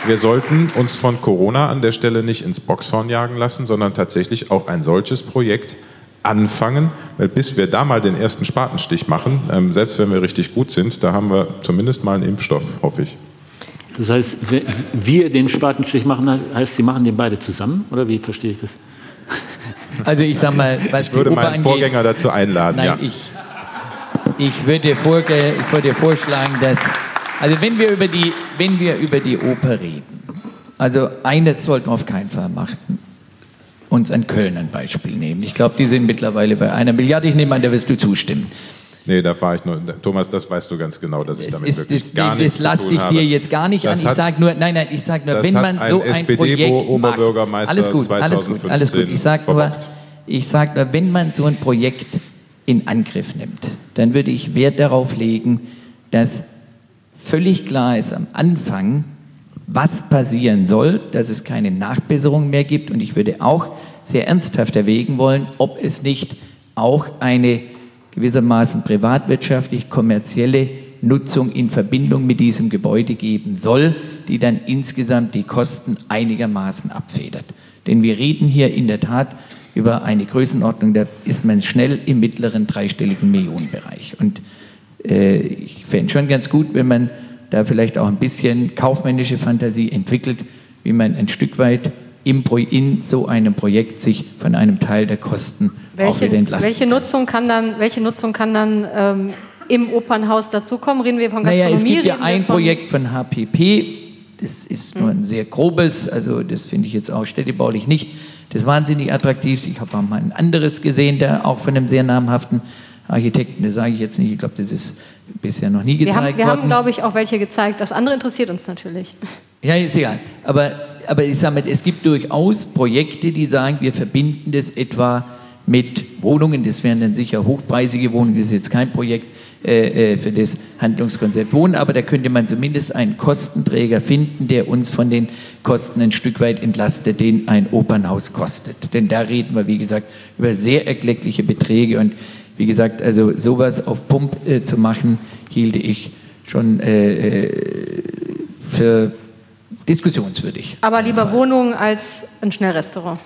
wir sollten uns von Corona an der Stelle nicht ins Boxhorn jagen lassen, sondern tatsächlich auch ein solches Projekt anfangen, weil bis wir da mal den ersten Spatenstich machen, ähm, selbst wenn wir richtig gut sind, da haben wir zumindest mal einen Impfstoff, hoffe ich. Das heißt, wir den Spatenstich machen, heißt, Sie machen den beide zusammen? Oder wie verstehe ich das? Also ich sage mal, was ich würde meinen angeht, Vorgänger dazu einladen. Nein, ja. ich, ich, würde vorge, ich würde vorschlagen, dass also wenn wir über die, wenn wir über die Oper reden, also eines sollten wir auf keinen Fall machen, uns an Köln ein Beispiel nehmen. Ich glaube, die sind mittlerweile bei einer Milliarde. Ich nehme an, da wirst du zustimmen. Nee, da fahre ich nur. Thomas, das weißt du ganz genau, dass ich das damit ist, wirklich das, gar nee, nichts Das lasse ich dir jetzt gar nicht das an. Ich sage nur, nein, nein, ich sage nur, wenn man so ein, Projekt macht, alles gut, alles gut, alles gut. Ich sage nur, ich sage nur, wenn man so ein Projekt in Angriff nimmt, dann würde ich Wert darauf legen, dass völlig klar ist am Anfang, was passieren soll, dass es keine Nachbesserung mehr gibt. Und ich würde auch sehr ernsthaft erwägen wollen, ob es nicht auch eine gewissermaßen privatwirtschaftlich kommerzielle Nutzung in Verbindung mit diesem Gebäude geben soll, die dann insgesamt die Kosten einigermaßen abfedert. Denn wir reden hier in der Tat über eine Größenordnung, da ist man schnell im mittleren dreistelligen Millionenbereich. Und ich fände schon ganz gut, wenn man da vielleicht auch ein bisschen kaufmännische Fantasie entwickelt, wie man ein Stück weit im Pro in so einem Projekt sich von einem Teil der Kosten welche, auch wieder entlasten welche Nutzung kann dann, welche Nutzung kann dann ähm, im Opernhaus dazukommen? Reden wir von Gastronomie? Naja, es gibt ja ein von Projekt von HPP, das ist hm. nur ein sehr grobes, also das finde ich jetzt auch städtebaulich nicht das ist wahnsinnig attraktiv. Ich habe auch mal ein anderes gesehen, der auch von einem sehr namhaften Architekten, das sage ich jetzt nicht, ich glaube, das ist bisher noch nie gezeigt wir haben, wir worden. Wir haben, glaube ich, auch welche gezeigt. Das andere interessiert uns natürlich. Ja, ist egal. Aber, aber ich sage mal, es gibt durchaus Projekte, die sagen, wir verbinden das etwa mit Wohnungen. Das wären dann sicher hochpreisige Wohnungen. Das ist jetzt kein Projekt äh, äh, für das Handlungskonzept Wohnen, aber da könnte man zumindest einen Kostenträger finden, der uns von den Kosten ein Stück weit entlastet, den ein Opernhaus kostet. Denn da reden wir, wie gesagt, über sehr erkleckliche Beträge und wie gesagt, also sowas auf Pump äh, zu machen, hielte ich schon äh, äh für diskussionswürdig. Aber lieber Wohnungen als ein Schnellrestaurant.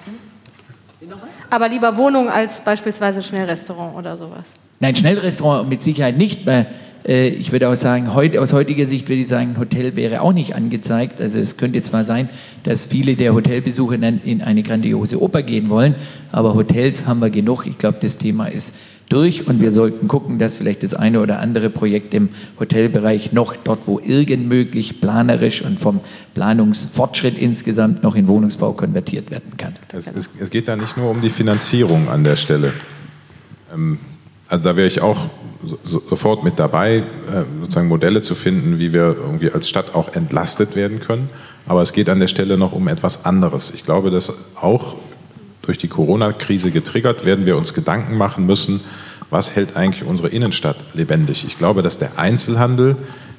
Aber lieber Wohnungen als beispielsweise ein Schnellrestaurant oder sowas. Nein, Schnellrestaurant mit Sicherheit nicht. Mehr. Äh, ich würde auch sagen, aus heutiger Sicht würde ich sagen, Hotel wäre auch nicht angezeigt. Also es könnte zwar sein, dass viele der Hotelbesucher dann in eine grandiose Oper gehen wollen, aber Hotels haben wir genug. Ich glaube, das Thema ist durch und wir sollten gucken, dass vielleicht das eine oder andere Projekt im Hotelbereich noch dort, wo irgend möglich, planerisch und vom Planungsfortschritt insgesamt noch in Wohnungsbau konvertiert werden kann. Es, es, es geht da nicht nur um die Finanzierung an der Stelle. Ähm, also da wäre ich auch so, sofort mit dabei, äh, sozusagen Modelle zu finden, wie wir irgendwie als Stadt auch entlastet werden können. Aber es geht an der Stelle noch um etwas anderes. Ich glaube, dass auch durch die Corona-Krise getriggert werden wir uns Gedanken machen müssen, was hält eigentlich unsere Innenstadt lebendig. Ich glaube, dass der Einzelhandel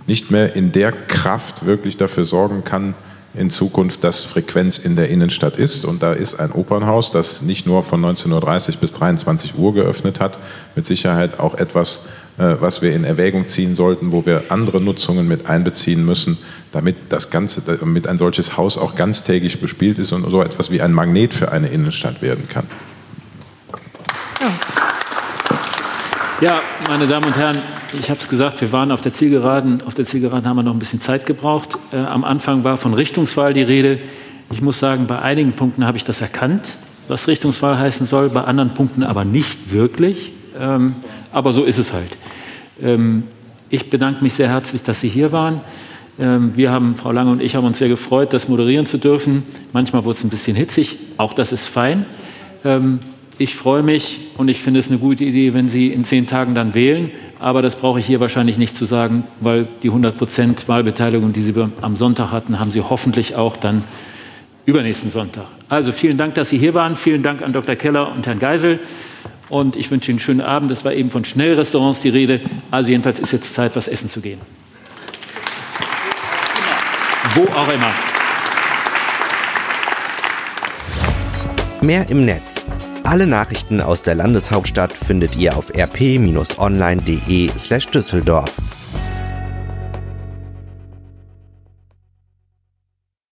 nicht mehr in der Kraft wirklich dafür sorgen kann, in Zukunft, dass Frequenz in der Innenstadt ist. Und da ist ein Opernhaus, das nicht nur von 19.30 bis 23 Uhr geöffnet hat, mit Sicherheit auch etwas, was wir in Erwägung ziehen sollten, wo wir andere Nutzungen mit einbeziehen müssen, damit das Ganze, damit ein solches Haus auch ganztägig bespielt ist und so etwas wie ein Magnet für eine Innenstadt werden kann. Ja, meine Damen und Herren, ich habe es gesagt, wir waren auf der Zielgeraden. Auf der Zielgeraden haben wir noch ein bisschen Zeit gebraucht. Äh, am Anfang war von Richtungswahl die Rede. Ich muss sagen, bei einigen Punkten habe ich das erkannt, was Richtungswahl heißen soll, bei anderen Punkten aber nicht wirklich. Ähm, aber so ist es halt. Ähm, ich bedanke mich sehr herzlich, dass Sie hier waren. Ähm, wir haben, Frau Lange und ich, haben uns sehr gefreut, das moderieren zu dürfen. Manchmal wurde es ein bisschen hitzig, auch das ist fein. Ähm, ich freue mich und ich finde es eine gute Idee, wenn Sie in zehn Tagen dann wählen. Aber das brauche ich hier wahrscheinlich nicht zu sagen, weil die 100 Prozent Wahlbeteiligung, die Sie am Sonntag hatten, haben Sie hoffentlich auch dann übernächsten Sonntag. Also vielen Dank, dass Sie hier waren. Vielen Dank an Dr. Keller und Herrn Geisel. Und ich wünsche Ihnen einen schönen Abend. Es war eben von Schnellrestaurants die Rede. Also jedenfalls ist jetzt Zeit, was essen zu gehen. Wo auch immer. Mehr im Netz. Alle Nachrichten aus der Landeshauptstadt findet ihr auf rp-online.de/düsseldorf.